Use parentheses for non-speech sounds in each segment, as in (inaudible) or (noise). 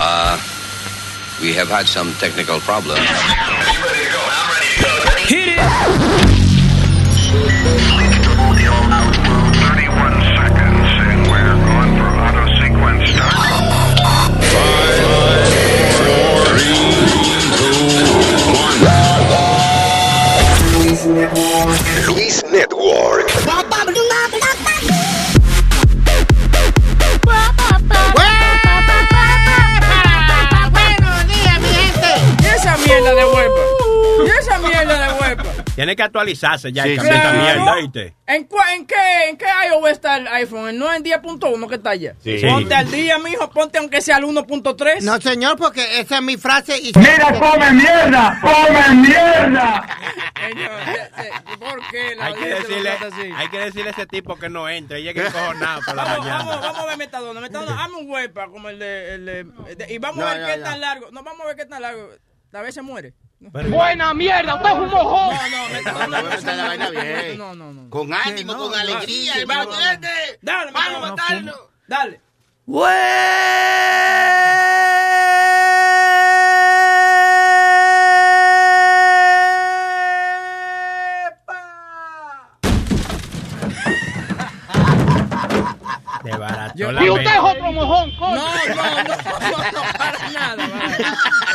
Uh, we have had some technical problems. Hit it! Luis Network. Buenos Tiene que actualizarse ya y Sí, esta claro. mierda. ¿En, en qué, ¿En qué iOS está el iPhone? ¿No en 10.1 que está allá? Sí. Ponte al día, mijo. Ponte aunque sea al 1.3. No, señor, porque esa es mi frase. Y Señor, eh, eh, ¿por qué la Hay que, decirle, así? hay que decirle a ese tipo que no entre. Llega encojonado por la Vamos, mañana. vamos, vamos a ver Metadona. Metadona, hazme un huepa como el de, el de- de- Y vamos No, a ver no, qué no. tan largo. No, vamos a ver qué tan largo. A veces muere. Buena mierda, usted es un mojón. No, no, meter la vaina bien. No, no, no. Con ánimo, con alegría. hermano, no, no. Dale, Vamos a matarlo. Dale. De Yo- Y usted es otro mojón, No, coño. no, no, no, no, para nada. vale.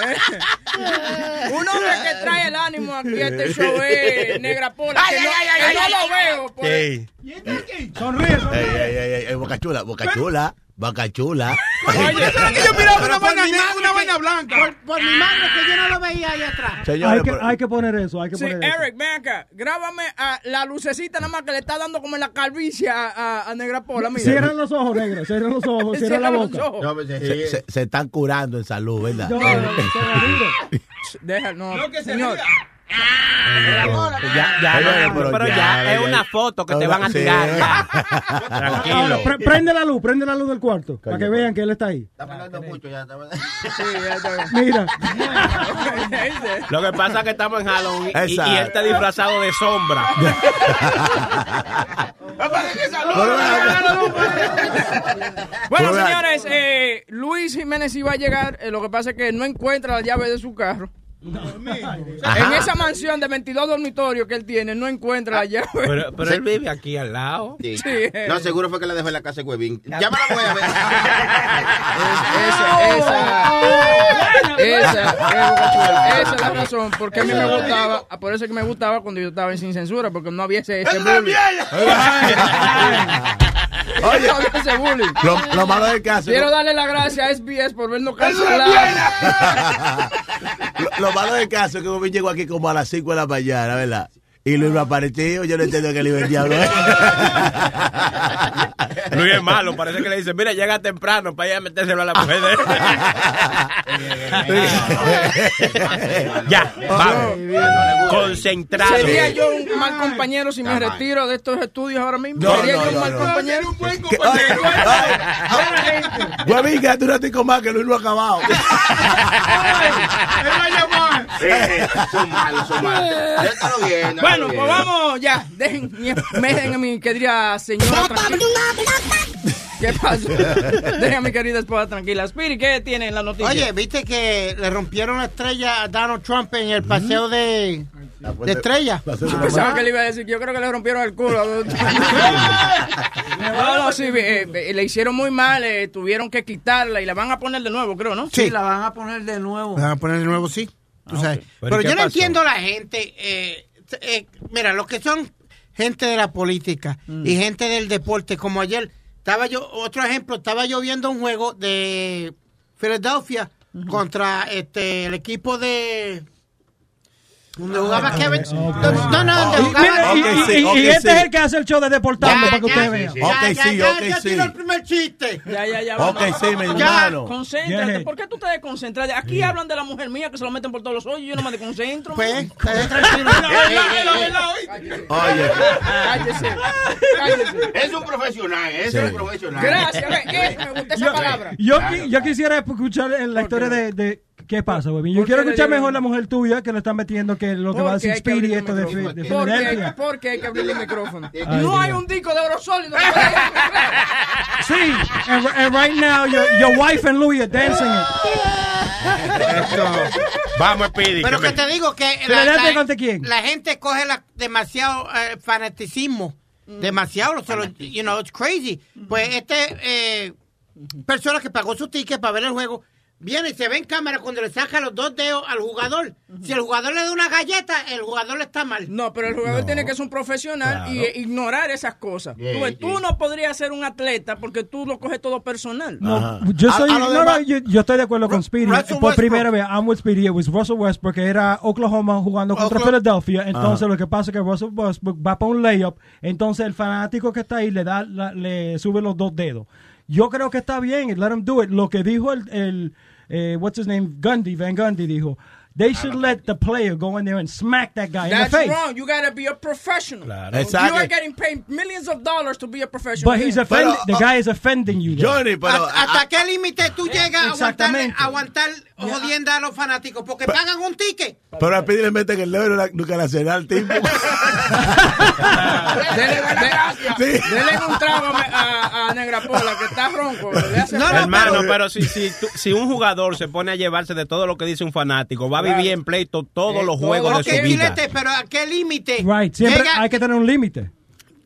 Eh, Un hombre que trae el ánimo aquí a este show es Negra Pola, que no, que no lo veo. por- Sí. Sonríe. Ey, ey, ey, ey, ey, boca chula, (laughs) chula. Yo miraba una vaina, negra, madre una vaina blanca. Por, por mi mano, que yo no lo veía ahí atrás. Hay Señores, que, hay que poner eso, hay que Sí, poner eso. Eric, ven acá. Grábame a la lucecita nada más que le está dando como en la calvicie a, a, a Negra Pola. Mira. Cierran los ojos, negro, cierran los ojos, (laughs) cierran la boca. ojos. No, pues, sí. se, se- se están curando en salud, ¿verdad? No, no, no, digo. Deja, no, señor. Ya, ya, Oye, no, pero pero ya, ya, ya, es una foto que te van a tirar. ya. (laughs) Ahora, Tranquilo. pre- prende la luz, prende la luz del cuarto, para que vean que él está ahí. Está hablando mucho ya. está- Sí, ya está bien. (laughs) Mira, (laughs) Lo que pasa es que estamos en Halloween y, él está disfrazado de sombra. Bueno, señores, eh, Luis Jiménez iba a llegar. eh, lo que pasa es que no encuentra la llave de su carro. En esa mansión de 22 dormitorios que él tiene, no encuentra la llave. Pero, pero él vive aquí al lado. Sí. Sí. No, seguro fue que le dejó en la casa de Huevín. Llámala, voy a ver. (laughs) Esa, esa, esa, esa es la razón porque a mí me gustaba, por eso es que me gustaba cuando yo estaba en Sin Censura, porque no había ese, ese bullying. Oye, ese bullying. lo, lo malo del caso. Quiero darle las gracias a SBS por vernos cancelado. Lo, lo malo del caso es que Bobby llegó aquí como a las 5 de la mañana, ¿verdad? Y Luis me apareció, yo no entiendo que le iba el diablo. (laughs) Luis es malo, parece que le dice, mira, llega temprano para ir a metérselo a la mujer de (laughs) él. (laughs) ya, vamos. Concentrado. ¿Sería yo un mal compañero si me retiro de estos estudios ahora mismo? No, ¿Sería no, yo un no, mal no. compañero? Que- ay, ay, Huevín, quédate un ratico más que Luis no ha acabado. Sí, son malos, son malos. Déjalo bien. déjalo Bueno, pues vamos ya. Dejen, me dejen a mi querida señora tranquila. ¿Qué pasó? Dejen a mi querida esposa tranquila. Spirit, ¿qué tiene en la noticia? Oye, ¿viste que le rompieron la estrella a Donald Trump en el paseo de, de estrella? Yo pensaba que le iba a decir, yo creo que le rompieron el culo. (laughs) no, no, sí, eh, eh, le hicieron muy mal, eh, tuvieron que quitarla y la van a poner de nuevo, creo, ¿no? Sí. la van a poner de nuevo. Van a poner de nuevo, sí. Tú sabes. Pero Pero ¿y qué yo no entiendo a la gente. Eh, mira, los que son gente de la política y gente del deporte, como ayer, estaba yo, otro ejemplo, estaba yo viendo un juego de Filadelfia contra este el equipo de. Donde jugaba Kevin. No, no, no, donde Y, jugaba. y- este sí. es el que hace el show de Deportando, para que usted vea. sí. Ok, sí, ya, ok, ya sí. tiró el primer chiste. Ya, ya, ya. Ok, sí, mi Ya, hermano. Concéntrate. Yeah. ¿Por qué tú te desconcentras? Aquí hablan de la mujer mía que se lo meten por todos los hoyos y yo no me desconcentro. Pues, quédate tranquilo. Oye, Cállese. Es un profesional, es un profesional. Gracias. eh, me gusta esa palabra. yo, qui- yo quisiera escuchar la historia de, de ¿Qué pasa, güey? Yo ¿Por quiero qué escuchar mejor la mujer tuya que le están metiendo que lo que va a decir Speedy abrirle esto de, el Fi- de micrófono. Porque hay, Filadelfia. porque hay que abrirle el micrófono. No hay un disco de oro sólido. Sí, and, and right now your, your wife and Louis are dancing it. Vamos, Speedy. Pero que que me- te digo que la, Filadelfia gente coge la- demasiado eh, fanaticismo. Demasiado. se lo- you know, it's crazy. Pues este eh, persona que pagó su ticket para ver el juego viene y se ve en cámara cuando le saca los dos dedos al jugador. Si el jugador le da una galleta, el jugador está mal. No, pero el jugador tiene que ser un profesional y ignorar esas cosas. Yeah, tú, tú no podrías ser un atleta porque tú lo coges todo personal. No, yo, soy, a lo no, no, demás- yo, yo estoy de acuerdo con Speedy. Russell Por Westbrook. primera vez, I'm with Speedy. It was Russell Westbrook, que era Oklahoma jugando contra Oklahoma. Philadelphia. Entonces, lo que pasa es que Russell Westbrook va para un layup. Entonces, el fanático que está ahí le da la- le sube los dos dedos. Yo creo que está bien. Let him do it. Lo que dijo el, el eh, what's his name, Gundy, Van Gundy dijo. They should let the player go in there and smack that guy in the That's face. wrong. You gotta be a professional. Claro. You are getting paid millions of dollars to be a professional. But he's player. offending, Pero, the uh, guy is offending you. there. Johnny, pero. ¿Hasta, hasta qué límite tú llegas a aguantar, Exactamente. a aguantar jodienda a los fanáticos? Porque pagan un ticket. Pero a Speedy le meten el dedo y no- nunca la será al tipo. (laughs) Dele, de- Sí. dele un trago a, a, a Negra Pola que está ronco. Le hace No, no, Hermano, pero- pero, si, si, tú- si un jugador se pone a llevarse de todo lo que dice un fanático, va a vivir en pleito todos Eh, los juegos lo de su vida. Pero ¿a qué límite? Right, siempre llega- hay que tener un límite.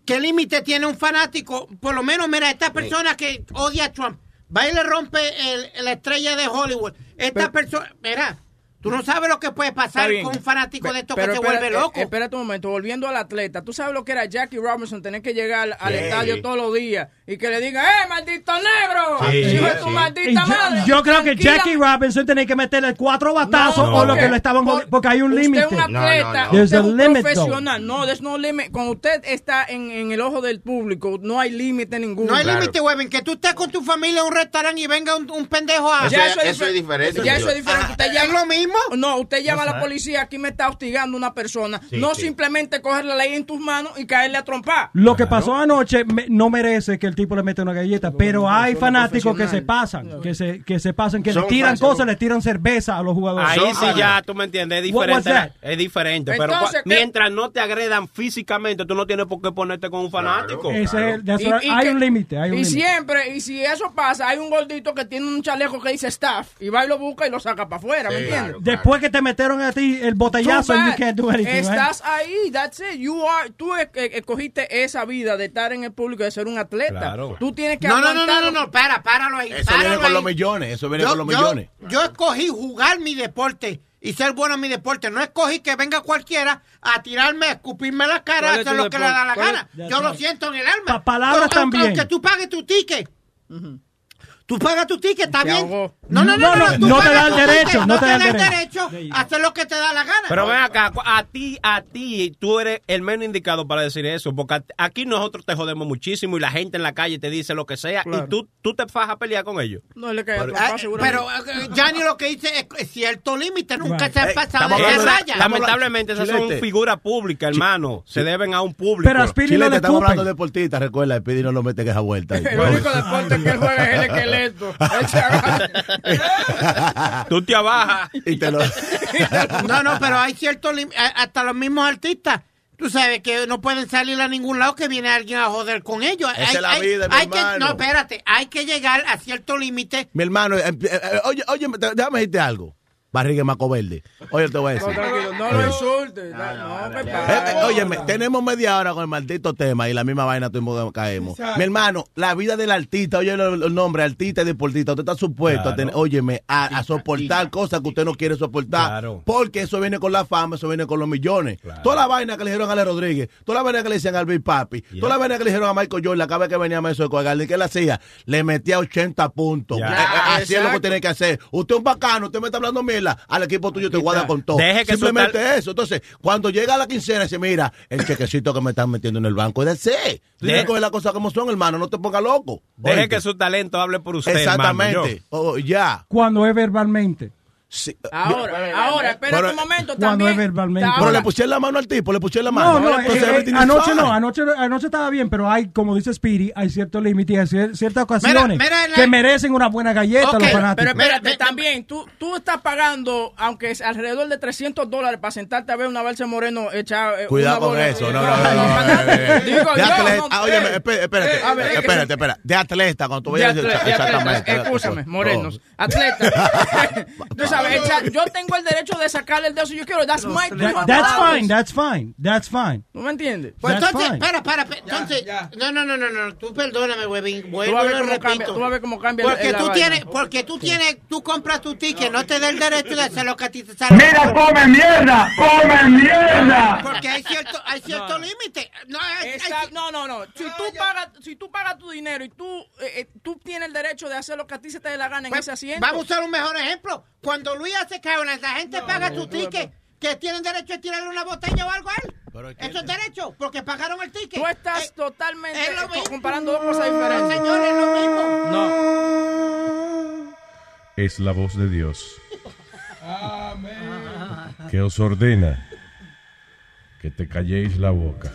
¿Qué límite tiene un fanático? Por lo menos, mira, esta persona que odia a Trump, va y le rompe el- la estrella de Hollywood. Esta persona, mira, tú no sabes lo que puede pasar con un fanático de esto Pero que se vuelve loco. Espérate un momento, volviendo al atleta. ¿Tú sabes lo que era Jackie Robinson tener que llegar al Sí. estadio todos los días y que le diga, ¡eh, maldito negro! Sí, ¡Hijo de sí. tu Y maldita yo, madre! yo creo que Jackie Robinson tenía que meterle cuatro batazos No, o lo que le estaban por- porque hay un usted límite. es un atleta, No, no, no. There's usted es a un limit, profesional. No, there's no limit. Cuando usted está en, en el ojo del público, no hay límite ninguno. no hay Claro. límite, Webin, que tú estés con tu familia en un restaurante y venga un, un pendejo a... Eso Ya es- eso es diferente, Ya eso es diferente. Usted ¿Es llama- lo mismo? No, usted llama a la policía, aquí me está hostigando una persona. Sí, no sí. simplemente coger la ley en tus manos y caerle a trompar. Lo que pasó anoche me- no merece que el tipo le meta una galleta, pero hay fanáticos que se pasan, que se, que se pasan, que le tiran cosas, le tiran cerveza a los jugadores. Ahí sí ya, tú me entiendes, es diferente. Es diferente. pero Entonces, cua- ¿qué? mientras no te agredan físicamente, tú no tienes por qué ponerte con un fanático. Ese es el- Y- y hay que- un límite, hay un Y siempre, y si eso pasa, hay un gordito que tiene un chaleco que dice staff y va y lo busca y lo saca para afuera, ¿me entiendes? Claro. Después que te metieron a ti el botellazo, you can't do anything. right? Estás ahí, that's it. You are, tú escogiste esa vida de estar en el público, de ser un atleta. Claro. Tú tienes que No, no, no, no, no, no, para, páralo ahí. Eso páralo viene con ahí. los millones. Eso viene yo, con los millones. yo escogí jugar mi deporte y ser bueno en mi deporte. No escogí que venga cualquiera a tirarme, a escupirme la cara, a ¿Cuál es hacer lo que le da la gana. Yo lo siento en el alma. Pa- palabras también. Aunque tú pagues tu ticket. Tú pagas tu ticket, está bien. No, no, no, No, no, no te da el derecho, ticket, no te da el derecho. derecho a hacer lo que te da la gana. Pero ven acá, a ti, a ti, tú eres el menos indicado para decir eso, porque aquí nosotros te jodemos muchísimo y la gente en la calle te dice lo que sea Claro. y tú, tú te vas a pelear con ellos. No le cae pero eh, Gianni lo que dice es es cierto límite, nunca Right. se ha Eh, pasado de raya. Lamentablemente esas son figuras públicas, hermano. Se deben a un público. Pero a Speedy no Chile, le te estamos hablando de deportistas. Recuerda, Speedy no lo mete que esa vuelta. (laughs) El único deporte que él juega es el esqueleto. (laughs) Él Tú te abajas. y te lo... No, no, pero hay cierto lim- a- hasta los mismos artistas. Tú sabes que no pueden salir a ningún lado que viene alguien a joder con ellos. Esa hay, es la hay- vida, mi hay que, hermano. No, espérate, hay que llegar a cierto límite. Mi hermano, eh, eh, oye, oye, déjame decirte algo. Barriga Maco Verde. Oye, te voy a decir. no lo insultes. No, me Eh, eh, óyeme, tenemos media hora con el maldito tema y la misma vaina tuvimos caemos. Mi hermano, la vida del artista, oye el, nombre, artista y deportista, usted está supuesto a tener, óyeme, a, a soportar cosas que usted no quiere soportar. Claro. Porque eso viene con la fama, eso viene con los millones. Toda la vaina que le dijeron a Ale Rodríguez, toda la vaina que le decían al Big Papi, toda la vaina que le dijeron a Michael Jordan, cada vez que venía a Maestro de Coagaldi, ¿qué le hacía? Le metía 80 puntos. Eh, eh, así es lo que tiene que hacer. Usted es un bacano, usted me está hablando mierda, al equipo tuyo te guarda con todo. Deje que Simplemente eso. Entonces, cuando llega la quincena, dice, mira, el chequecito que me están metiendo en el banco es de C. Tú tienes que coger las cosas como son, hermano, no te pongas loco. Deje que su talento hable por usted. Exactamente. hermano. Oh, ya. Cuando es verbalmente. Sí, Ahora, ahora, espera Pero- un momento Cuando también. es verbalmente. Pero le pusieron la mano al tipo, le pusieron la No, mano. no, Entonces, eh, eh, anoche no, anoche, anoche estaba bien, pero hay, como dice Speedy, hay cierto límite y hay cier- ciertas ocasiones mira en la- que merecen una buena galleta Ok, los pero fanáticos. espérate, Mira, también, tú, tú estás pagando, aunque es alrededor de 300 dólares para sentarte a ver una Balsa Moreno echar eh, Cuidado con bola. eso, no, Eh, no, no, no, no, no, no, no. Digo no, eh, espé- espérate, eh, a espérate, espérate. De atleta, cuando tú vayas atleta, exactamente. escúchame, morenos, (laughs) atleta. (laughs) Sabes, echa- yo tengo el derecho de sacarle el dedo si yo quiero. That's my That- that's fine, that's fine, that's fine. ¿Tú me entiendes? Pues That's entonces, espera, espera, entonces, no, no, no, no, no, tú perdóname, huevín, vuelvo y repito. cambia, tú vas a ver cómo cambia Porque tú tienes, porque tú tienes, tú compras tu ticket, no te da el derecho de hacer lo que a ti te sale. Mira, come mierda, come mierda. Porque hay cierto, hay cierto límite. No. No, no, no. Si tú pagas, si tú pagas tu dinero y tú, eh, eh, tú tienes el derecho de hacer lo que a ti se te dé la gana en Pues, ese asiento. Vamos a usar un mejor ejemplo. Cuando Luis hace cabrón, la gente paga tu ticket, que tienen derecho a tirarle una botella o algo a él. Pero ¿quién- Eso es derecho, porque pagaron el ticket. Tú estás Eh, totalmente es lo co- mismo. comparando dos cosas diferentes. señor, es lo mismo. No. Es la voz de Dios. Que os ordena que te calléis la boca.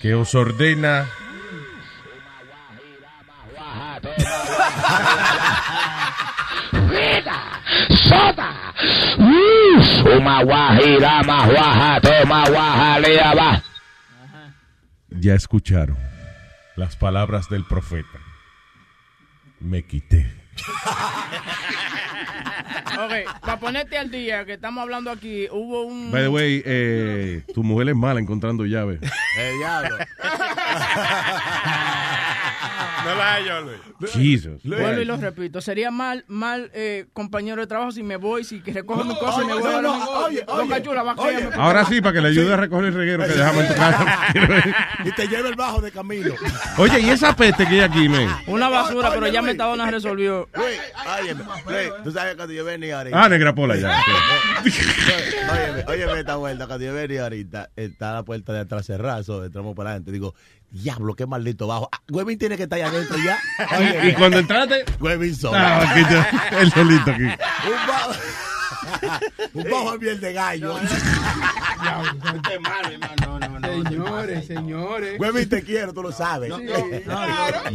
Que os ordena Sota. Suma guajira, mahuaja, toma guajalea, va. Ya escucharon las palabras del profeta. Me quité. (laughs) Ok, para ponerte al día, que estamos hablando aquí, hubo un... By the way, eh, tu mujer es mala encontrando llaves. El diablo. (laughs) No la hallo, Luis. Jesus. Vuelvo y lo repito, sería mal, mal eh, compañero de trabajo si me voy, si que recojo mi cosa y me oye, voy a no, dormir. oye, oye, Cachula, va a oye. callarme. Ahora sí, para que le ayude a recoger el reguero que dejamos en tu casa. y te lleva el bajo de camino. Oye, ¿y esa peste que hay aquí, men? Una basura, Oye, pero ya. Metadona resolvió. Tú sabes que cuando yo venía ahorita. Ah, negra pola ya. Óyeme, óyeme esta vuelta, cuando yo venía ahorita, está la puerta de atrás cerrada, entramos para adelante. Digo, diablo, qué maldito bajo. Ah, Webin tiene que estar allá adentro ya. (laughs) Y, y cuando entraste, Webin solo. ah, aquí está, el solito aquí. Un bajo. (laughs) Un bajo de miel de gallo. Señores, señores. Webin te quiero, tú lo sabes.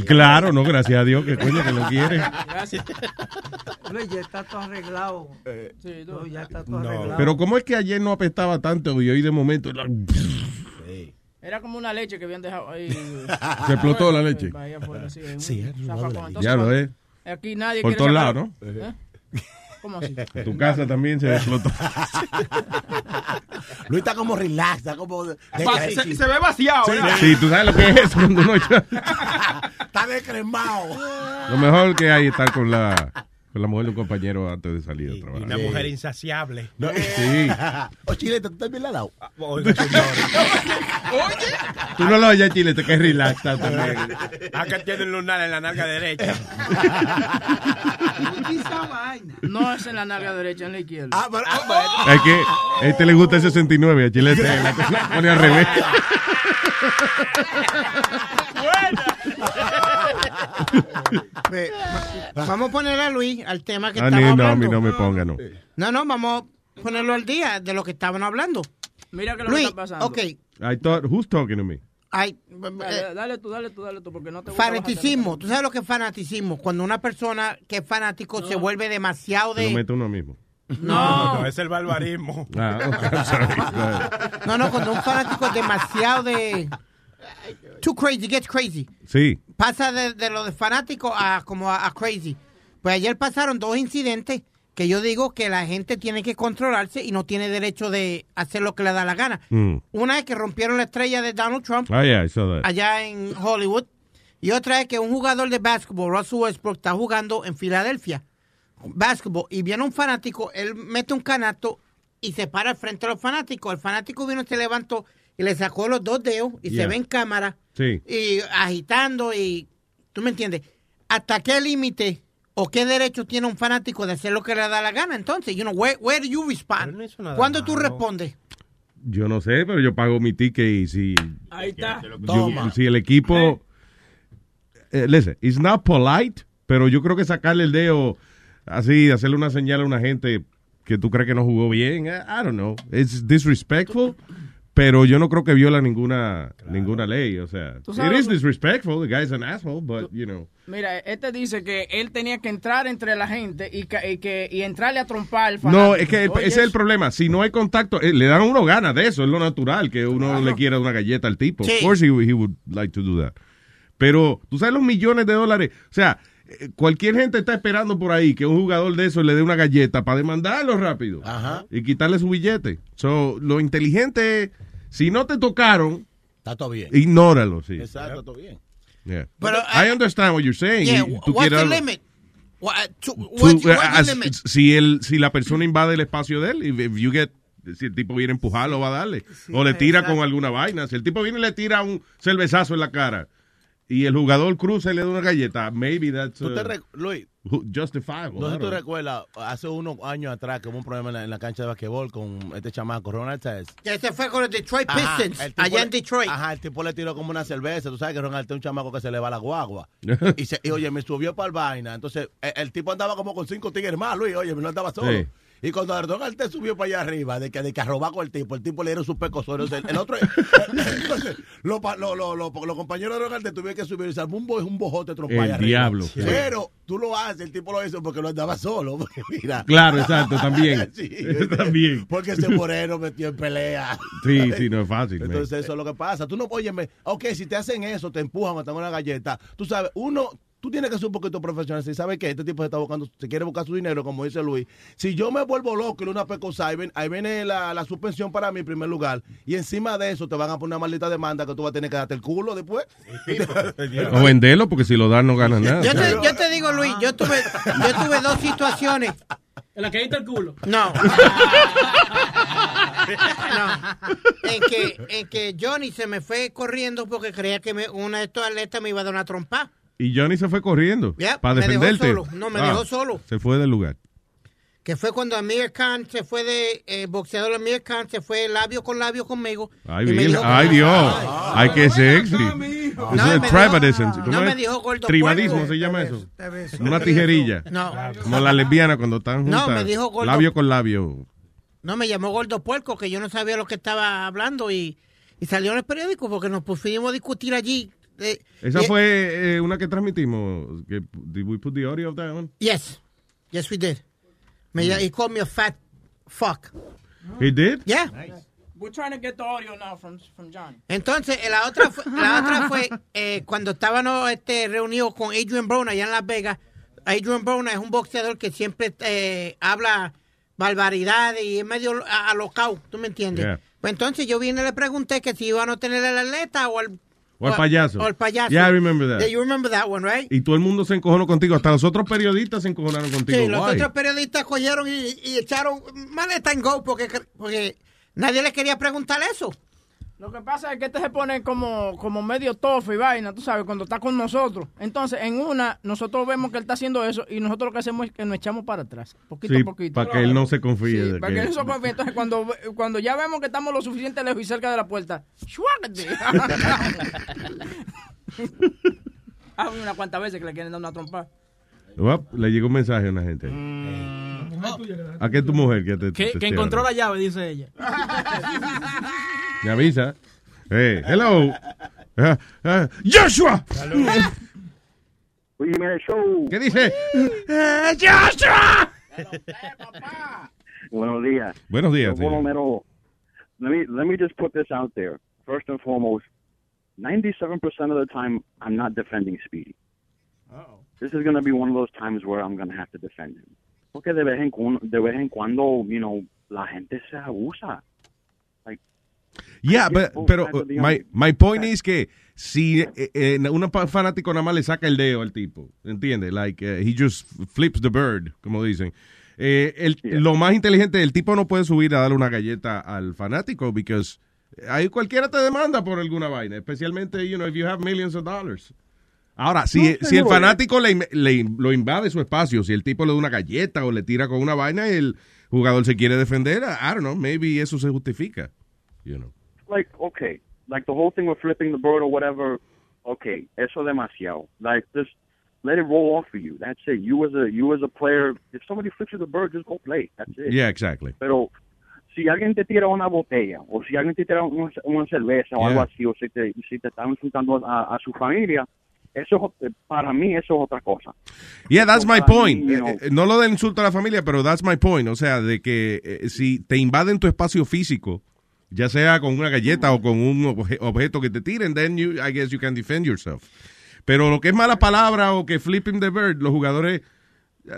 Claro, no, gracias a Dios, que coño que lo quiere. Gracias. Luis, ya está todo arreglado. Sí, No, tú- ya está todo No. arreglado. Pero ¿cómo es que ayer no apestaba tanto y hoy de momento la- Era como una leche que habían dejado ahí. (laughs) Se explotó la leche. Afuera, sí, Sí, un la Entonces, Ya lo es. Aquí nadie Por todos lados, ¿no? ¿Eh? ¿Cómo así? En (laughs) tu casa también se explotó. (laughs) Luis está como relax, está como. de- se, se ve vaciado, Sí, ¿verdad? Sí, tú sabes lo que es eso cuando uno echa- Está descremado. Lo mejor que hay es estar con la, con la mujer de un compañero antes de salir a Y trabajar. una mujer insaciable. No. Sí. (laughs) O Chilete, tú también la has dado. Oiga, señor. (laughs) Tú no lo oyes, Chile, te quedas relax también. Acá tiene un lunar en la nalga derecha. (laughs) Esa vaina. No es en la nalga derecha, en la izquierda. Ah, pero. ah, Es que a este le gusta el 69, a Chile te la, la pone al revés. Ve, va- Vamos a poner a Luis al tema que A estaba mí no, a hablando. mí no me ponga, no. No, no, vamos a ponerlo al día de lo que estaban hablando. Mira que lo que está pasando. ok, I thought, who's talking to me? hay, Dale, eh, dale tú, dale tú, dale tú, porque no te gusta fanaticismo. ¿Tú sabes lo que es fanaticismo? Cuando una persona que es fanático se vuelve demasiado Se lo de... mete uno mismo. No. No, (laughs) es el barbarismo. Ah, (laughs) sorry. No, no, cuando un fanático es demasiado de... Too crazy, gets crazy. Sí. Pasa de, de lo de fanático a como a, a crazy. Pues ayer pasaron dos incidentes que yo digo que la gente tiene que controlarse y no tiene derecho de hacer lo que le da la gana. Mm. Una es que rompieron la estrella de Donald Trump yeah, I saw that. allá en Hollywood. Y otra es que un jugador de básquetbol, Russell Westbrook, está jugando en Filadelfia. Básquetbol. Y viene un fanático, él mete un canasto y se para al frente de los fanáticos. El fanático vino, se levantó y le sacó los dos dedos y Yeah. se ve en cámara Sí. y agitando y tú me entiendes hasta qué límite o qué derecho tiene un fanático de hacer lo que le da la gana entonces you know where, where do you respond no cuando tú malo. respondes Yo no sé, pero yo pago mi ticket y si, Ahí está. yo- si el equipo... Eh, listen, it's not polite, pero yo creo que sacarle el dedo así, hacerle una señal a una gente que tú crees que no jugó bien. I, I don't know. It's disrespectful. Pero yo no creo que viola ninguna ninguna ley, o sea, it is disrespectful, the guy's an asshole, but you know. Mira, este dice que él tenía que entrar entre la gente y, que y entrarle a trompar al No, es que Oye, ese es el problema. Si no hay contacto, eh, le dan a uno ganas de eso. Es lo natural que uno Claro. le quiera una galleta al tipo. Sí. Of course he, he would like to do that. Pero, tú sabes los millones de dólares. O sea, eh, cualquier gente está esperando por ahí que un jugador de eso le dé una galleta para demandarlo rápido. Y quitarle su billete. So, lo inteligente es, si no te tocaron, Está todo bien. ignóralo, sí. Exacto, todo bien. Yeah. Pero, I understand what you're saying. Yeah, Y tú what's the algo- limit? What, to- what's, eh, what's the as- limit? si el si la persona invade el espacio de él, if, if you get si el tipo viene a empujarlo, va a darle. o le tira exacto. con alguna vaina. Si el tipo viene y le tira un cervezazo en la cara y el jugador cruza y le da una galleta, maybe that's ¿Tú te uh, Luis, ju- justifiable. no sé I si tú recuerdas, hace unos años atrás que hubo un problema en la, en la cancha de basquetbol con este chamaco, Ronald Test. Que ese fue con los Detroit Ajá, Pistons, el tipo allá le- en Detroit. Ajá, el tipo le tiró como una cerveza. Tú sabes que Ronald es un chamaco que se le va la guagua. (laughs) y, se- y, oye, me subió para el vaina. Entonces, el, el tipo andaba como con cinco tigres más, Luis. Oye, no andaba solo. Sí. Y cuando Ronald te subió para allá arriba, de que, de que a robar con el tipo, el tipo le dieron sus pecosorios. El, el otro, (laughs) entonces, los lo- lo- compañeros de Ronald te tuvieron que subir. Y se armó un, bo- un bojote trompa El allá arriba. diablo, sí. Pero tú lo haces, el tipo lo hizo porque lo andaba solo. (laughs) porque mira. Claro, exacto, también. (laughs) Sí, También. Porque ese moreno metió en pelea. Sí, sí, no es fácil. man. Entonces eso es lo que pasa. Tú no, óyeme, ok, si te hacen eso, te empujan te dan una galleta, tú sabes, uno, tú tienes que ser un poquito profesional. Si sabes que este tipo se está buscando, se quiere buscar su dinero, como dice Luis. Si yo me vuelvo loco y le doy una pecosa, ahí, ven- ahí viene la, la suspensión para mí en primer lugar. Y encima de eso te van a poner una maldita demanda que tú vas a tener que darte el culo después. (laughs) O venderlo, porque si lo dan no ganan nada. Yo te, yo te digo, Luis, yo tuve, yo tuve dos situaciones. En la que el culo. No. (laughs) no. En que, en que Johnny se me fue corriendo porque creía que me, una de estos atletas me iba a dar una trompa. Y Johnny se fue corriendo Yeah, para me dejó defenderte. solo. No, me dejó solo. Se fue del lugar. Que fue cuando Amir Khan se fue de eh, boxeador Amir Khan se fue labio con labio conmigo. Ay, y me dijo- Ay, Dios. Ay, qué sexy. Eso No, es me tribalism. dijo- ¿Cómo no es? me dijo gordo Tribalismo puerco. se llama eso. Una tijerilla. No. Como la lesbiana cuando están No, juntas. me dijo gordo. Labio con labio. No, me llamó gordo puerco que yo no sabía lo que estaba hablando y, y salió en el periódico porque nos pusimos a discutir allí. Eh, Esa y- fue eh, una que transmitimos. Que, did we put the audio of that one? Yes. Yes, we did. Me, Mm. He called me a fat fuck. He did? Yeah. We're trying to get the audio now from, from Johnny. Entonces, eh, la otra fue, (laughs) la otra fue eh, cuando estábamos este, reunidos con Adrian Brown allá en Las Vegas. Adrian Brown es un boxeador que siempre eh, habla barbaridades y es medio alocado, ¿tú me entiendes? Yeah. Pues entonces yo vine y le pregunté que si iban a tener el atleta o el... O el payaso. O el payaso. Yeah, I remember that. Yeah, you remember that one, right? Y todo el mundo se encojonó contigo. Hasta los otros periodistas se encojonaron contigo. Sí, los Why? otros periodistas cogieron y, y echaron maleta en go porque, porque nadie le quería preguntar eso. Lo que pasa es que este se pone como, como medio tofo y vaina, tú sabes, cuando está con nosotros. Entonces, en una, nosotros vemos que él está haciendo eso y nosotros lo que hacemos es que nos echamos para atrás, poquito Sí, a poquito. para que él no se confíe. Sí, de para que- él no se confíe. Entonces, cuando, cuando ya vemos que estamos lo suficiente lejos y cerca de la puerta, ¡shuácate! (laughs) Ah, una cuantas veces que le quieren dar una trompa. Uap, le llegó un mensaje a una gente. ¿A qué tu mujer que te, Que, te- que te- encontró la llave, dice ella. Me avisa. Hey, hello. Ah, ah, Joshua. Oye, mira el show. ¿Qué dice? Joshua. Buenos días. Buenos días. Romero, let me let me just put this out there. First and foremost, 97% of the time, I'm not defending Speedy. This is going to be one of those times where I'm going to have to defend him. Porque de vez en cuando, de vez en cuando, you know, la gente se abusa. Like, Yeah, but- pero the my, my point is que si eh, eh, un fanático nada más le saca el dedo al tipo, ¿entiendes? Like, eh, he just flips the bird, como dicen. Eh, el- Lo más inteligente, el tipo no puede subir a darle una galleta al fanático, because ahí cualquiera te demanda por alguna vaina, especialmente, you know, if you have millions of dollars. Ahora, si, No, si el fanático le, le- lo invade su espacio, si el tipo le da una galleta o le tira con una vaina y el jugador se quiere defender, I don't know, maybe eso se justifica, you know. like okay, like the whole thing with flipping the bird or whatever. Okay, eso demasiado. Like this, let it roll off for you. That's it. You as a you as a player, if somebody flips you the bird, just go play. That's it. Yeah, exactly. Pero si alguien te tira una botella o si alguien te tira una, una cerveza o Yeah. algo así o si te, si te están insultando a, a su familia, eso es- para mí eso es otra cosa. Yeah, that's my point. mí, you know, Eh, eh, No lo del insulto a la familia, pero that's my point. O sea, de que eh, si te invaden tu espacio físico, ya sea con una galleta o con un obje- objeto que te tiren, then you, I guess you can defend yourself. Pero lo que es mala palabra o que flipping the bird, los jugadores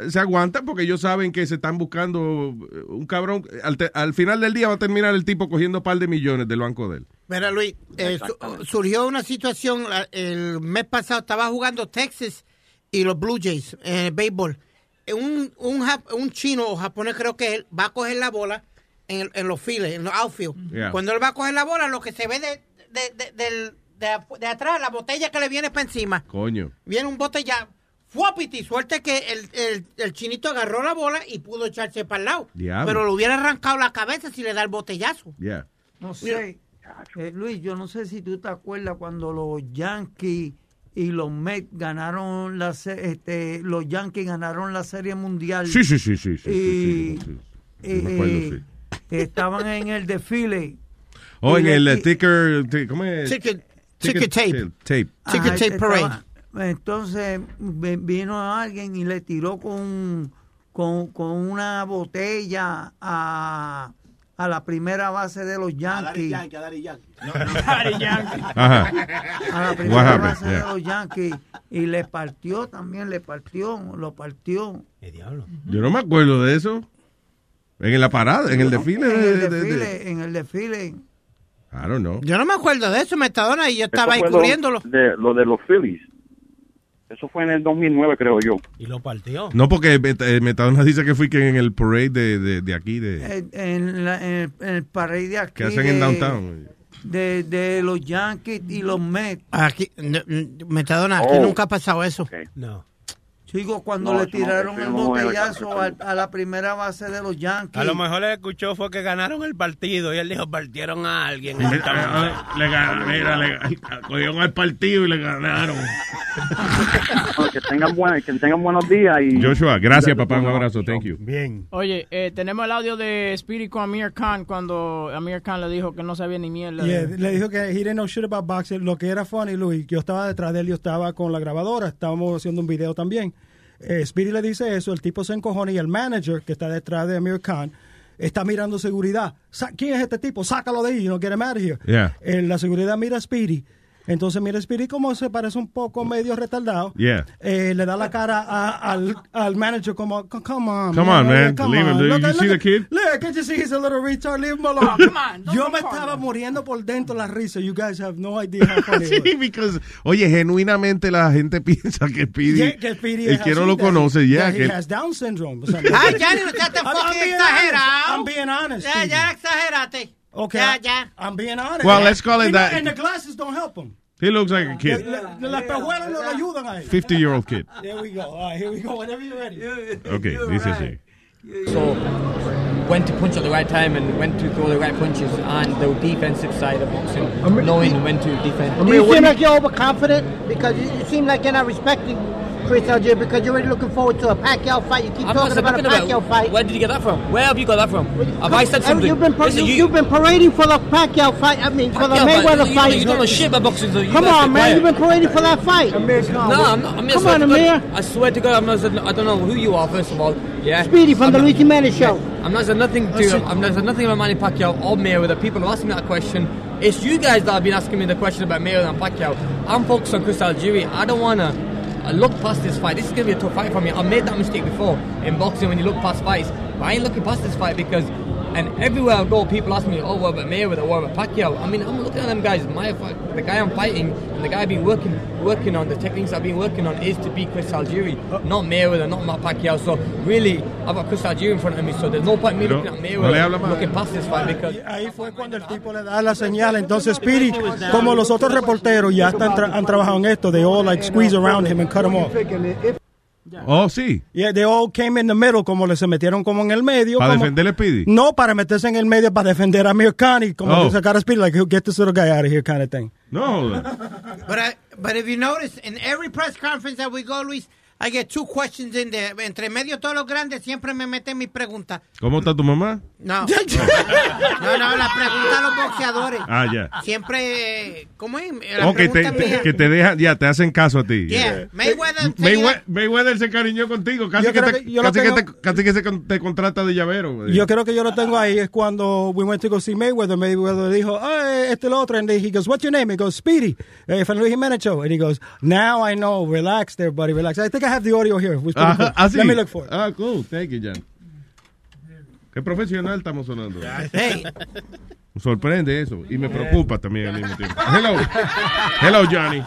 se aguantan porque ellos saben que se están buscando eh, un cabrón. Al, te- al final del día va a terminar el tipo cogiendo un par de millones del banco de él. Mira, Luis, eh, su- surgió una situación el mes pasado, estaba jugando Texas y los Blue Jays en el béisbol. Eh, Un, un, un chino o japonés creo que él va a coger la bola en, el- en los files, en los outfield. Yeah. Cuando él va a coger la bola, lo que se ve de, de, de, de atrás, la botella que le viene para encima, Coño. viene un botella. Fuapiti, suerte que el, el, el chinito agarró la bola y pudo echarse para el lado. Diablo. Pero le hubiera arrancado la cabeza si le da el botellazo. Yeah. No sé, eh, Luis, yo no sé si tú te acuerdas cuando los Yankees y los Mets ganaron la este, los Yankees ganaron la Serie Mundial. Sí, sí, sí, sí. sí, y, sí, sí, sí. y- Me acuerdo, y sí. estaban en el desfile. O Y en el eh, ticker, ti- ¿cómo es? Ticket- ticket tape. tape. Ajá, estaba- Entonces vi- vino alguien y le tiró con, con, con una botella a, a la primera base de los Yankees. Yankee, a Daddy Yankee. (laughs) Ajá. A la primera base de los Yankees. Y le partió también, le partió, lo partió. Yo no me acuerdo de eso. En la parada, en el desfile. En de- el de- de- desfile, en el desfile. I don't know. Yo no me acuerdo de eso, Metadona, y yo estaba ahí cubriéndolo. De, lo de los Phillies. Eso fue en el 2009, creo yo. Y lo partió. No, porque Met- eh, Metadona dice que fui que en el parade de, de, de aquí, de, En, en la- en el, en el parade de aquí. que hacen en de- downtown. De, de los Yankees y los Mets. Aquí, Metadona, aquí Oh. nunca ha pasado eso. No. Chico, cuando No, le no, tiraron el botellazo a, a la primera base de los Yankees. A lo mejor le escuchó fue que ganaron el partido y él dijo, partieron a alguien. (laughs) Le, ganaron, mira, le, cogieron al partido y le ganaron. (laughs) Que tengan buena, que tengan buenos días y Joshua, gracias papá, un abrazo, thank you. Bien. Oye, eh, tenemos el audio de Spirit con Amir Khan cuando Amir Khan le dijo que no sabía ni mierda. Yeah, de- le dijo que he didn't know shit about boxing. Lo que era funny, Luis, yo estaba detrás de él, yo estaba con la grabadora, estábamos haciendo un video también. Eh, Speedy le dice eso, el tipo se encojona y el manager que está detrás de Amir Khan está mirando seguridad. Sa- ¿Quién es este tipo? Sácalo de ahí, no get him out of here. Yeah. Eh, la seguridad mira a Speedy. Entonces mira como se parece un poco medio retardado. Yeah. Eh, le da la cara a- al, al manager como, "C- come on, Come on, man. come Leave him. on. Did Look you at- see look the kid? Look, can't you see he's a little retard? Leave him alone. come on, Yo me estaba man. muriendo por dentro la risa. You guys have no idea how funny it (laughs) Sí, was. because, oye, genuinamente la gente (laughs) piensa que Speedy, Yeah, que Speedy el que no lo conoce, ya. that que he has Down syndrome. O sea, (laughs) Ay, no I'm- I'm fucking being exagerado. honest. I'm being honest, Ya, ya exageraste. Okay, Ya, ya. I'm being honest. Well, let's call it that. And the glasses don't help him. He looks like a kid. La- la- Las pejuelas no ayudan a 50 year old kid. (laughs) There we go. All right, here we go. Whenever you're ready. (laughs) Okay, dice así. So when to punch at the right time and when to throw the right punches on the defensive side of boxing, knowing when to defend. Do you seem like you're overconfident? Because you, you seem like you're not respecting Chris Algier because you're already looking forward to a Pacquiao fight. You keep I'm talking about a Pacquiao about fight. where did you get that from? Where have you got that from? Have I said something? You've been, par- Listen, you, have been parading for the Pacquiao fight. I mean, for the Pacquiao fight, Mayweather you, fight. You, you don't know shit about boxing, so you Come on, man. You've been parading for that fight. No, I'm not. I'm Come on, Amir. I swear to God, I'm not. I don't know who you are. First of all, yeah. Speedy from I'm the not- Luigi Manny show. I'm not saying nothing to. I'm not saying nothing about Manny Pacquiao or Mayweather. People are asking me that question. It's you guys that have been asking me the question about Mayweather and Pacquiao. I'm focused on Chris Algieri. I don't wanna uh, look past this fight. This is gonna be a tough fight for me. I made that mistake before in boxing when you look past fights. But I ain't looking past this fight because. And everywhere I go, people ask me, "Oh, what about Mayweather? What about Pacquiao?" I mean, I'm looking at them guys. My the guy I'm fighting, and the guy I've been working working on, the techniques I've been working on, is to beat Chris Algieri, not Mayweather, not Matt Pacquiao. So really, I've got Chris Algieri in front of me. So there's no point in me looking at no Mayweather, más. looking past this fight because. Ahí fue cuando el tipo le da la señal. Entonces, Speedy, como los otros reporteros ya están tra- han trabajado en esto, they oh, all like squeeze around him and cut him off. Oh, sí. Yeah, they all came in the middle, como le se metieron como en el medio. ¿Para como- defender a Speedy? No, para meterse en el medio para defender a Amir Khan y como Oh. sacar a Speedy, like, get this little guy out of here kind of thing. No. But I, but if you notice, in every press conference that we go, Luis, I get two questions in there. Entre medio todos los grandes siempre me meten mis preguntas. ¿Cómo está tu mamá? No. (laughs) no, no, la pregunta a los boxeadores. Ah, ya. Siempre, eh, ¿cómo es? La O que te, que dejan, ya, te hacen caso a ti. Yeah, Mayweather. Maywe- Mayweather se cariñó contigo, casi, que te, que yo lo casi, que tengo- te, casi que se con- te contrata de llavero. güey. Yo creo que yo lo tengo ahí. Es cuando we went to go see Mayweather. Mayweather dijo, ah, este el otro. And he goes, what's your name? He goes, Speedy. Eh, Luis Jimenez Show. And he goes, now I know. Relax there, buddy. Relax. I think I have the audio here. Was pretty Ajá, cool. ah, sí. Let me look for it. Ah, cool. Thank you, Jan. Qué profesional estamos sonando. Hey. Me sorprende eso. Y me preocupa también al mismo tiempo. Hello. Hello, Johnny.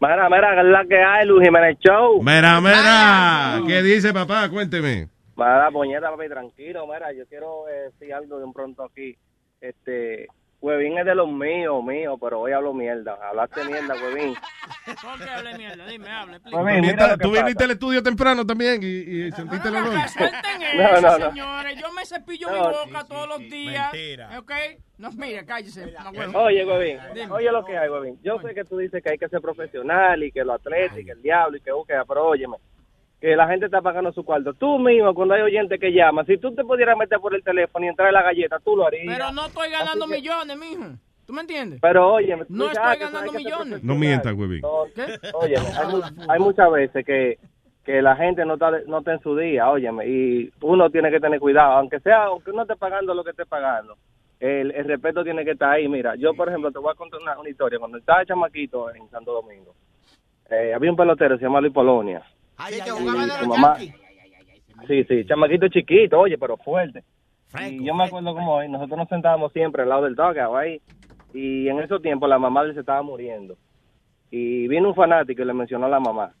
Mira, mira, que es la que hay, Luis Jiménez Show. Mira, mira. ¿Qué dice papá? Cuénteme. Mira, puñeta, papi, tranquilo. Mira, yo quiero eh, decir algo de un pronto aquí. Este, Huevín es de los míos, míos, pero hoy hablo mierda. Hablaste mierda, Huevín. (laughs) ¿Por qué hablé mierda? Dime, hable. Huevín, mira Tú viniste al estudio temprano también y, y sentiste el olor. Suelten No, eso, no, no. señores. Yo me cepillo No, mi sí, boca todos los días. Mentira. ¿Ok? No, mire, cállese. no. Oye, Huevín, Dime. oye lo que hay, Huevín. Yo sé que tú dices que hay que ser profesional y que lo atleta y que el diablo y que busca, pero óyeme, que la gente está pagando su cuarto. Tú mismo, cuando hay oyente que llama, si tú te pudieras meter por el teléfono y entrar en la galleta, tú lo harías. Pero no estoy ganando que- millones, mijo. ¿Tú me entiendes? Pero oye, No estoy ganando millones. No mientas, huevín. Oye, hay, mu- hay muchas veces que, que la gente no está, no está en su día, óyeme, y uno tiene que tener cuidado, aunque sea, aunque uno esté pagando lo que esté pagando, el, el respeto tiene que estar ahí. Mira, yo, por ejemplo, te voy a contar una, una historia. Cuando estaba chamaquito en Santo Domingo, eh, había un pelotero, se llama Luis Polonia. Sí, que jugaba de su los mamá- Yankees. Sí, sí, chamaquito chiquito, oye, pero fuerte. y yo me acuerdo como hoy, nosotros nos sentábamos siempre al lado del dugout ahí, y en esos tiempos la mamá de él se estaba muriendo. Y vino un fanático y le mencionó a la mamá.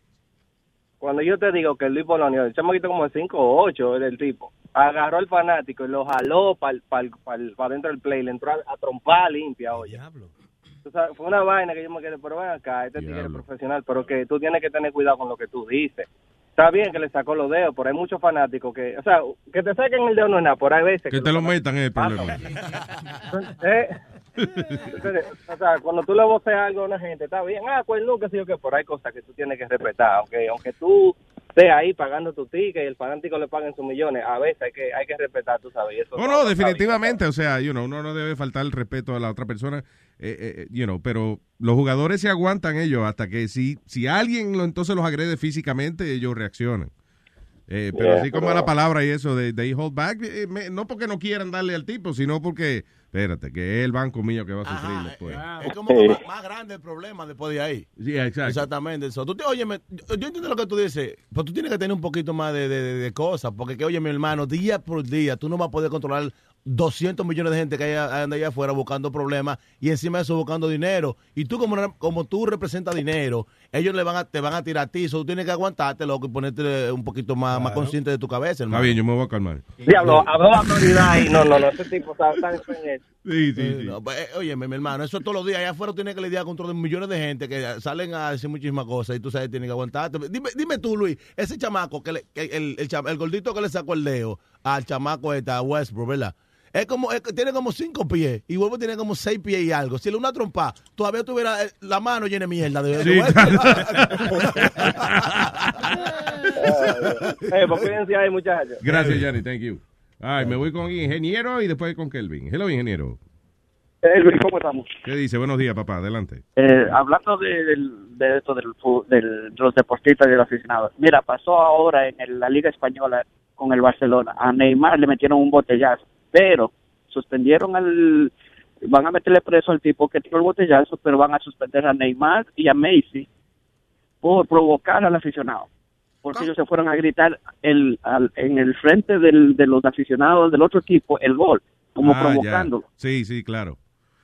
Cuando yo te digo que Luis Polonio, el chamaquito como de 5 o 8 es del tipo, agarró al fanático y lo jaló para dentro del play, le entró a, a trompar limpia, oye. Tú sabes, fue una vaina que yo me quedé, pero ven acá, este tigre es profesional, pero que tú tienes que tener cuidado con lo que tú dices. Está bien que le sacó los dedos, pero hay muchos fanáticos que, o sea, que te saquen el dedo no es nada, por ahí veces. Que te lo metan es el problema. (laughs) Eh, entonces, o sea, cuando tú le voceas algo a una gente, está bien, ah, pues no, que sí o que, pero hay cosas que tú tienes que respetar, aunque aunque tú estés ahí pagando tu ticket y el fanático le paguen sus millones, a veces hay que hay que respetar, tú sabes. eso No, no, definitivamente. O sea, you know, uno no debe faltar el respeto a la otra persona, eh, eh, you know, pero los jugadores se aguantan ellos hasta que si, si alguien lo, entonces los agrede físicamente, ellos reaccionan. Eh, pero Yeah, así como pero- la palabra y eso de they hold back, eh, me- no porque no quieran darle al tipo, sino porque, espérate, que es el banco mío que va a sufrir después. Es como que más, más grande el problema después de ahí. Sí, exacto. Exactamente. Eso. Tú te, óyeme, yo, yo entiendo lo que tú dices, pero tú tienes que tener un poquito más de, de- de- de cosas, porque que, oye, mi hermano, día por día, tú no vas a poder controlar 200 millones de gente que hay, anda allá afuera buscando problemas y encima de eso buscando dinero. Y tú, como, como tú representas dinero, ellos le van a, te van a tirar a ti, eso tú tienes que aguantarte, loco, y ponerte un poquito más, más consciente de tu cabeza, Está hermano. bien, yo me voy a calmar. Diablo, habló la autoridad y no, no, no, ese tipo está tan en Sí, sí, Eh, no, pues, eh, óyeme, mi hermano, eso todos los días. Allá afuera tienes que lidiar con otros millones de gente que salen a decir muchísimas cosas y tú sabes, tienes que aguantarte. Dime, dime tú, Luis, ese chamaco, que le- que el, el, cham- el gordito que le sacó el dedo al chamaco este, a Westbrook, ¿verdad? Es como, es- tiene como cinco pies y vuelvo tiene como seis pies y algo. Si le una trompa, todavía tuviera eh, la mano llena de mierda. De, de Sí, Eh, pues cuídense ahí, muchachos. Gracias, Johnny, thank you. Ay, me voy con ingeniero y después con Kelvin. Hello, ingeniero. Eh, Luis, ¿cómo estamos? ¿Qué dice? Buenos días, papá, adelante. Eh, hablando de, esto del, del- de los deportistas y de los aficionados. Mira, pasó ahora en el- la Liga Española con el Barcelona. A Neymar le metieron un botellazo, pero suspendieron al... Van a meterle preso al tipo que tiró el botellazo, pero van a suspender a Neymar y a Messi por provocar al aficionado. Porque ellos se fueron a gritar el, al- en el frente del- de los aficionados del otro equipo el gol, como Ah, ya. provocándolo. Sí, sí, claro.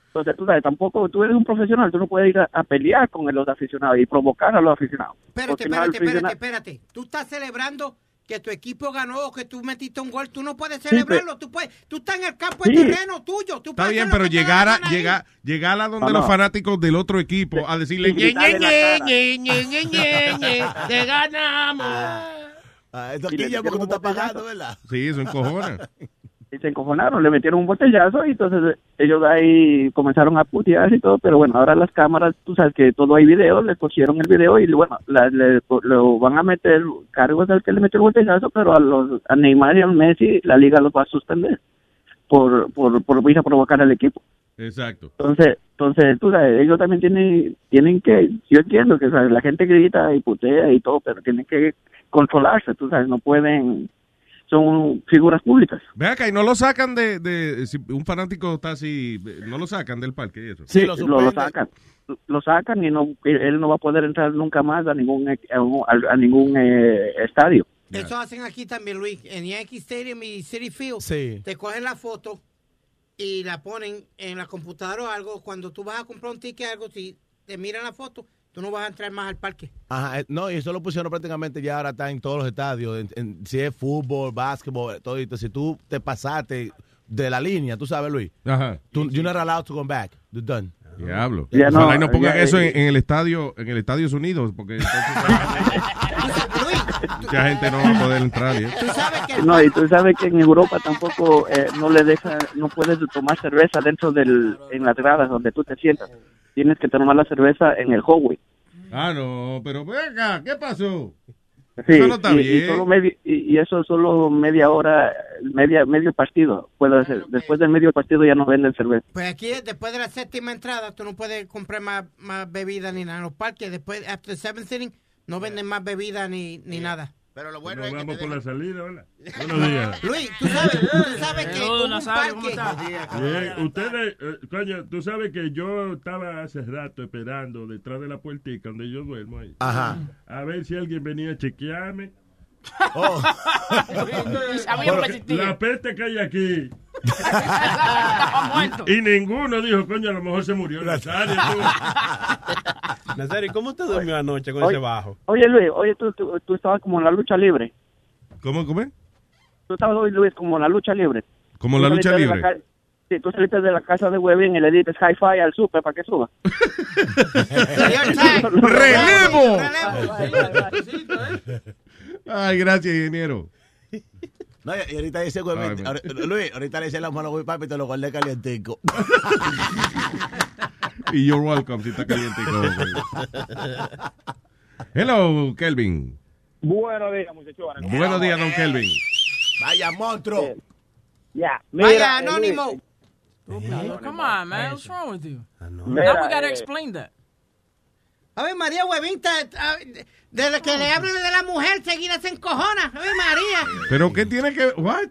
Entonces, tú sabes, tampoco, tú eres un profesional, tú no puedes ir a, a pelear con los aficionados y provocar a los aficionados. Espérate, espérate, espérate, espérate. Tú estás celebrando que tu equipo ganó o que tú metiste un gol. Tú no puedes celebrarlo. Tú, puedes, tú estás en el campo, es Sí. terreno tuyo. Tú Está bien, pero llegar a, llegar, llegar a donde No, los fanáticos del otro equipo a decirle ñe, ñe, en ñe, cara. ñe, ñe, ñe, ñe, (laughs) ñe, te ganamos. Ah, esto aquí ya porque tú estás pagando, ¿verdad? Sí, eso encojona. (laughs) y se encojonaron, le metieron un botellazo y entonces ellos ahí comenzaron a putear y todo, pero bueno, ahora las cámaras, tú sabes que todo hay video, le cogieron el video y bueno, la- le, lo van a meter cargos al que le metió el botellazo, pero a los a Neymar y a Messi la liga los va a suspender por por por ir a provocar al equipo. Exacto. Entonces, entonces tú sabes, ellos también tienen tienen que, yo entiendo que ¿sabes? la gente grita y putea y todo, pero tienen que controlarse, tú sabes, no pueden, son figuras públicas. Ve acá, y no lo sacan de, de si un fanático está así, no lo sacan del parque y eso. Sí, lo, lo sacan. Lo sacan y no él no va a poder entrar nunca más a ningún a, a- a ningún eh, estadio. Eso hacen aquí también, Luis. En Yankee Stadium y City Field. Sí. Te cogen la foto y la ponen en la computadora o algo. Cuando tú vas a comprar un ticket algo, si te miran la foto, tú no vas a entrar más al parque. Ajá, eh, no, y eso lo pusieron prácticamente ya ahora está en todos los estadios, en- en- si es fútbol, básquetbol, todo. Si tú te pasaste de la línea, tú sabes, Luis, Ajá. tú, you're not allowed to come back. You're done. Diablo. Ya no, Ojalá y no pongan ya, eso eh, en, en el estadio, en el Estados Unidos, porque entonces (laughs) mucha gente no va a poder entrar. ¿eh? No, y tú sabes que en Europa tampoco eh, no le deja, no puedes tomar cerveza dentro del, en las gradas donde tú te sientas. Tienes que tomar la cerveza en el hallway. Ah, no, pero venga, ¿qué pasó? Sí, Eso no está y, y bien. solo medio- y, y eso solo media hora, media medio partido puede hacer. Después del medio partido ya no venden cerveza. Pues aquí, después de la séptima entrada, tú no puedes comprar más, más bebida ni nada. En los parques, después, after the seventh inning, no venden más bebida ni, ni nada. Pero lo bueno Nos es que vamos por la salida, ¿verdad? (laughs) Buenos días. Luis, tú sabes, tú sabes que Saludos, un Nazario, ¿cómo parque... estás? Bien, ustedes, eh, coño, tú sabes que yo estaba hace rato esperando detrás de la puertica donde yo duermo ahí. Ajá. A ver si alguien venía a chequearme. Oh. La peste que hay aquí. Y ninguno dijo, coño, a lo mejor se murió Nazario. Nazario, ¿cómo usted durmió anoche con Oye, ese bajo? Oye Luis, oye tú, tú, tú estabas como en la lucha libre. ¿Cómo, cómo? Tú estabas hoy Luis como en la lucha libre. Como la lucha la libre. ca- Sí, tú saliste de la casa de Webin y le diste hi-fi al super para que suba. ¡Relevo! Ay, gracias, ingeniero. No, y ahorita dice, güey, Luis, ahorita le dice la mano, güey, papi, te lo guardé calientico. (laughs) Y you're welcome si está caliente. Hello, Kelvin. Buenos días, muchachones. Buenos días, don Kelvin. Vaya monstruo. Ya, Vaya, eh, anónimo. Come on, man. What's wrong with you? Now we gotta eh, explain that. A ver, María está- desde que le hablan de la mujer, seguida se encojona. A ver, María. ¿Pero qué tiene que...? What?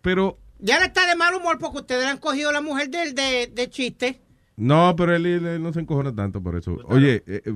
Pero... Ya le está de mal humor porque ustedes le han cogido a la mujer del de, de chiste. No, pero él, él no se encojona tanto por eso. Oye, eh, eh,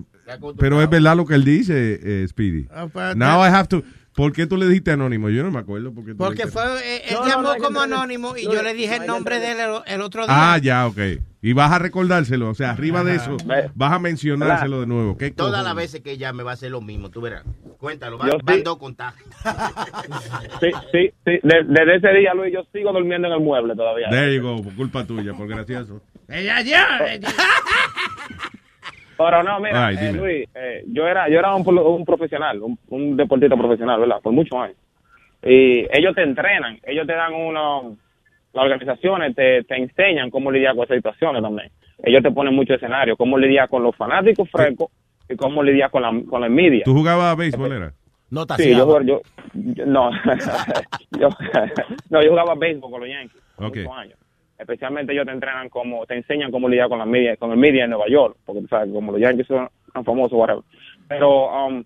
pero es verdad lo que él dice, eh, Speedy. Ah, pues, Now I have to... ¿Por qué tú le dijiste anónimo? Yo no me acuerdo. Porque tú Porque fue, dijiste- eh, él No, llamó no, como anónimo y No, yo le dije el nombre de él el, el otro día. Ah, ya, ok. Y vas a recordárselo. O sea, arriba de eso, vas a mencionárselo de nuevo. ¿Qué Todas las veces que ella me va a hacer lo mismo, tú verás. Cuéntalo, va, van sí. dos contagios. (laughs) Sí, sí, sí. De- Desde ese día, Luis, yo sigo durmiendo en el mueble todavía. There you go, por culpa tuya, por gracioso. Ella ya. (laughs) Pero no, mira, Ay, eh. Luis, eh, yo era yo era un, pro- un profesional, un, un deportista profesional, ¿verdad? Por muchos años. Y ellos te entrenan, ellos te dan uno, las organizaciones te, te enseñan cómo lidiar con esas situaciones también. Ellos te ponen muchos escenarios, cómo lidiar con los fanáticos frescos y cómo lidiar con la, con la envidia. ¿Tú jugabas a béisbol, era? No Sí, yo, jugaba- yo, yo- no, (laughs) yo, (laughs) no, yo jugaba béisbol con los Yankees por Ok. muchos años. Especialmente ellos te entrenan como, te enseñan cómo lidiar con la media, con el media en Nueva York, porque tú sabes, como los Yankees son tan famosos, whatever. Pero um,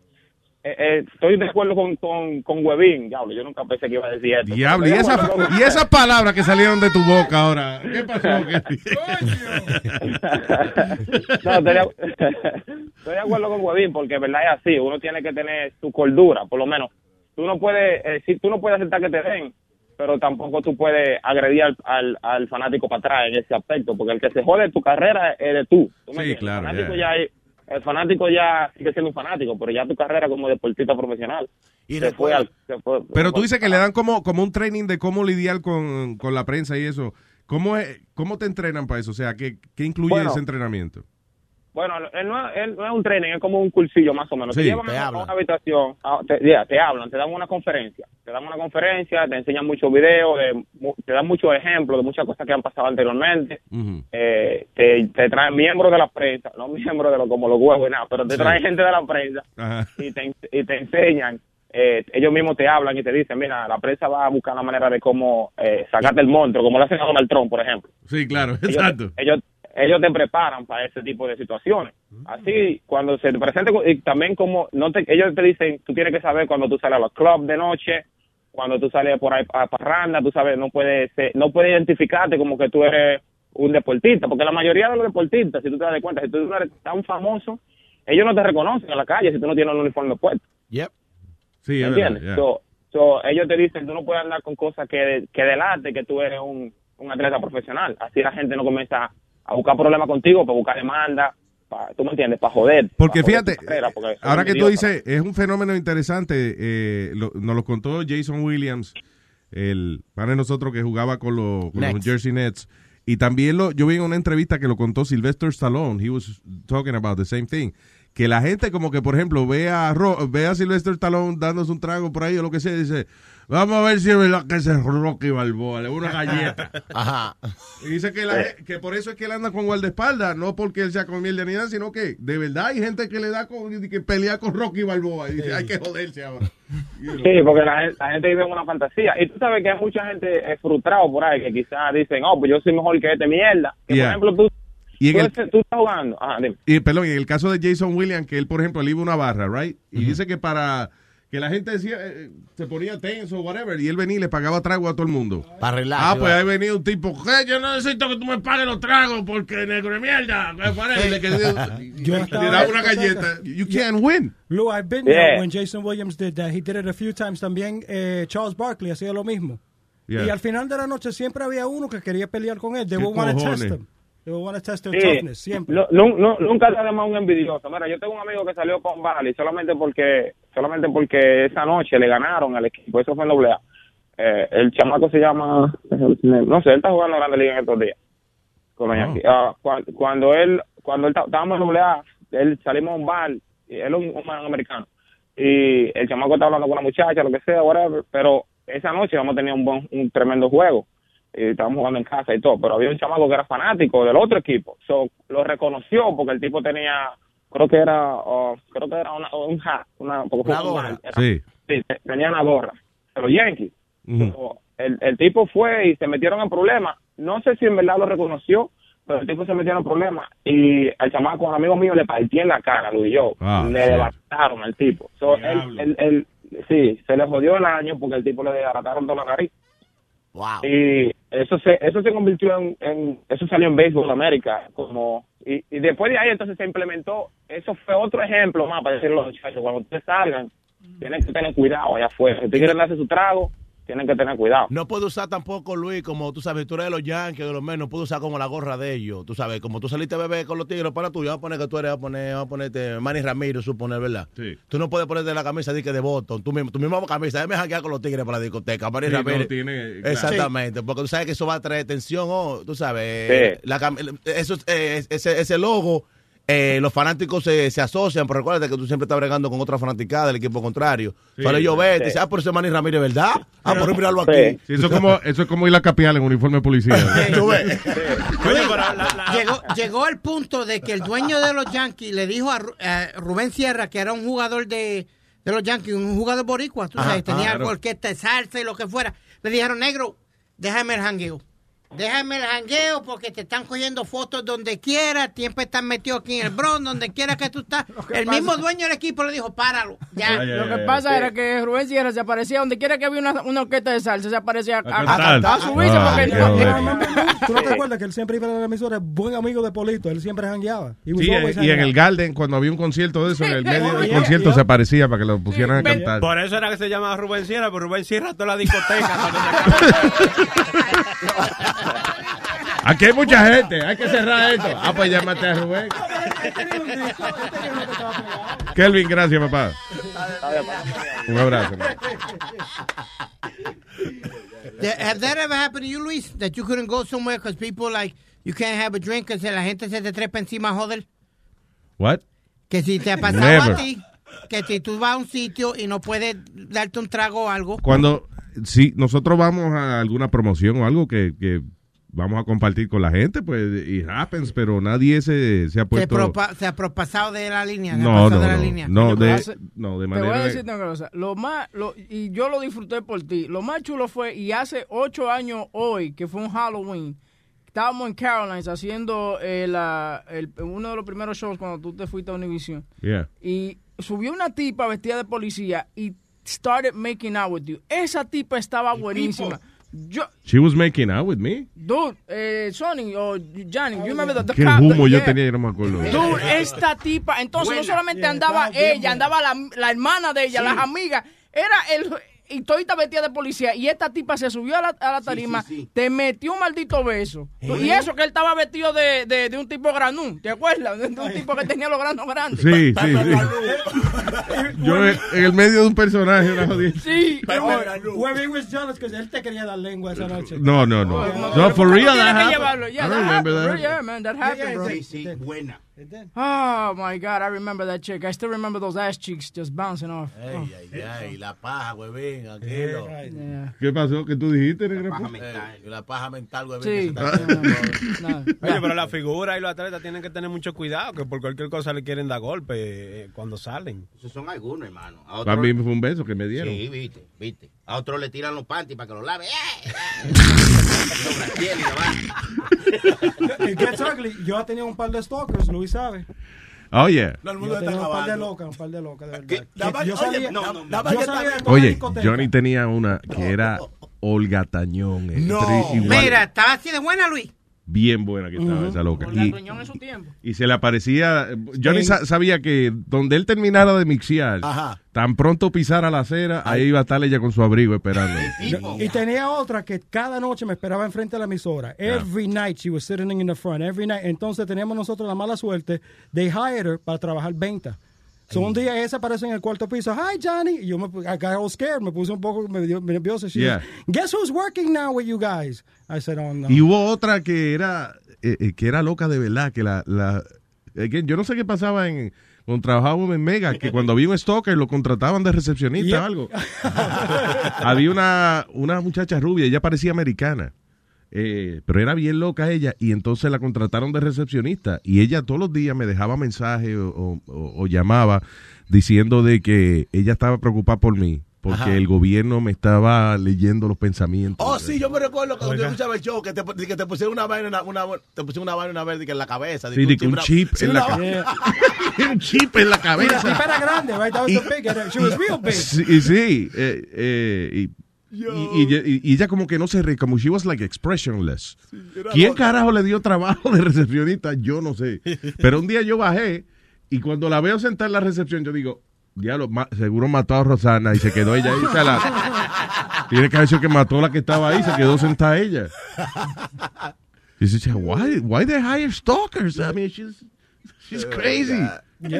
eh, eh, estoy de acuerdo con, con, con Webin, diablo, yo nunca pensé que iba a decir esto. Diablo, y, esa, con- y esas palabras que salieron de tu boca ahora. ¿Qué pasó? (laughs) (laughs) no, estoy de, (laughs) estoy de acuerdo con Webin porque en verdad es así. Uno tiene que tener su cordura, por lo menos. Tú no puedes, eh, si tú no puedes aceptar que te den, pero tampoco tú puedes agredir al, al, al fanático para atrás en ese aspecto, porque el que se jode tu carrera eres tú. ¿tú Sí, claro, El fanático, yeah. ya es- el fanático ya sigue siendo un fanático, pero ya tu carrera como deportista profesional se fue al, se fue- Pero tú dices que le dan como, como un training de cómo lidiar con, con la prensa y eso. ¿Cómo, es, ¿Cómo te entrenan para eso? O sea, ¿qué, qué incluye Bueno. ese entrenamiento? Bueno, él no, es- él no es un training, es como un cursillo más o menos. Sí, te llevan te a hablan. una habitación, a- te, hablan, te dan una conferencia. Te dan una conferencia, te enseñan muchos videos, de, te dan muchos ejemplos de muchas cosas que han pasado anteriormente. Eh, te, te traen miembros de la prensa, no (laughs) miembros de lo, como los huevos y nada, pero te Sí. traen gente de la prensa Ajá. y te, y te enseñan. eh, ellos mismos te hablan y te dicen, mira, la prensa va a buscar la manera de cómo eh, sacarte el monstruo, como lo hacen a Donald Trump, por ejemplo Sí, claro, ellos, exacto. ellos ellos te preparan para ese tipo de situaciones. Así, cuando se te presente, y también como no te, ellos te dicen, tú tienes que saber cuando tú sales a los clubs de noche, cuando tú sales por ahí a parranda, tú sabes, no puedes ser- no puedes identificarte como que tú eres un deportista, porque la mayoría de los deportistas, si tú te das cuenta, si tú no eres tan famoso, ellos no te reconocen en la calle si tú no tienes el uniforme puesto. Sí, ¿Me es verdad, entiendes? yeah. So- so, ellos te dicen, tú no puedes andar con cosas que, que delate que tú eres un, un atleta profesional. Así la gente no comienza a buscar problemas contigo, para buscar demanda, para, tú me entiendes, para joder. Porque para joder fíjate, tu carrera, porque son ahora que tú idiotas. dices, es un fenómeno interesante, eh, lo- nos lo contó Jason Williams, el padre de nosotros que jugaba con, los- con los Nets. Jersey Nets, y también lo, yo vi en una entrevista que lo contó Sylvester Stallone, he was talking about the same thing, que la gente como que, por ejemplo, ve a, Ro- ve a Sylvester Stallone dándose un trago por ahí o lo que sea, y dice, vamos a ver si es verdad que ese es Rocky Balboa, le da una galleta. (laughs) Ajá. Y dice que, la- que por eso es que él anda con guardaespaldas, no porque él sea con mierda ni nada, sino que de verdad hay gente que le da con, que pelea con Rocky Balboa y dice, hay que joderse ahora. Sí, porque la, la gente vive en una fantasía. Y tú sabes que hay mucha gente eh, frustrada por ahí que quizás dicen, oh, pues yo soy mejor que este mierda. Que Yeah. por ejemplo tú, Y en tú, el- tú estás jugando. Ajá, dime. Y perdón, en el caso de Jason Williams, que él, por ejemplo, él iba a una barra, right? Y dice que para que la gente decía, eh, se ponía tenso o whatever, y él venía y le pagaba trago a todo el mundo. Para relax. Ah, pues ahí venía un tipo, "Eh, yo no necesito que tú me pagues los tragos porque negro de mierda. eh, whatever", que le- (laughs) Yo le estaba- daba una galleta. You can't win. Lou, I've been Yeah. there when Jason Williams did that. He did it a few times. También eh, Charles Barkley hacía lo mismo. Yeah. Y al final de la noche siempre había uno que quería pelear con él. They ¿Qué would want to test him. They would want to test their Sí. toughness, siempre. No, no, no, nunca te además un envidioso. Mira, yo tengo un amigo que salió con Bali solamente porque solamente porque esa noche le ganaron al equipo. Eso fue en doble A. Eh, el chamaco se llama, no sé, él está jugando Grande Liga en estos días. Con. Ah, cuan- cuando, él, cuando él estábamos en doble A, él salimos a un bar, y él es un, un man americano. Y el chamaco estaba hablando con una muchacha, lo que sea, whatever. Pero esa noche hemos tenido un, buen, un tremendo juego. Y estábamos jugando en casa y todo. Pero había un chamaco que era fanático del otro equipo. So, lo reconoció porque el tipo tenía, creo que era, oh, creo que era una, un hat, una, Una gorra. Era- Sí. Sí, te- tenía una gorra. De los Yankees. So, el, el tipo fue y se metieron en problemas. No sé si en verdad lo reconoció, pero el tipo se metió en problemas. Y al chamaco, un amigo mío, le partí en la cara, Luis y yo. Ah, le sí. devastaron al tipo. So, él, él- él- sí, se le jodió el año porque el tipo le desbarataron toda la nariz. Wow. Y eso se, eso se convirtió en, en- eso salió en Béisbol América, como, y, y después de ahí entonces se implementó, eso fue otro ejemplo más para decirle a los muchachos, cuando ustedes salgan, tienen que tener cuidado allá afuera. Si ustedes quieren darse su trago, tienen que tener cuidado. No puedo usar tampoco, Luis, como tú sabes, tú eres de los Yankees, de los menos, no puedo usar como la gorra de ellos. Tú sabes, como tú saliste a beber con los tigres para tuyo, vamos a poner que tú eres, vamos a poner, vamos a ponerte Manny Ramírez, suponer, ¿verdad? Sí. Tú no puedes ponerte la camisa de que de Boston, tú mismo, tu misma camisa, déjame hackear con los tigres para la discoteca, Manny Sí, no, Ramírez. tiene- claro. Exactamente, porque tú sabes que eso va a traer tensión, oh, tú sabes, Sí. la cam- eso, eh, ese, ese logo. Eh, los fanáticos se, se asocian, pero recuerda que tú siempre estás bregando con otra fanaticada del equipo contrario. Sí, Solo yo sí. ve, Sí. dice, ah, por ese Manny Ramírez, ¿verdad? Ah, por mirarlo aquí. Sí, eso, es como, eso es como ir a capial en uniforme de policía. (laughs) Tú ves. Oye, pero la- la- Llegó, llegó el punto de que el dueño de los Yankees le dijo a, a Rubén Sierra, que era un jugador de, de los Yankees, un jugador boricua, tú Ajá, tenía claro. orquesta de salsa y lo que fuera. Le dijeron, negro, déjame el jangueo. Déjame el jangueo porque te están cogiendo fotos donde quiera, siempre están metidos aquí en el Bronx, donde quiera que tú estás. (laughs) El pasa- mismo dueño del equipo le dijo, páralo, ya. Lo que pasa era que Rubén Sierra se aparecía donde quiera que había una, una orquesta de salsa, se aparecía a, a- a subirse Ah, porque. ¿Tú no te acuerdas que él siempre iba a la emisora? Buen amigo de Polito, él siempre jangueaba. Was Sí, y en el. Garden, cuando había un concierto de eso, en el medio del concierto se aparecía para que lo pusieran a cantar. Por eso era que se llamaba Rubén Sierra, pero Rubén Sierra toda la discoteca. (laughs) Aquí hay mucha gente, hay que cerrar esto. Ah, pues llámate a Rubén. Kelvin, gracias, papá. Un abrazo. Have that ever happened to you, Luis? That you couldn't go somewhere because people like, you can't have a drink because la gente se te trepa encima, joder. What? Que si te ha pasado Never. a ti, que si tú vas a un sitio y no puedes darte un trago o algo. Cuando, si nosotros vamos a alguna promoción o algo que, que vamos a compartir con la gente, pues it happens, pero nadie se, se ha Se, puesto... propa- se ha propasado de la línea. se ha No, pasado no, de la no, línea. no, de, Hace- no, de Te voy a manera... decir una cosa. Lo más, lo- y yo lo disfruté por ti. Lo más chulo fue, y hace ocho años hoy, que fue un Halloween, estábamos en Carolines haciendo eh, la- el- uno de los primeros shows cuando tú te fuiste a Univision. Yeah. Y subió una tipa vestida de policía y started making out with you. Esa tipa estaba buenísima. Yo, She was making out with me. dude, eh, Sonny o Johnny, you remember the, the Qué cop, humo yo yeah. tenía y no me acuerdo. Dude, esta tipa, entonces no solamente andaba ella, andaba la, la hermana de ella, Sí. las amigas, era el y todita vestida de policía y esta tipa se subió a la, a la tarima, te metió un maldito beso. ¿Eh? Y eso que él estaba vestido de, de, de un tipo granú, ¿te acuerdas? De, de un tipo que tenía los granos grandes. Sí, sí, sí. (laughs) Yo en en el medio de un personaje, una jodida. Sí. Webby was jealous because él te quería dar lengua esa noche. No, no, no. No, No, for ¿cómo real, that happened. I Yeah, don't that remember happened, that. Yeah, man, that happened, bro. Sí, sí, buena. Oh my God, I remember that chick. I still remember those ass cheeks just bouncing off. Ay, Oh. ay, ay, la paja, huevín, aquello. Yeah. ¿Qué pasó? ¿Qué tú dijiste, negra? Paja mental, la paja mental, huevín. Sí. se está haciendo. Oye, pero la figura y los atletas tienen que tener mucho cuidado, que por cualquier cosa le quieren dar golpe eh, cuando salen. Esos son algunos, hermano. A Para otros- mí fue un beso que me dieron. Sí, viste, viste. A otros le tiran los panties para que los lave. (laughs) Yo he tenido un par de stalkers, Luis sabe. Oh, yeah. Yo un par de locas, un par de locas, de verdad. Nada Que más- Yo oye, no, no, salía de. Johnny tenía una que era Olga Tañón. eh, No. Mira, estaba así de buena, Luis. Bien buena que estaba esa loca. Y, en su tiempo. y se le aparecía. Johnny sa- sabía que donde él terminara de mixear, Ajá. tan pronto pisara la acera, ahí iba a estar ella con su abrigo esperando. Y tenía otra que cada noche me esperaba enfrente de la emisora. Every night she was sitting in the front. Every night. Entonces teníamos nosotros la mala suerte. They hired her para trabajar venta. So un día ella aparece en el cuarto piso. Hi, Johnny. Y yo me I got all scared. Me puse un poco me dio- nervioso. She Yeah. Guess who's working now with you guys? I said, oh, no. Y hubo otra que era eh, eh, que era loca de verdad, que la, la que yo no sé qué pasaba en cuando trabajábamos en Mega, que (laughs) cuando había un stalker lo contrataban de recepcionista Yeah. o algo. (laughs) había una, una muchacha rubia, ella parecía americana. Eh, pero era bien loca ella y entonces la contrataron de recepcionista y ella todos los días me dejaba mensajes o, o- o- o llamaba diciendo de que ella estaba preocupada por mí porque Ajá. el gobierno me estaba leyendo los pensamientos. Oh, sí, yo me recuerdo cuando Oiga. yo escuchaba el show que te, que te pusieron una vaina, una, una- te pusieron una vaina una vez en la cabeza. Sí, de que un chip en la cabeza. (laughs) un chip en la Y la cabeza. tipa era grande, right? That was Y- big. She was real big. (laughs) Sí, y sí, eh, eh, y, y, y- y- y ella como que no se ríe, como she was like expressionless. ¿Quién loca. carajo le dio trabajo de recepcionista? Yo no sé. Pero un día yo bajé y cuando la veo sentada en la recepción, yo digo, diablo, ma- seguro mató a Rosana y se quedó ella ahí. La- tiene que haber sido que mató a la que estaba ahí, se quedó sentada ella. Y dice, why, why they hire stalkers? I mean, she's, she's crazy. Yo,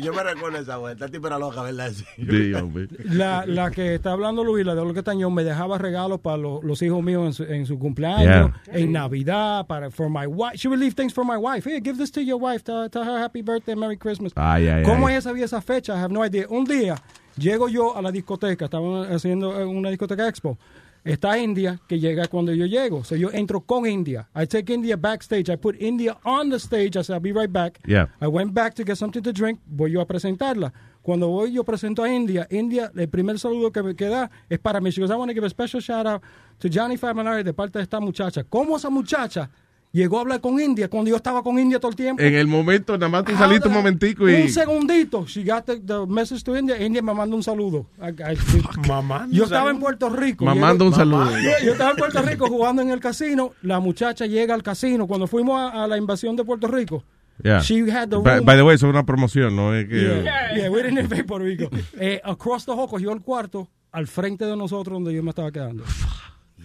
yo me recuerdo esa vuelta. El tipo era loca, ¿verdad? Sí. Sí, hombre. (laughs) La, la que está hablando Luis, la de Olga Tañón, me dejaba regalos para lo- los hijos míos en su, en su cumpleaños, en Navidad, para for my wife. She would leave things for my wife. Hey, give this to your wife. Tell, tell her happy birthday, Merry Christmas. Ay, ay, ¿Cómo ay. ella sabía esa fecha? I have no idea. Un día llego yo a la discoteca, estaban haciendo eh, una discoteca expo. Está India, que llega cuando yo llego. So yo entro con India. I take India backstage. I put India on the stage. I said, I'll be right back. Yeah. I went back to get something to drink. Voy yo a presentarla. Cuando voy yo presento a India, India, el primer saludo que me queda es para mí. She goes, I want to give a special shout out to Johnny Faminari de parte de esta muchacha. ¿Cómo esa muchacha llegó a hablar con India cuando yo estaba con India todo el tiempo? En el momento, nada más tú saliste un momentico y... Un segundito. She got the, the message to India. India me manda un saludo. I- I- (laughs) Mamando yo estaba saludo. en Puerto Rico. Mamando un saludo. Yo, yo estaba en Puerto Rico jugando en el casino. La muchacha llega al casino. Cuando fuimos a, a la invasión de Puerto Rico, Yeah. she had the By, room- by the way, eso es una promoción, no es que... Yeah, yeah, we didn't invade Puerto Rico. Eh, across the hall cogió el cuarto al frente de nosotros donde yo me estaba quedando.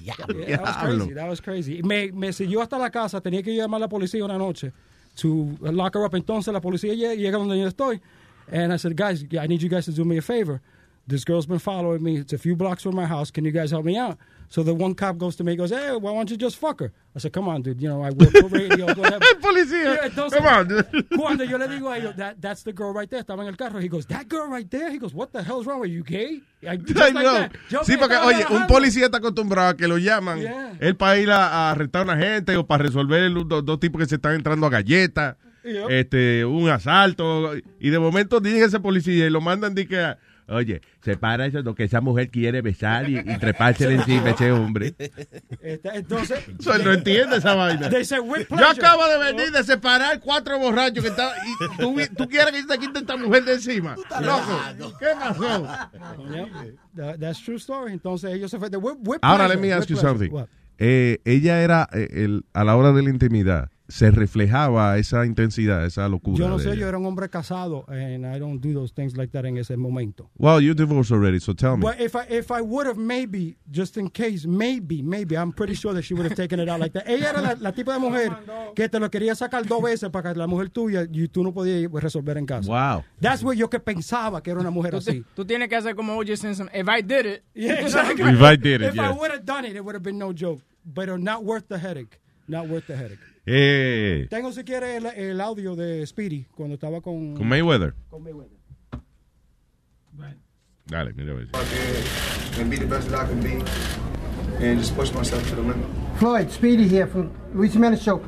Yeah, that was Diablo. crazy. That was crazy. Me, me siguió hasta la casa. Tenía que llamar a la policía una noche to lock her up. Entonces la policía llega donde yo estoy. And I said, guys, I need you guys to do me a favor. this girl's been following me. It's a few blocks from my house. Can you guys help me out? So the one cop goes to me, goes, hey, why don't you just fuck her? I said, come on, dude. You know, I work for radio. Go ahead. (laughs) Policía. Yeah, entonces, Come on, dude. cuando yo le digo a ellos, that, that's the girl right there. Estaba en el carro. He goes, that girl right there? He goes, what the hell's wrong with you, gay? I, (laughs) just I like know. that. Yo Sí, porque, oye, un policía está acostumbrado a que lo llaman. Yeah. Él para ir a, a arrestar a una gente o para resolver los dos, dos tipos que se están entrando a galletas, Yep. este, un asalto. Y de momento llega ese policía y lo mandan de que, a- oye, separa eso, lo que esa mujer quiere besar y, y trepársele encima a ese hombre. Entonces, Eso no entiende esa vaina. Yo acabo de venir de separar cuatro borrachos que estaban. Y tú, tú quieres que yo te quite esta mujer de encima. Loco, ¿qué pasó? That- that's true story. Entonces ellos se fue de with Ahora, let me ask you something. Eh, ella era, eh, el, a la hora de la intimidad, se reflejaba esa intensidad, esa locura. Yo no sé, ella. yo era un hombre casado and I don't do those things like that en ese momento. Well, you divorced already, so tell me. But if I if I would have maybe just in case maybe maybe I'm pretty sure that she would have taken it out like that. Ella era la, la tipo de mujer que te lo quería sacar dos veces para que la mujer tuya y tú no podías resolver en casa. Wow. That's what yo que pensaba que era una mujer Tú, así. tú tienes que hacer como O.J. Simpson. If I did it. Yeah, (laughs) exactly. If I did it, If yeah. I would have done it, it would have been no joke. But not worth the headache. Not worth the headache. Eh, Tengo si quiere el, el audio de Speedy cuando estaba con con Mayweather. con Mayweather. Dale, mira a ver. and be the best that I can be and just push myself to the limit. Floyd, Speedy here from Luis Jimenez Show.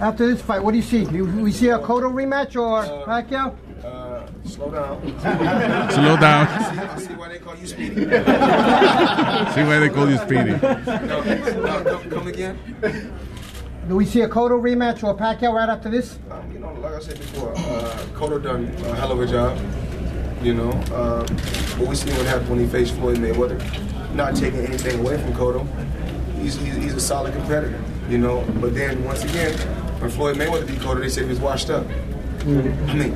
After this fight, what do you see? You, we see a Cotto rematch or Pacquiao? Uh, slow down. (laughs) Slow down. I see why they call you Speedy. (laughs) See why they call you Speedy. No, no, come, come again. Do we see a Cotto rematch or a Pacquiao right after this? Um, you know, like I said before, uh, Cotto done a hell of a job. You know, uh, what we see what happened when he faced Floyd Mayweather. Not taking anything away from Cotto. He's, he's, he's a solid competitor. You know, but then once again, when Floyd Mayweather beat Cotto, they said he was washed up. I mean,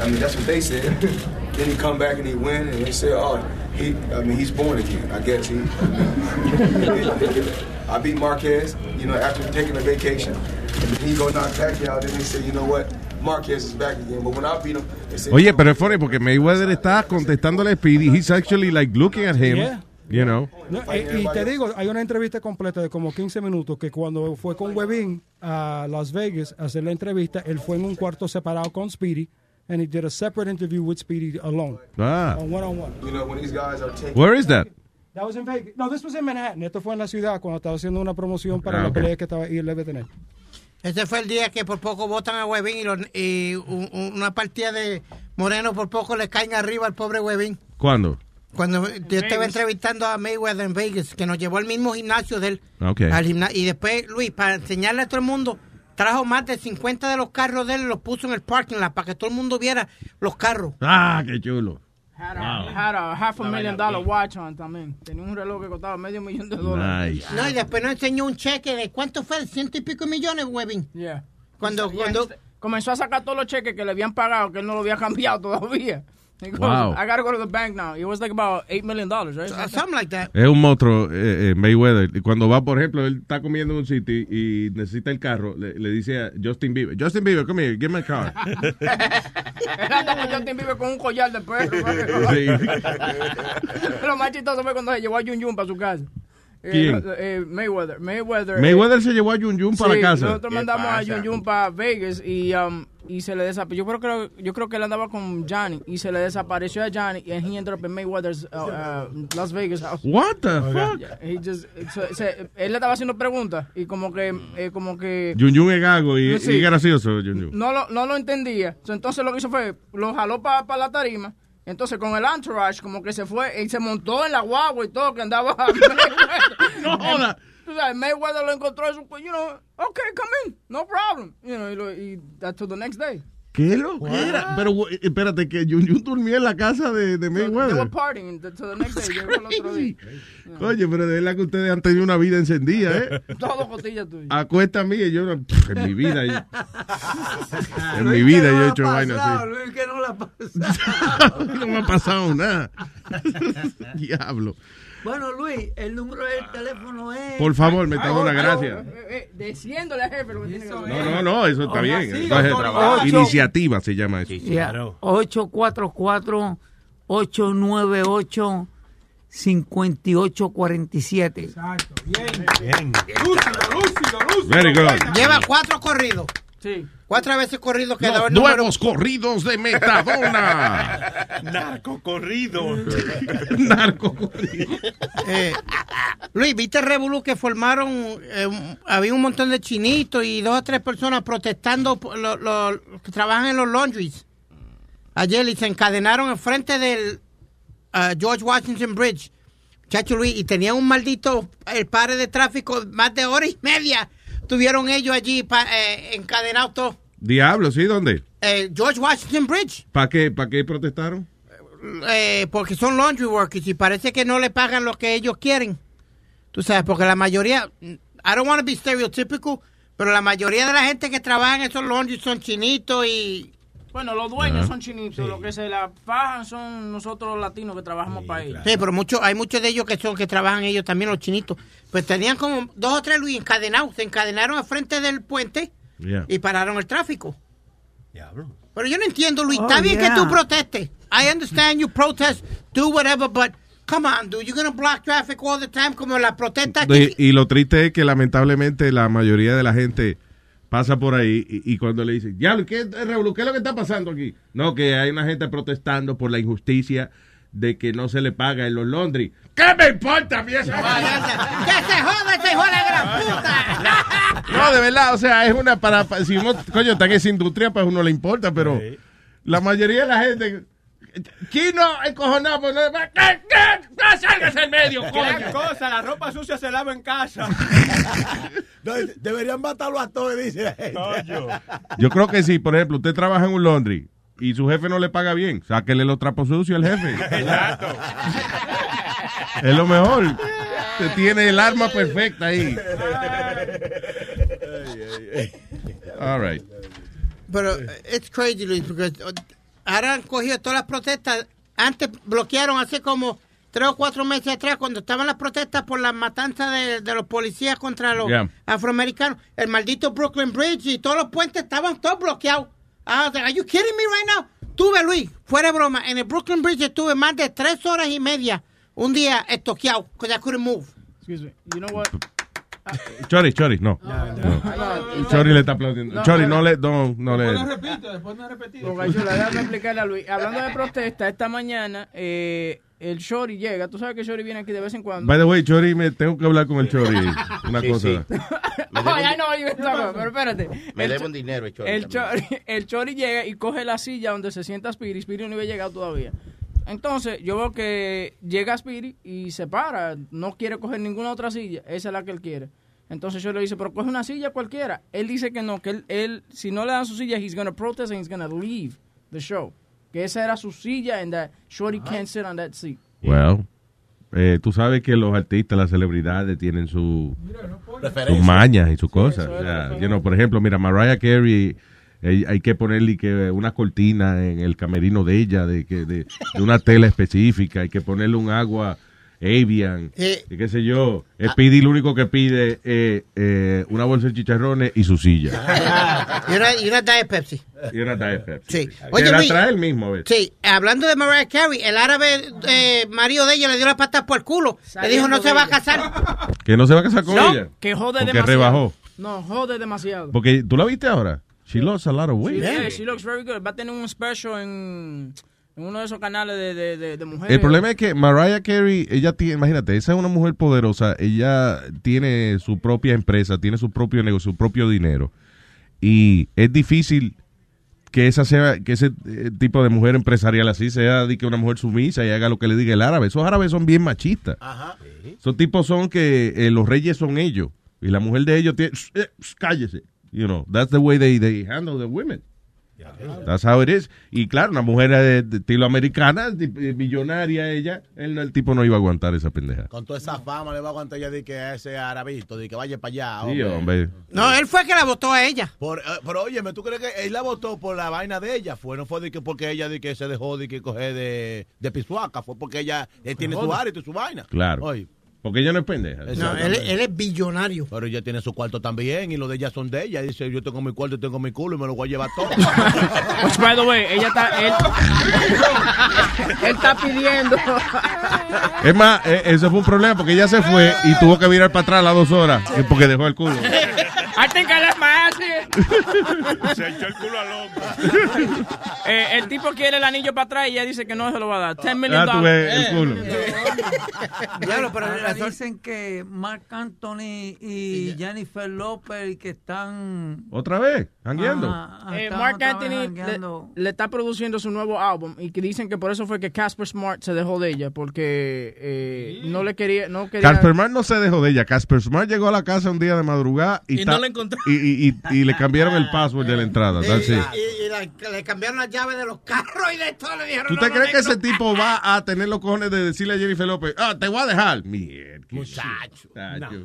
I mean that's what they said. (laughs) then he come back and he win, and they say, oh, he, I mean, he's born again. I guess he. I (laughs) beat Marquez, you know, after taking a vacation. He go knock Pacquiao, then they say, you know what, Marquez is back again. But when I beat him, they say, Oye, pero es funny porque Mayweather está contestándole a Speedy. He's actually like looking at him. Yeah. You know. No, eh, y te digo, hay una entrevista completa de como 15 minutos que cuando fue con Webin a Las Vegas a hacer la entrevista, él fue en un cuarto separado con Speedy and he did a separate interview with Speedy alone. Ah. On one on one. You know, when these guys are taking. Where is that? That was in Vegas. No, this was in Manhattan. Esto fue en la ciudad cuando estaba haciendo una promoción para Ah, la pelea que estaba y él debe tener. Ese fue el día que por poco votan a Webin y, los- y un- un- una partida de Moreno por poco le caen arriba al pobre Webin. ¿Cuándo? Cuando yo estaba entrevistando a Mayweather en Vegas, que nos llevó al mismo gimnasio de él. Al gimna- y después, Luis, para enseñarle a todo el mundo, trajo más de 50 de los carros de él y los puso en el parking lot para que todo el mundo viera los carros. Ah, qué chulo. Had a, had a half a million dollar watch on también. Tenía un reloj que costaba medio millón de dólares. No, y después nos enseñó un cheque de cuánto fue, ciento y pico millones, Webin. Yeah. Cuando, Yeah, cuando, comenzó a sacar todos los cheques que le habían pagado, que él no lo había (laughs) cambiado todavía. He goes, Wow. I gotta go to the bank now. It was like about $8 million, right? Something like that. Es un monstruo, eh, eh, Mayweather. Cuando va, por ejemplo, él está comiendo en un sitio y necesita el carro, le, le dice a Justin Bieber, Justin Bieber, come here, give me a car. Él anda con Justin Bieber con un collar de perro. Sí. (laughs) Lo más chistoso fue cuando se llevó a Jun Jun para su casa. Eh, ¿Quién? eh, Mayweather. Mayweather. eh, Mayweather se llevó a Jun Jun para sí, casa. Nosotros mandamos a Jun Jun para Vegas y, um, y se le desapareció. Yo creo, que, yo creo que él andaba con Johnny y se le desapareció a Johnny y he ended up in Mayweather's uh, uh, Las Vegas house. What the fuck? Yeah, he just, so- se- él le estaba haciendo preguntas y como que, eh, como que Jun Jun es gago y, Sí. y gracioso, Jun Jun. no lo, no lo entendía. Entonces lo que hizo fue, lo jaló para la tarima. Entonces con el entourage como que se fue y se montó en la guagua y todo que andaba. (laughs) (laughs) No joda. Tú sabes, Mayweather lo encontró y su, you know, okay, come in, no problem. You know, y, lo, y that to the next day. ¿Qué loquera? Pero güey, espérate, que Jun Jun durmió en la casa de, de So, Mayweather. partying to the next day. Llegó el otro día. Oye, pero de verdad que ustedes han tenido una vida encendida, ¿eh? (laughs) Todo costilla tuya. Acuesta a mí y yo, no- pff, en mi vida, yo- (laughs) en mi vida yo he hecho vainas así. Luis, que no la ha (laughs) pasado. no me ha pasado nada. Diablo. Bueno, Luis, el número del teléfono es. Por favor, me está dando una gracia. Eh, eh, Diciéndole al jefe lo que tiene que hacer. No, no, no, eso está bien. Eso es trabajo. Iniciativa se llama eso. Ya, 844 898-5847. Exacto, bien. Bien. Lúcido, lúcido, lúcido. Very good. Lleva cuatro corridos. Sí. Cuatro veces corrido quedó Los nuevos corridos de Metadona. (laughs) Narco corrido. (laughs) Narco corrido. Eh, Luis, ¿viste el revolú que formaron? eh, había un montón de chinitos y dos o tres personas protestando por lo- lo- los que trabajan en los laundries. Ayer y se encadenaron enfrente del ah, George Washington Bridge. Chacho Luis, y tenían un maldito el padre de tráfico más de hora y media. Tuvieron ellos allí pa- eh, encadenados todos. Diablo, ¿sí? ¿Dónde? Eh, George Washington Bridge. ¿Para qué, ¿Para qué protestaron? eh, porque son laundry workers y parece que no le pagan lo que ellos quieren. Tú sabes, porque la mayoría, I don't want to be stereotypical, pero la mayoría de la gente que trabaja en esos laundry son chinitos y... Bueno, los dueños son chinitos, los que se la fajan son nosotros los latinos que trabajamos para ellos. Sí, pero muchos, hay muchos de ellos que son que trabajan ellos también, los chinitos. Pues tenían como dos o tres Luis encadenados, se encadenaron al frente del puente Yeah. y pararon el tráfico. Diablo. Pero yo no entiendo, Luis. Oh, Está bien yeah. que tú protestes. I understand you protest, do whatever, but come on, dude. You're gonna block traffic all the time como la protesta que... Y, y lo triste es que lamentablemente la mayoría de la gente pasa por ahí y, y cuando le dicen, ya, ¿qué, Raúl, ¿qué es lo que está pasando aquí? No, que hay una gente protestando por la injusticia de que no se le paga en los Londres. ¿Qué me importa a mí esa? ¡Que se joda ese hijo de la gran puta! (laughs) No, de verdad, o sea, es una para, si uno, coño, está en esa industria, pues a uno le importa, pero la mayoría de la gente, Chino, encojonado, pues, no, ¿qué, qué? ¡No salgas en medio, coño! cosa, la ropa sucia se lava en casa. (laughs) No, deberían matarlo a todos, dice la gente. Yo creo que si, por ejemplo, usted trabaja en un laundry y su jefe no le paga bien, sáquele los trapos sucios al jefe. (laughs) Exacto. Es lo mejor. Usted tiene el arma perfecta ahí. All right. Pero eh, it's crazy, Luis, porque eh, ahora han cogido todas las protestas. Antes bloquearon hace como tres o cuatro meses atrás, cuando estaban las protestas por la matanza de, de los policías contra los Yeah. afroamericanos. El maldito Brooklyn Bridge y todos los puentes estaban todos bloqueados. Like, Are you kidding me right now? Tuve, Luis, fuera de broma, en el Brooklyn Bridge estuve más de tres horas y media un día estoqueado, because I couldn't move. Excuse me. You know what? Chori, Chori, no. No. Chori le está aplaudiendo. Chori, no, le, no, no le. Después no repite, después no repite. Porque yo le déjame explicarle a Luis. Hablando de protesta, esta mañana eh, el Shorty llega. Tú sabes que Shorty viene aquí de vez en cuando. By the way, Chori, me tengo que hablar con el Chori. Una Sí, cosa. sí. Ay, (laughs) ay, no, yo estaba- pero espérate. Me Cho- un dinero el Chori El. Chori, el Chori llega y coge la silla donde se sienta Spiri. Spiri no había llegado todavía. Entonces, yo veo que llega Spiri y se para. No quiere coger ninguna otra silla. Esa es la que él quiere. Entonces yo le dice, pero coge una silla cualquiera. Él dice que no, que él, él si no le dan su silla, he's gonna protest and he's gonna leave the show. Que esa era su silla and that Shorty can't sit on that seat. Well, eh, tú sabes que los artistas, las celebridades tienen su, sus mañas y sus cosas. O sea, you know, por ejemplo, mira, Mariah Carey, eh, hay que ponerle que una cortina en el camerino de ella, de, que, de, de una tela específica, hay que ponerle un agua Avian, Eh. y qué sé yo. Speedy lo único que pide es eh, una bolsa de chicharrones y su silla. (laughs) Y una, y una Diet Pepsi. y una Diet Pepsi. Sí. Que Oye, la trae él mismo, a ver. Sí, hablando de Mariah Carey, el árabe eh, marido de ella le dio la pata por el culo. Le dijo no se va a casar. Que no se va a casar con No, ella. que jode Porque demasiado. rebajó. No, jode demasiado. Porque tú la viste ahora. She lost a lot of weight. Yeah, she looks very good. Va a tener un special en, en uno de esos canales de, de, de, de mujeres. El problema es que Mariah Carey, ella tiene, imagínate, esa es una mujer poderosa, ella tiene su propia empresa, tiene su propio negocio, su propio dinero. Y es difícil que esa sea, que ese eh, tipo de mujer empresarial así sea de que una mujer sumisa y haga lo que le diga el árabe. Esos árabes son bien machistas. Esos tipos son que eh, los reyes son ellos. Y la mujer de ellos tiene, "Shh, eh, cállese. You know, that's the way they, they handle the women. That's how it is. Y claro, una mujer de, de estilo americana, de- de millonaria ella, el, el tipo no iba a aguantar esa pendeja. Con toda esa fama le va a aguantar ya de que a ese arabito, de que vaya para allá. Sí, hombre. No, él fue que la votó a ella. Por, eh, pero óyeme, ¿tú crees que él la votó por la vaina de ella? Fue, no fue de que porque ella de que se dejó de que coger de, de pisuaca, fue porque ella eh, tiene su área y su vaina. Claro. Oye, Porque ella no es pendeja. No, él, él es billonario. Pero ella tiene su cuarto también y los de ella son de ella. Dice, yo tengo mi cuarto, yo tengo mi culo y me lo voy a llevar todo. (laughs) Which, by the way, ella está. Él, (laughs) él está pidiendo. Es más, eh, eso fue un problema porque ella se fue y tuvo que virar para atrás las dos horas eh, porque dejó el culo. I think I left (laughs) Se echó el culo al hombro. (laughs) Eh, el tipo quiere el anillo para atrás y ella dice que no se lo va a dar. 10 million Ah, tú ves el culo. Diablo, pero ahora dicen que Mark Anthony y Jennifer Lopez que están ¿Otra vez? ¿Jangueando? Ajá, Eh, están Mark Anthony le, está produciendo su nuevo álbum y que dicen que por eso fue que Casper Smart se dejó de ella porque eh, no le quería no quería Casper Smart no se dejó de ella. Casper Smart llegó a la casa un día de madrugada y, Y no la encontró. y, y- y- le cambiaron el password de la entrada. That's it. Y, y la- le cambiaron las llaves de los carros y de todo. Le dijeron, ¿Tú te no, crees que ese tipo va a tener los cojones de decirle a Jennifer López, ah, te voy a dejar? Mierda. Muchacho.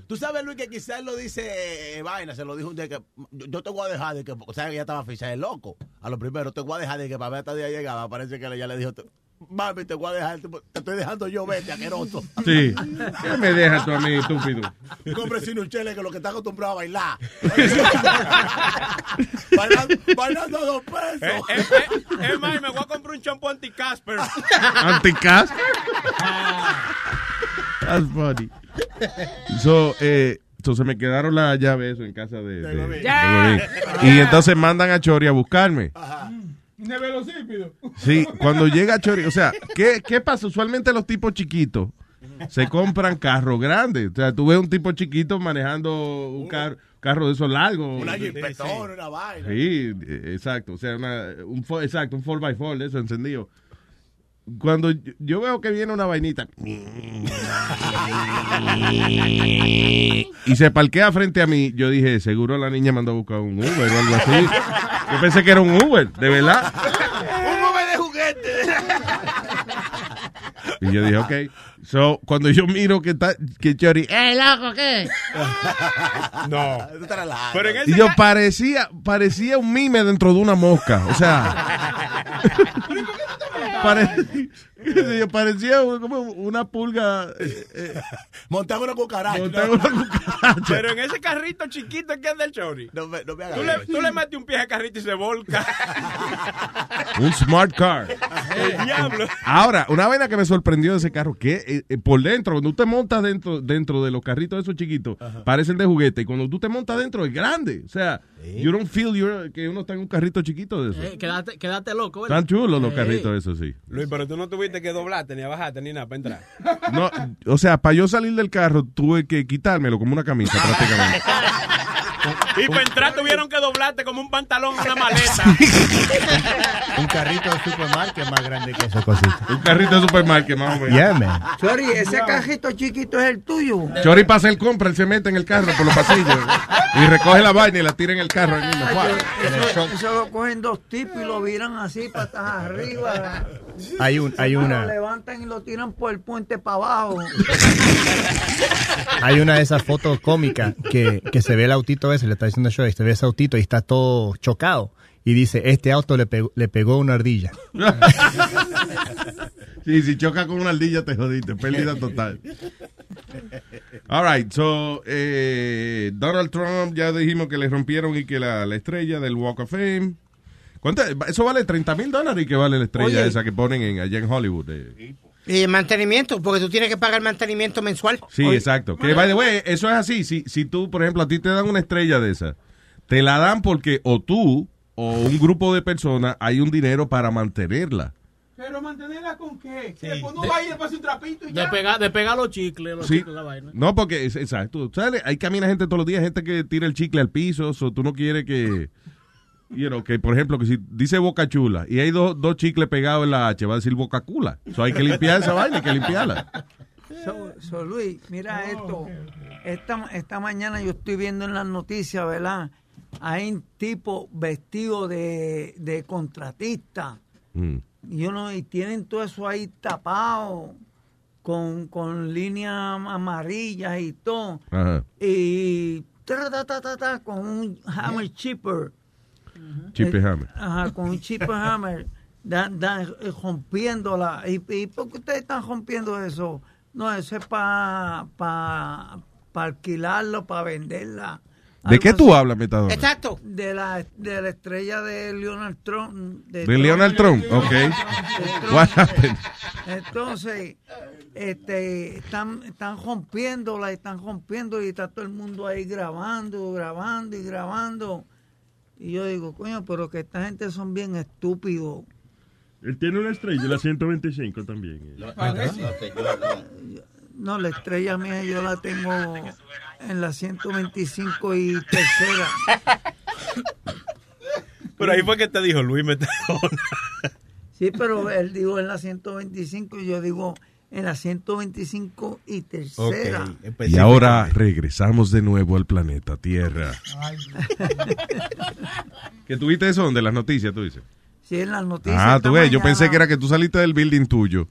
Tú sabes, Luis, que quizás lo dice eh, Vaina, se lo dijo un día que yo, te voy a dejar de que, o sea, que ella estaba ficha de loco. A lo primero, te voy a dejar de que para ver hasta día llegaba. Parece que ella le dijo, mami, te voy a dejar, te, estoy dejando yo, vete, asqueroso. Sí. ¿Qué me dejas tú a mí, estúpido? Cómprese un chele que lo que está acostumbrado a bailar. (laughs) bailando, bailando a dos pesos. Eh, eh, eh, es más, me voy a comprar un champú anti-Casper. (laughs) Anticas. That's funny. So, eh, entonces me quedaron las llaves eso en casa de, de- de. Godín. Y entonces mandan a Chori a buscarme. Velocípido. Sí, (laughs) cuando llega Chori, o sea, ¿qué, ¿qué pasa? Usualmente los tipos chiquitos se compran carros grandes. O sea, tú ves un tipo chiquito manejando un car- carro de esos largos. Una jipetona, una vaina. Sí, exacto. O sea, una, un, exacto, un 4x4 de eso encendido. Cuando yo, veo que viene una vainita y se parquea frente a mí, yo dije, seguro la niña mandó a buscar un Uber o algo así. Yo pensé que era un Uber, de verdad. Un mover de juguete. Y yo dije, ok. So, cuando yo miro que está, que Chori, ¡Eh, loco, qué! No. Pero en ese y yo parecía, parecía un mime dentro de una mosca. O sea, parece. Yo parecía como una pulga. eh, eh, (laughs) Montaba una cucaracha. montado en una cucaracha. Pero en ese carrito chiquito que es del Chori. No me, no me hagas Tú le, eso. tú le metes un pie al carrito y se volca. (laughs) Un smart car. El diablo. Ahora, una vaina que me sorprendió de ese carro, que eh, eh, por dentro, cuando tú te montas dentro, dentro de los carritos esos chiquitos, parecen de juguete, y cuando tú te montas dentro es grande. O sea, you don't feel you're- que uno está en un carrito chiquito de eso. Eh, quédate, quédate loco, ¿verdad? Están chulos los Eh, carritos esos, sí. Luis, pero tú no tuviste que doblarte, ni a bajarte, ni nada para entrar. No, o sea, para yo salir del carro tuve que quitármelo como una camisa (laughs) prácticamente. Y para entrar tuvieron que doblarte como un pantalón en una (laughs) maleta. Un carrito de supermarket más grande que esa cosita. Un carrito de supermarket, más o menos. Yeah, man. Chori, ese cajito chiquito es el tuyo. Chori pasa el compra, él se mete en el carro por los pasillos y recoge la vaina y la tira en el carro. ahí mismo. Eso, eso lo cogen dos tipos y lo viran así patas arriba. Hay un, hay Lo una, levantan y lo tiran por el puente para abajo. hay una de esas fotos cómicas que, que se ve el autito ese, le está diciendo yo, y se ve ese autito y está todo chocado. Y dice, este auto le pegó, le pegó una ardilla. (laughs) Sí, si choca con una ardilla te jodiste, pérdida total. All right, so eh, Donald Trump ya dijimos que le rompieron y que la, la estrella del Walk of Fame. ¿Cuánto? Eso vale 30 mil dólares y que vale la estrella Oye. esa que ponen en, allá en Hollywood. eh. Y mantenimiento, porque tú tienes que pagar mantenimiento mensual. Sí, Oye, exacto. Que, by the way, eso es así. Si, si tú, por ejemplo, a ti te dan una estrella de esa, te la dan porque o tú o un grupo de personas hay un dinero para mantenerla. Pero mantenerla con qué? Que después no va y le pasa un trapito y De ya. pegar, de pegar los chicles, los Sí. chicles, la vaina. No, porque, es, exacto. ¿Sabes? Ahí camina gente todos los días, gente que tira el chicle al piso, o tú no quieres que, you know, que por ejemplo, que si dice boca chula y hay dos, dos chicles pegados en la H, va a decir boca cula. So hay que limpiar esa vaina, hay que limpiarla. So, so, Luis, mira esto. Esta, esta mañana yo estoy viendo en las noticias, ¿verdad? Hay un tipo vestido de, de contratista. Mm. Y, yo no, y tienen todo eso ahí tapado con, con líneas amarillas y todo. Ajá. Y ta, ta, ta, ta, ta, con un hammer chipper. Chip Eh, hammer. Ajá, con un chipper hammer. Dan, dan, eh, rompiéndola. ¿Y, ¿Y por qué ustedes están rompiendo eso? No, eso es para pa, pa alquilarlo, para venderla. ¿De qué tú así. hablas, Metadona? Exacto. De la, de la estrella de Leonard Trump. De Leonard Trump, ok. De Trump. What happened? Entonces, este, están, están rompiéndola, están rompiendo y está todo el mundo ahí grabando, grabando y grabando. Y yo digo, coño, pero que esta gente son bien estúpidos. Él tiene una estrella, la 125 también. No, la estrella mía yo la tengo en la 125 y tercera. (laughs) Pero ahí fue que te dijo Luis Metadona. Sí, pero él dijo en la 125 y yo digo en la 125 y tercera. Y ahora regresamos de nuevo al planeta Tierra. ¿Que tuviste eso de las noticias, tú dices? Sí, en las noticias. Ah, tú ves, yo pensé que era que tú saliste del building tuyo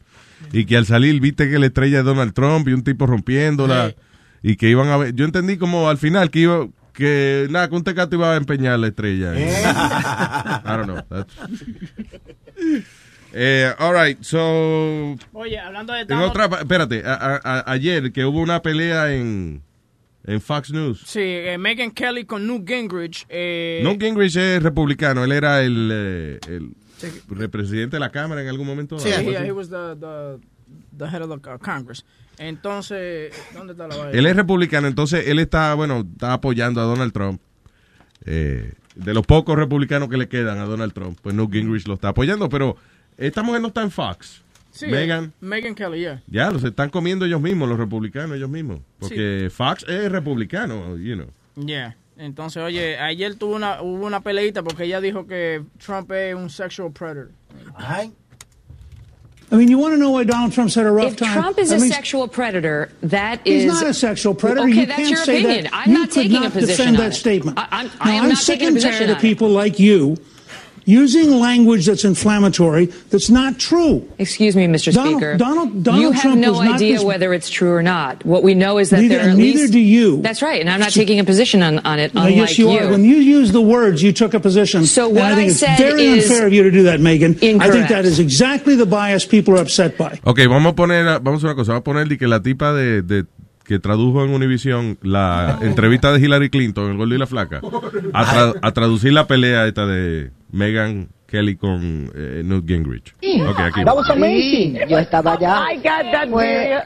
y que al salir viste que la estrella de Donald Trump y un tipo rompiéndola y que iban a ver. Yo entendí como al final que iba que nada, que un tecato iba a empeñar la estrella. I don't know. That's- Eh, all right, so Oye, hablando de en otra, espérate, a- a- a- ayer que hubo una pelea en en Fox News. Sí, eh, Megan Kelly con Newt Gingrich. Eh, Newt Gingrich es republicano, él era el, eh, el presidente de la Cámara en algún momento. Sí, he, he was the, the, the head of the uh, Congress. Entonces, ¿dónde está la vaina? Él es republicano, entonces él está, bueno, está apoyando a Donald Trump. Eh, de los pocos republicanos que le quedan a Donald Trump, pues Newt Gingrich lo está apoyando, pero esta mujer no está en Fox. Sí, Megan, Megan Kelly, yeah. ya, los están comiendo ellos mismos, los republicanos ellos mismos. Porque Fox es republicano, you know. Yeah. Entonces, oye, ayer tuvo una, hubo una peleita porque ella dijo que Trump es un sexual predator. I mean, you want to know why Donald Trump's had a rough If time? Trump is a sexual predator, that He's is not a sexual predator. Okay, you that's can't your say opinion. that. I'm you not could taking not a position defend on that it. statement. I- I'm- now, I am I'm not sick taking a and position tired of people like you using language that's inflammatory that's not true. Excuse me, Mr. Donald- Speaker. Donald- Donald you have Trump no idea whether it's true or not. What we know is that Neither- there are at neither least. do you. That's right, and I'm not taking a position on, on it. Unlike yes, you, are. When you use the words, you took a position. So and what I think I it's said very is unfair of you to do that, Megan. I think incorrect. that is exactly the bias people are upset by. Ok, vamos a poner, vamos a hacer una cosa, vamos a poner de que la tipa de, de- que tradujo en Univision la entrevista de Hillary Clinton, el gordo y la flaca, a, tra- a traducir la pelea esta de Megan Kelly con eh, Newt Gingrich. Ok, aquí. That was amazing. Yo estaba allá. I got that video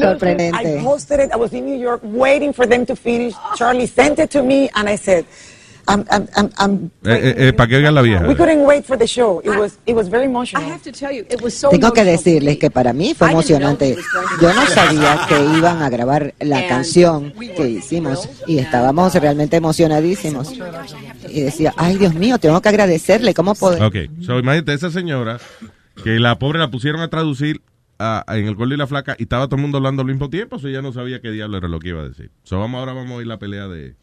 sorprendente. I posted it. I was in New York waiting for them to finish. Charlie sent it to me, and I said, I'm, I'm, I'm, I'm Eh, eh, para que oigan la vieja. we couldn't wait for the show. It was, it was very emotional. I have to tell you, it was so Tengo que decirles que para mí fue emocionante. Yo no sabía que iban a grabar la canción que hicimos y estábamos realmente emocionadísimos. Y decía, ay Dios mío, tengo que agradecerle, ¿cómo puedo? Ok, so imagínate esa señora que la pobre la pusieron a traducir a- a- en el gordo y la flaca y estaba todo el mundo hablando al mismo tiempo, so ella no sabía qué diablo era lo que iba a decir. So vamos ahora vamos a oír la pelea de...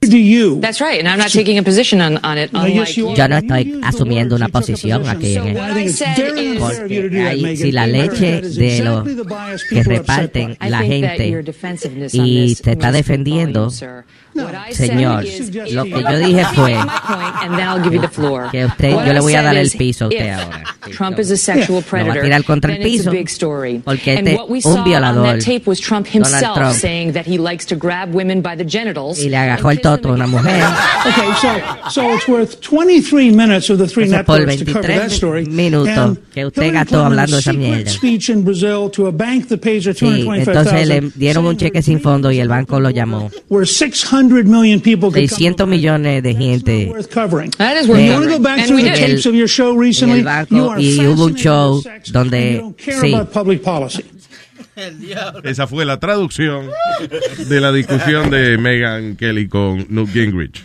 Do you? That's right, and I'm not taking a position on, on it. No, Unlike yes, you you. are. Yo no estoy asumiendo una posición aquí. En el- Porque ahí, si la leche de los que reparten la gente y te está defendiendo, señor, lo que yo dije fue My point, and then I'll give you the floor. que usted, yo le voy a dar el is, piso a usted ahora. Trump is a sexual Lo va a predator. tirar contra el piso, porque este we un violador, that tape was Trump Donald himself Trump. saying that he likes to grab women by the genitals. y le agarró el toto a una mujer. Okay, so so it's worth 23 minutes of the three networks to cover 23 that story. minutos que usted gastó hablando de esa mierda. speech in Brazil to a bank that pays her Sí, entonces 225,000. le dieron un cheque sin fondo y el banco lo llamó. Where 600 million people could come 600 millones de gente. worth covering. That is And worth you want to go covering. back And through we the did. tapes of your show En recently? el are y hubo un show donde you don't care sí, about public policy. Esa fue la traducción de la discusión de Megan Kelly con Newt Gingrich.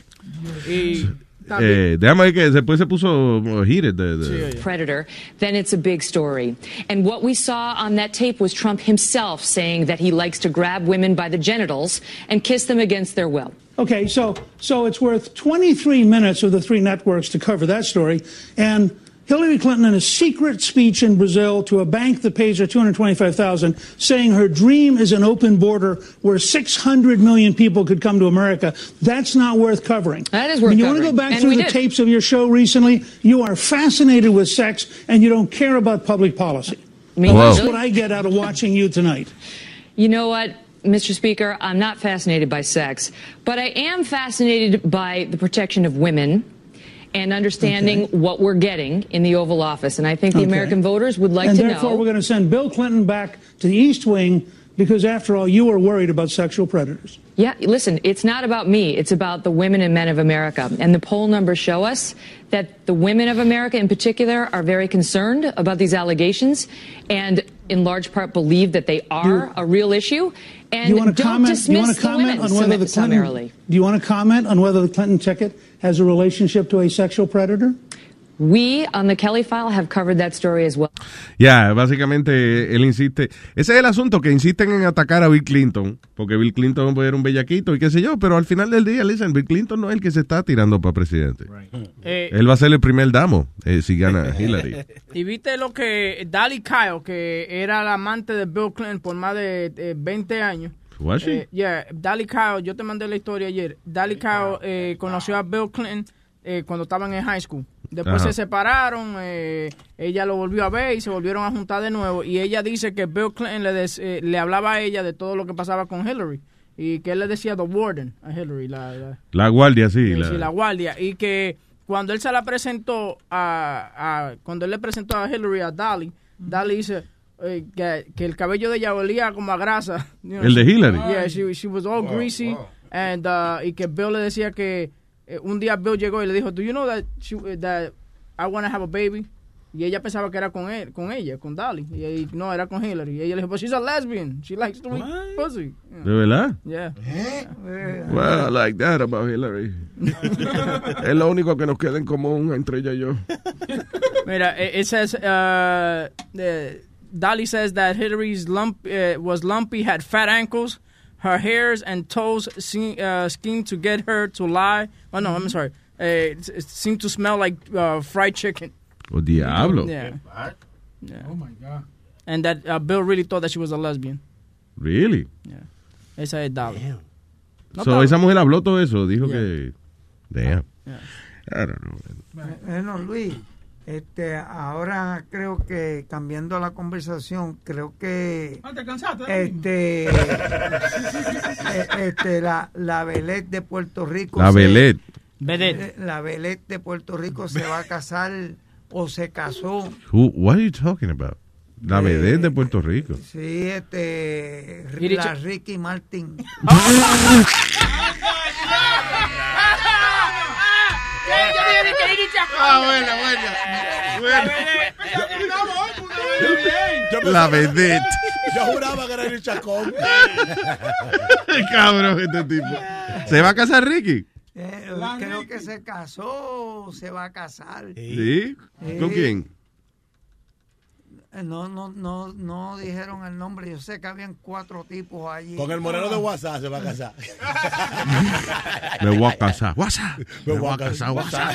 Y Eh, déjame ver que después se puso uh, heated. De, de- predator, then it's a big story. And what we saw on that tape was Trump himself saying that he likes to grab women by the genitals and kiss them against their will. Okay, so so it's worth 23 minutes of the three networks to cover that story. And Hillary Clinton, in a secret speech in Brazil to a bank that pays her 225,000, saying her dream is an open border where 600 million people could come to America. That's not worth covering. That is worth When you want to go back And through the did. tapes of your show recently, you are fascinated with sex and you don't care about public policy. Well, that's what I get out of watching you tonight. You know what, Mr. Speaker? I'm not fascinated by sex, but I am fascinated by the protection of women and understanding what we're getting in the Oval Office. And I think the Okay. American voters would like and to therefore, we're going to send Bill Clinton back to the East Wing because, after all, you are worried about sexual predators. Yeah, listen, it's not about me. It's about the women and men of America. And the poll numbers show us that the women of America in particular are very concerned about these allegations and in large part believe that they are a real issue. And do you want to comment? Do you want to the comment on whether the summarily. Clinton? Do you want to comment on whether the Clinton ticket has a relationship to a sexual predator? We on the Kelly file have covered that story as well. Ya, básicamente él insiste. Ese es el asunto, que insisten en atacar a Bill Clinton, porque Bill Clinton era un bellaquito y qué sé yo, pero al final del día, listen, Bill Clinton no es el que se está tirando para presidente. Eh, Él va a ser el primer damo eh, si gana (laughs) Hillary. Y viste lo que Dali Kyle, que era la amante de Bill Clinton por más de eh, 20 años. Was she? Eh, yeah, Dali Kyle, yo te mandé la historia ayer. Dali Kyle eh, conoció a Bill Clinton eh, cuando estaban en high school. Después Ajá. se separaron, eh, ella lo volvió a ver y se volvieron a juntar de nuevo. Y ella dice que Bill Clinton le, des- eh, le hablaba a ella de todo lo que pasaba con Hillary. Y que él le decía The Warden a Hillary, la- la, La guardia, sí. Sí, la- sí, la guardia. Y que cuando él se la presentó a, a- cuando él le presentó a Hillary a Dali, Dali dice eh, que, que el cabello de ella olía como a grasa. (laughs) You ¿El de Hillary? Yeah, she, she was all greasy. And, uh, y que Bill le decía que eh, un día Bill llegó y le dijo, do you know that, she, that I want to have a baby? Y ella pensaba que era con él, con ella, con Dali. Y, y no, era con Hillary. Y ella le dijo, but she's a lesbian. She likes to eat pussy. ¿De verdad? Yeah. Well, I like that about Hillary. (laughs) es lo único que nos queda en común entre ella y yo. Mira, it, it says uh, the, Dolly says that Hillary's lump uh, was lumpy, had fat ankles, her hairs and toes seem, uh, schemed to get her to lie. Oh no, I'm sorry. Uh, it, it seemed to smell like uh, fried chicken. Oh, diablo. Yeah. yeah. Oh my god. And that uh, Bill really thought that she was a lesbian. Really? Yeah. Esa es Dolly. No so, estaba- esa mujer habló todo eso. Dijo que. Damn. Yeah. I don't know. Bueno, Luis, este, ahora creo que cambiando la conversación, creo que Ah, ¿te cansaste? este, (laughs) eh, este la, la Velet de Puerto Rico. La Velet. eh, La Velet de Puerto Rico se va a casar o se casó. Who, what are you talking about? La vedette de Puerto Rico. Sí, este, la Ricky Martin. (laughs) Ah, buena, buena. La vedette. Yo juraba que era el chacón. Cabrón, este tipo. ¿Se va a casar Ricky? Eh, creo que se casó se va a casar. ¿Sí? ¿Con quién? Eh, No, no, no, no dijeron el nombre. Yo sé que habían cuatro tipos allí. Con el moreno de WhatsApp se va a casar. (laughs) Me voy a casar. WhatsApp. Me voy a casar. WhatsApp.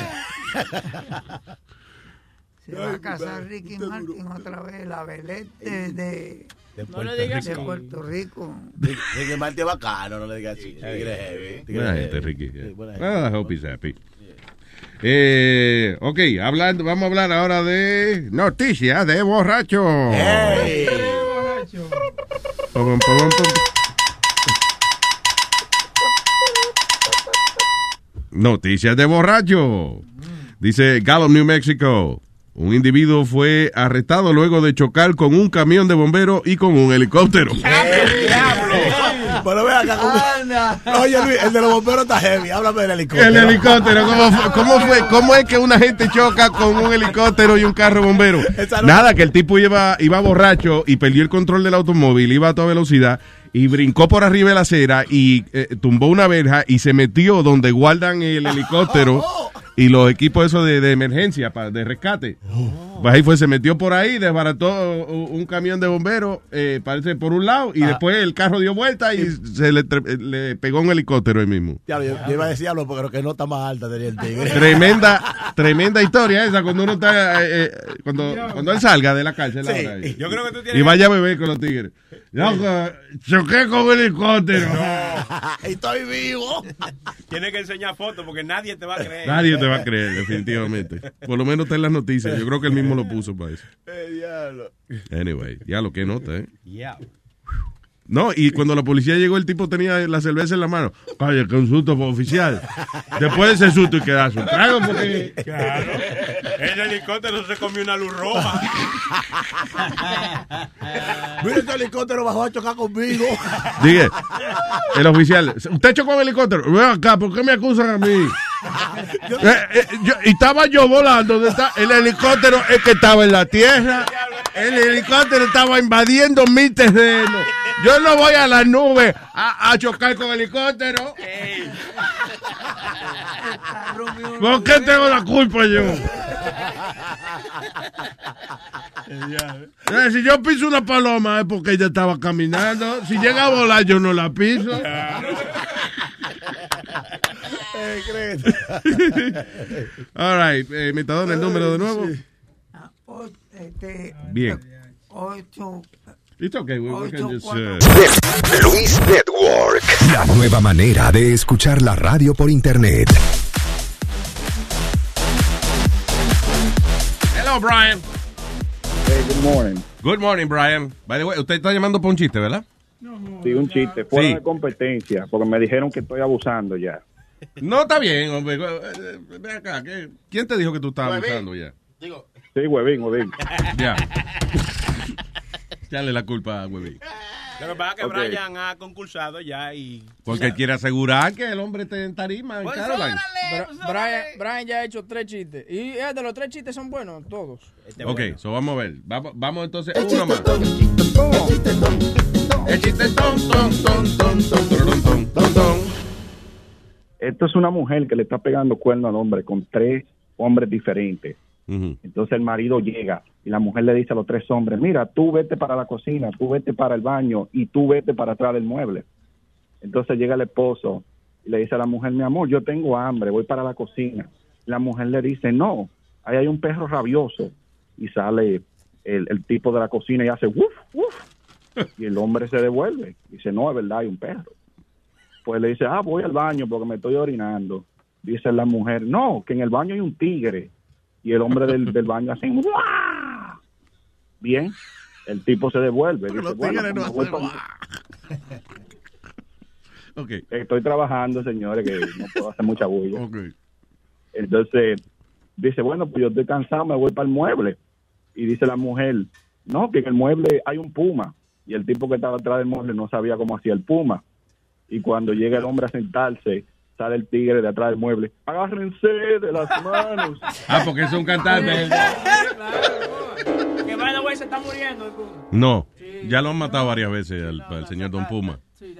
Se va a casar Ricky Martin otra vez, la velete de, de, De No le digas de. Puerto Rico. Ricky Martin es bacano, no le digas así. Tigre heavy, tigre Buena heavy. gente, Ricky. Buena Well, gente. I hope he's happy. Eh, ok, hablando, vamos a hablar ahora de noticias de borracho. Noticias de borracho. Dice Gallup, New Mexico. Un individuo fue arrestado luego de chocar con un camión de bomberos y con un helicóptero. Pero ve acá. ¿cómo- (laughs) Oye, Luis, el de los bomberos está heavy. Háblame del helicóptero. El helicóptero, ¿cómo fue, cómo fue? ¿Cómo es que una gente choca con un helicóptero y un carro bombero? Nada, que el tipo iba, iba borracho y perdió el control del automóvil, iba a toda velocidad y brincó por arriba de la acera y eh, tumbó una verja y se metió donde guardan el helicóptero (laughs) y los equipos esos de, de emergencia, pa- de rescate. Pues ahí fue, se metió por ahí, desbarató un camión de bomberos, eh, parece por un lado, y Ah. después el carro dio vuelta y se le, le pegó un helicóptero ahí mismo. Diablo, yo, yo iba a decir algo porque creo que nota más alta tenía el tigre. Tremenda, (laughs) tremenda historia esa cuando uno está, eh, eh, cuando, cuando él salga de la cárcel Sí. ahora, Yo creo que tú tienes- y vaya a beber con los tigres. Yo eh, choqué con un helicóptero. (laughs) Estoy vivo. (laughs) Tienes que enseñar fotos porque nadie te va a creer. Nadie te va a creer, definitivamente. Por lo menos está en las noticias. Yo creo que él mismo lo puso para eso. Eh, diablo. Anyway, ya lo que nota, ¿eh? Yeah. No, y cuando la policía llegó, el tipo tenía la cerveza en la mano. Oye, que un susto fue oficial. Después de ese susto y quedarse un trago porque... Claro. El helicóptero se comió una luz roja. Mira este helicóptero bajó a chocar conmigo. Dije, el oficial, ¿usted chocó el helicóptero? Ven acá, ¿por qué me acusan a mí? Eh, eh, yo- y estaba yo volando, ¿dónde está? el helicóptero es que estaba en la tierra, el helicóptero estaba invadiendo mi terreno. Yo no voy a las nubes a, a chocar con helicóptero. ¿Por qué tengo la culpa yo? (laughs) Eh, Si yo piso una paloma es porque ella estaba caminando. Si llega a volar, yo no la piso. (laughs) All right, eh, el número de nuevo. O- este, Bien. ocho, It's okay, we, we can just, uh, Luis Network. La nueva manera de escuchar la radio por internet. Hello, Brian. Hey, good morning. Good morning, Brian. By the way, usted está llamando por un chiste, ¿verdad? Sí, un chiste. Fuera Sí. de competencia, porque me dijeron que estoy abusando ya. No, está bien, hombre. Eh, eh, Ven acá, ¿qué- ¿quién te dijo que tú estabas abusando ya? Sí, huevín, huevín. Ya. (laughs) Echarle la culpa a Webby. Lo que pasa que okay. Brian ha concursado ya y. Porque quiere asegurar que el hombre esté en tarima. Pues en órale, pues Brian, ya ha hecho tres chistes. Y eh, de los tres chistes son buenos, todos. Este ok, bueno. so vamos a ver. Vamos, entonces el uno más. Esto es una mujer que le está pegando cuerno al hombre con tres hombres diferentes. Entonces el marido llega y la mujer le dice a los tres hombres, mira, tú vete para la cocina, tú vete para el baño y tú vete para atrás del mueble. Entonces llega el esposo y le dice a la mujer, mi amor, yo tengo hambre, voy para la cocina. La mujer le dice, no, ahí hay un perro rabioso. Y sale el, el tipo de la cocina y hace, wuf, wuf. (laughs) Y el hombre se devuelve. Dice, no, es verdad, hay un perro. Pues le dice, ah, voy al baño porque me estoy orinando. Dice la mujer, no, que en el baño hay un tigre. Y el hombre del, del baño así, ¡guau! Bien, el tipo se devuelve. Dice, los bueno, tigres no hacen (laughs) Estoy trabajando, señores, que no puedo hacer mucha bulla. Entonces, dice, bueno, pues yo estoy cansado, me voy para el mueble. Y dice la mujer, no, que en el mueble hay un puma. Y el tipo que estaba atrás del mueble no sabía cómo hacía el puma. Y cuando llega el hombre a sentarse, sale el tigre de atrás del mueble. Agárrense de las manos. Ah, porque es un cantante. (laughs) se está muriendo. No, ya lo han matado varias veces al, al señor Don Puma.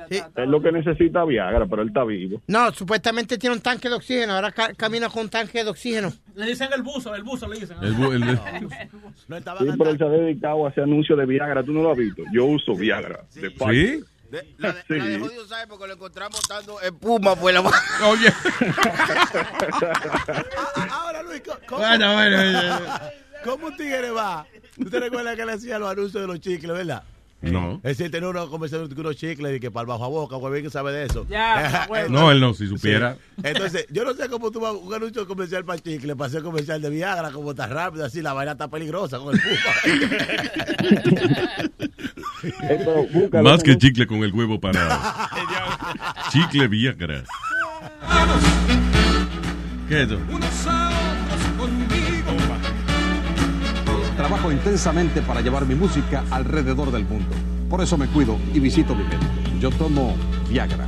Es lo que necesita Viagra, pero él está vivo. No, supuestamente tiene un tanque de oxígeno. Ahora ca- camina con un tanque de oxígeno. Le dicen el buzo, el buzo le dicen. El bu- el- (laughs) Sí, pero él se ha dedicado a ese anuncio de Viagra. ¿Tú no lo has visto? Yo uso Viagra. De. La, de, Sí. la de jodido sabe porque lo encontramos dando espuma pues la (laughs) Oye. (laughs) Ahora, Luis, ¿cómo, cómo- Bueno, bueno, bueno. ¿cómo un tigre va? ¿Tú te recuerdas que le hacía los anuncios de los chicles, verdad? No. Es decir, tenía una conversación con unos chicles y que para el bajo a boca, güey, que sabe de eso. Ya, güey. (laughs) No, él no, si supiera. Sí. Entonces, yo no sé cómo tú vas un anuncio comercial para chicle, para hacer comercial de Viagra, como tan rápido, así, la vaina está peligrosa con el pupa. (laughs) Más que chicle con el huevo parado. (laughs) chicle Viagra. ¿Qué es eso? Trabajo intensamente para llevar mi música alrededor del mundo. Por eso me cuido y visito mi médico. Yo tomo Viagra.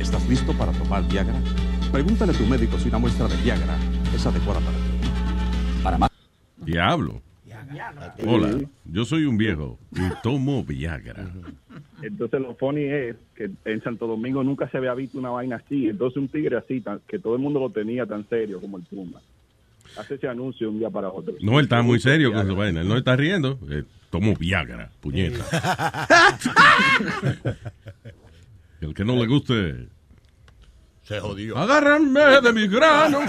¿Estás listo para tomar Viagra? Pregúntale a tu médico si una muestra de Viagra es adecuada para ti. Para más. Diablo. Hola, yo soy un viejo y tomo Viagra. Entonces lo funny es que en Santo Domingo nunca se había visto una vaina así. Entonces un tigre así, tan- que todo el mundo lo tenía tan serio como el Puma. Hace ese anuncio un día para otro. No, él está muy serio con su vaina. Él no está riendo. Eh, tomo Viagra, puñeta. (laughs) El que no le guste. Se jodió. Agárrame de mi grano.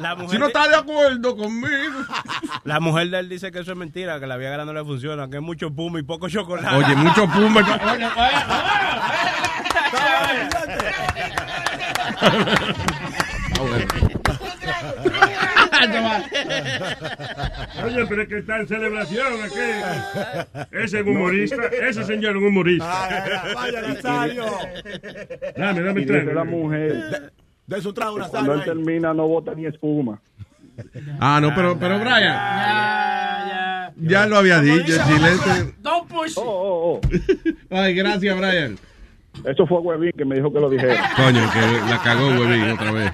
La mujer si no está de acuerdo conmigo. La mujer de él dice que eso es mentira, que la Viagra no le funciona, que es mucho puma y poco chocolate. Oye, mucho puma. (laughs) Oye, pero es que está en celebración aquí. Ese es un humorista. Ese señor es un humorista. Vaya, Nazario. Dame, dame Y dice la mujer, De su trago, Nazario. cuando él termina no bota ni espuma. Ah, no, pero, pero Brian. Ya lo había dicho, Chilete. Don't push. Oh, (laughs) Ay, gracias, Brian. Eso fue Webin que me dijo que lo dijera. Coño, que la cagó, huevín, otra vez.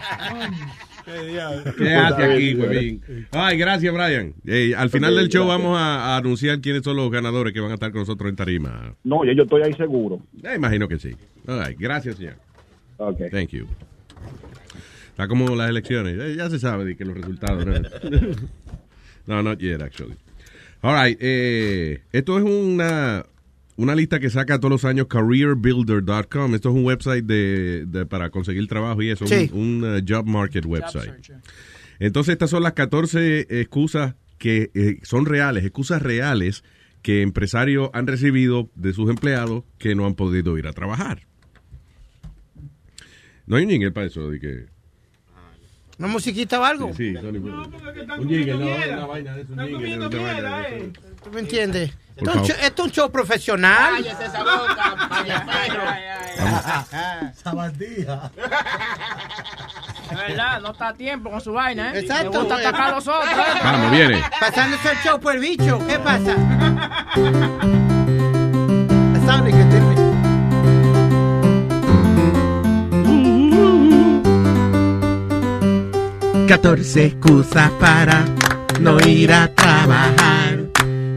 ¿Qué hace aquí, huevín? Ay, gracias, Brian. Eh, al final del show gracias. vamos a, a anunciar quiénes son los ganadores que van a estar con nosotros en tarima. No, yo estoy ahí seguro. Eh, imagino que sí. All right, gracias, señor. Ok. Thank you. Está como las elecciones. Eh, ya se sabe de que los resultados. No, (laughs) no not yet, actually. All right. eh, esto es una, una lista que saca todos los años careerbuilder.com. Esto es un website de, de- para conseguir trabajo y eso. Sí. Un, un, uh, job market website. Entonces, estas son las 14 excusas que eh, son reales, excusas reales que empresarios han recibido de sus empleados que no han podido ir a trabajar. No hay un jingle para eso, de que... ¿Una musiquita o algo? Sí, Sony, un jingle, no, una vaina de eso, un jingle, una vaina de eso. ¿Tú me entiendes? Esto es, un favor. show, esto es un show profesional. Cállese esa boca, vaya perro. (laughs) Sabandija. Es verdad, no está a tiempo con su vaina, ¿eh? Exacto. Le gusta atacar a los otros. ¿eh? Vamos, viene. Pasándose el show por el bicho. ¿Qué pasa? (laughs) 14 excusas para no ir a trabajar.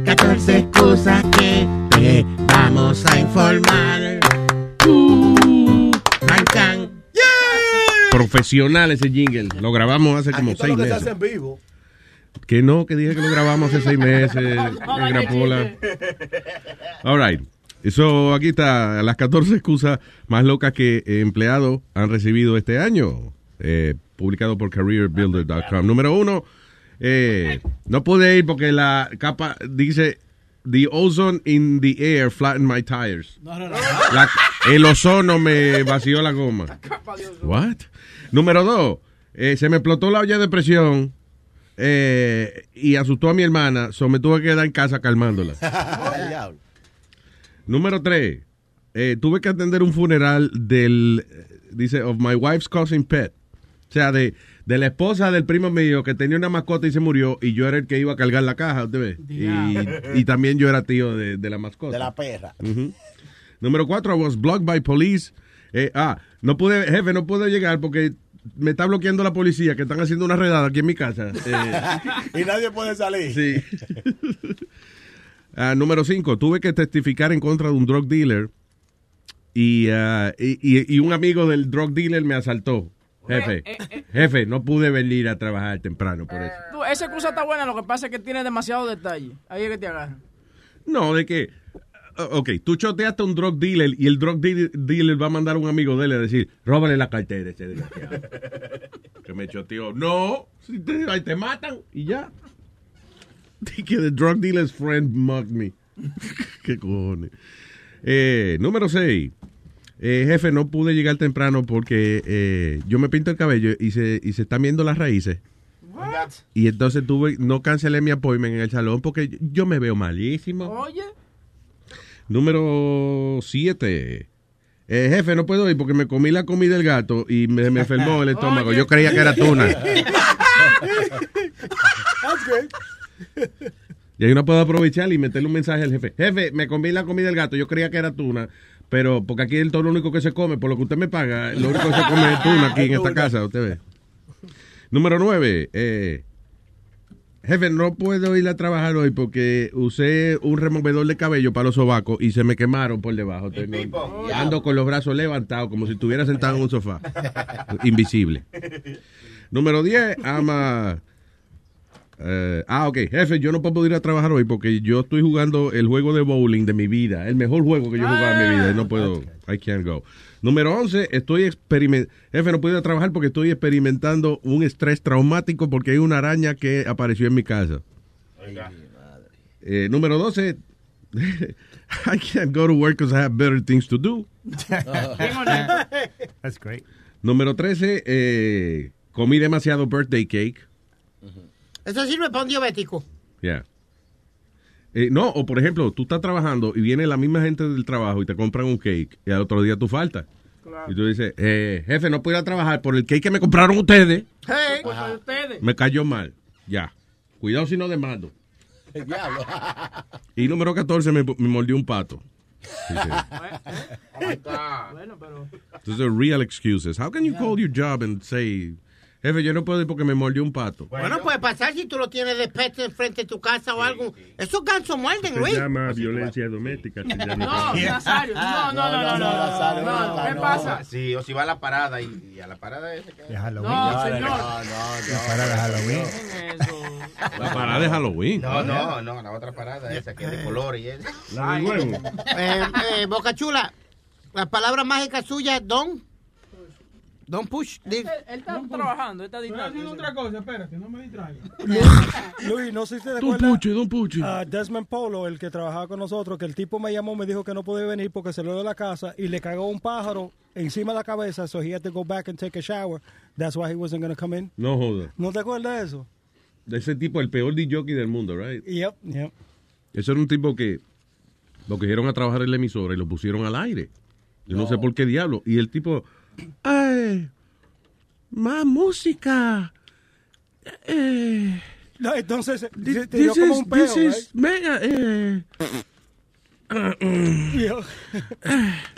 14 excusas que te vamos a informar. Uh, can, can. Profesional ese jingle. Lo grabamos hace como seis que se hace meses. en vivo. Que no, que dije que lo grabamos hace seis meses. (laughs) Pola. All right. Eso aquí está las 14 excusas más locas que empleados han recibido este año. Eh, publicado por careerbuilder.com. Número uno, eh, no pude ir porque la capa dice The ozone in the air flattened my tires. La- el ozono me vació la goma. What? Número dos, eh, se me explotó la olla de presión eh, y asustó a mi hermana, so me tuve que quedar en casa calmándola. (laughs) Número tres, eh, tuve que atender un funeral del, dice, of my wife's cousin pet. O sea, de, de la esposa del primo mío que tenía una mascota y se murió y yo era el que iba a cargar la caja, ¿usted ve? Y, (laughs) y también yo era tío de, de la mascota. De la perra. Número cuatro, I was blocked by police. Eh, ah, no pude, jefe, no pude llegar porque me está bloqueando la policía que están haciendo una redada aquí en mi casa. (laughs) Eh, y nadie puede salir. Sí. (laughs) Ah, número 5. Tuve que testificar en contra de un drug dealer y, y, y- y un amigo del drug dealer me asaltó. Jefe, jefe, no pude venir a trabajar temprano por eso. Tú, esa excusa está buena, lo que pasa es que tiene demasiado detalle. Ahí es que te agarran. No, de que, ok, tú choteaste a un drug dealer y el drug dealer, va a mandar a un amigo de él a decir, róbale la cartera ese desgraciado. (laughs) que me choteó. No, si te, ahí te matan y ya. Que the drug dealer's friend mugged me. (laughs) Qué cojones. Eh, número 6. Jefe, no pude llegar temprano porque eh, yo me pinto el cabello y se, y se están viendo las raíces. Y entonces tuve, no cancelé mi appointment en el salón porque yo me veo malísimo. Oye. Número 7. jefe, no puedo ir porque me comí la comida del gato y me, me enfermó el estómago. Yo creía que era tuna. That's good. Y ahí uno puede aprovechar y meterle un mensaje al jefe. Jefe, me comí la comida del gato. Yo creía que era tuna. Pero porque aquí es todo lo único que se come, por lo que usted me paga, lo único que se come es tuna aquí en (laughs) esta casa, usted ve. Número 9. jefe, no puedo ir a trabajar hoy porque usé un removedor de cabello para los sobacos y se me quemaron por debajo. Tengo- ando con los brazos levantados como si estuviera sentado en un sofá. (laughs) Invisible. (laughs) Número 10. Ama. Eh, ah, ok, jefe, yo no puedo ir a trabajar hoy porque yo estoy jugando el juego de bowling de mi vida, el mejor juego que yo he jugado en mi vida y no puedo, I can't go. Número 11, estoy experimentando, jefe, no puedo ir a trabajar porque estoy experimentando un estrés traumático porque hay una araña que apareció en mi casa. Eh, número 12, (laughs) I can't go to work because I have better things to do. (laughs) That's great. Número 13, eh, comí demasiado birthday cake. Eso sirve para un diabético. Yeah. Eh, no, o por ejemplo, tú estás trabajando y viene la misma gente del trabajo y te compran un cake y al otro día tú faltas. Y tú dices, eh, jefe, no puedo ir a trabajar por el cake que me compraron ustedes. Hey. Ustedes. Me cayó mal. Ya. Cuidado si no demando. (laughs) El diablo. (laughs) Y número 14, me, me mordió un pato. (laughs) Dice, Bueno, pero. Those are real excuses. How can you call your job and say, jefe, yo no puedo ir porque me mordió un pato? Bueno, puede pasar si tú lo tienes de pet enfrente de tu casa o algo. Esos gansos muerden, Se Luis. llama violencia doméstica. se. No, Nazario. No, no, no, no. no, Nazario, no, no, ¿Qué no. pasa? Sí, o si va a la parada y, y a la parada ese que... No, señor. La parada de Halloween. La parada de Halloween. No, no, no, la otra parada esa que es de colores y eso. La del huevo. Eh, eh, Boca Chula, la palabra mágica suya es don. Don push. Él, él está trabajando, él está Estoy haciendo otra cosa, espérate, no me distraigas. (laughs) Luis, no sé si te Don acuerdas. Puche, Don Puche. a Desmond Polo, el que trabajaba con nosotros, que el tipo me llamó, me dijo que no podía venir porque se lo de la casa y le cagó un pájaro encima de la cabeza, so he had to go back and take a shower. That's why he wasn't going to come in. No joda. ¿No te acuerdas de eso? De ese tipo, el peor DJ del mundo, right? Yep, yep. Eso era un tipo que lo cogieron a trabajar en la emisora y lo pusieron al aire. Yo no, sé por qué diablo. Y el tipo, ¡ay! ¡Más música! Eh, No, entonces, te dio this como is- un this is mega, eh. (laughs) Right?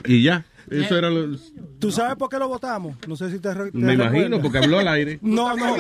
Y ya. Eso era lo- ¿Tú sabes por qué lo votamos? No sé si te, te Me imagino, porque habló al aire. No, no.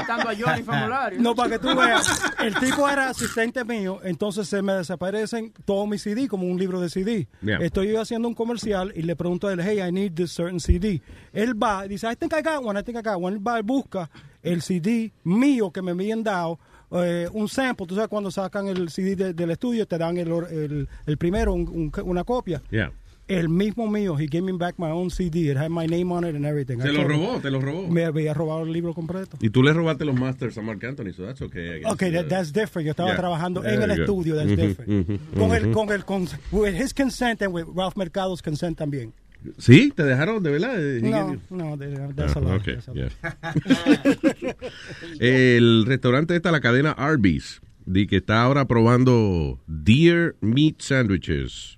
A. No, para que tú veas. El tipo era asistente mío, entonces se me desaparecen todos mis CD como un libro de CD. Yeah. Estoy yo haciendo un comercial y le pregunto a él, hey, I need this certain CD. Él va y dice, I think I got one, I think I got one. Él va y busca el CD mío que me habían dado. eh, un sample, tú sabes cuando sacan el CD de- del estudio te dan el, or- el, el primero, un- un- una copia. Yeah. El mismo mío, he gave me back my own CD, it had my name on it and everything. Se I lo him, robó, te lo robó. Me había robado el libro completo. Y tú le robaste los masters a Mark Anthony, so that's okay. I guess. Okay, that, that's different. Yo estaba Yeah. trabajando en There el you go. estudio, that's Mhm, different. mhm, Con el, mhm. con el, con, with his consent and with Ralph Mercado's consent también. ¿Sí? ¿Te dejaron de verdad? Eh, No, no, that's a Ah, lie. okay, that's a yeah. (laughs) El restaurante está la cadena Arby's, di que está ahora probando deer meat sandwiches.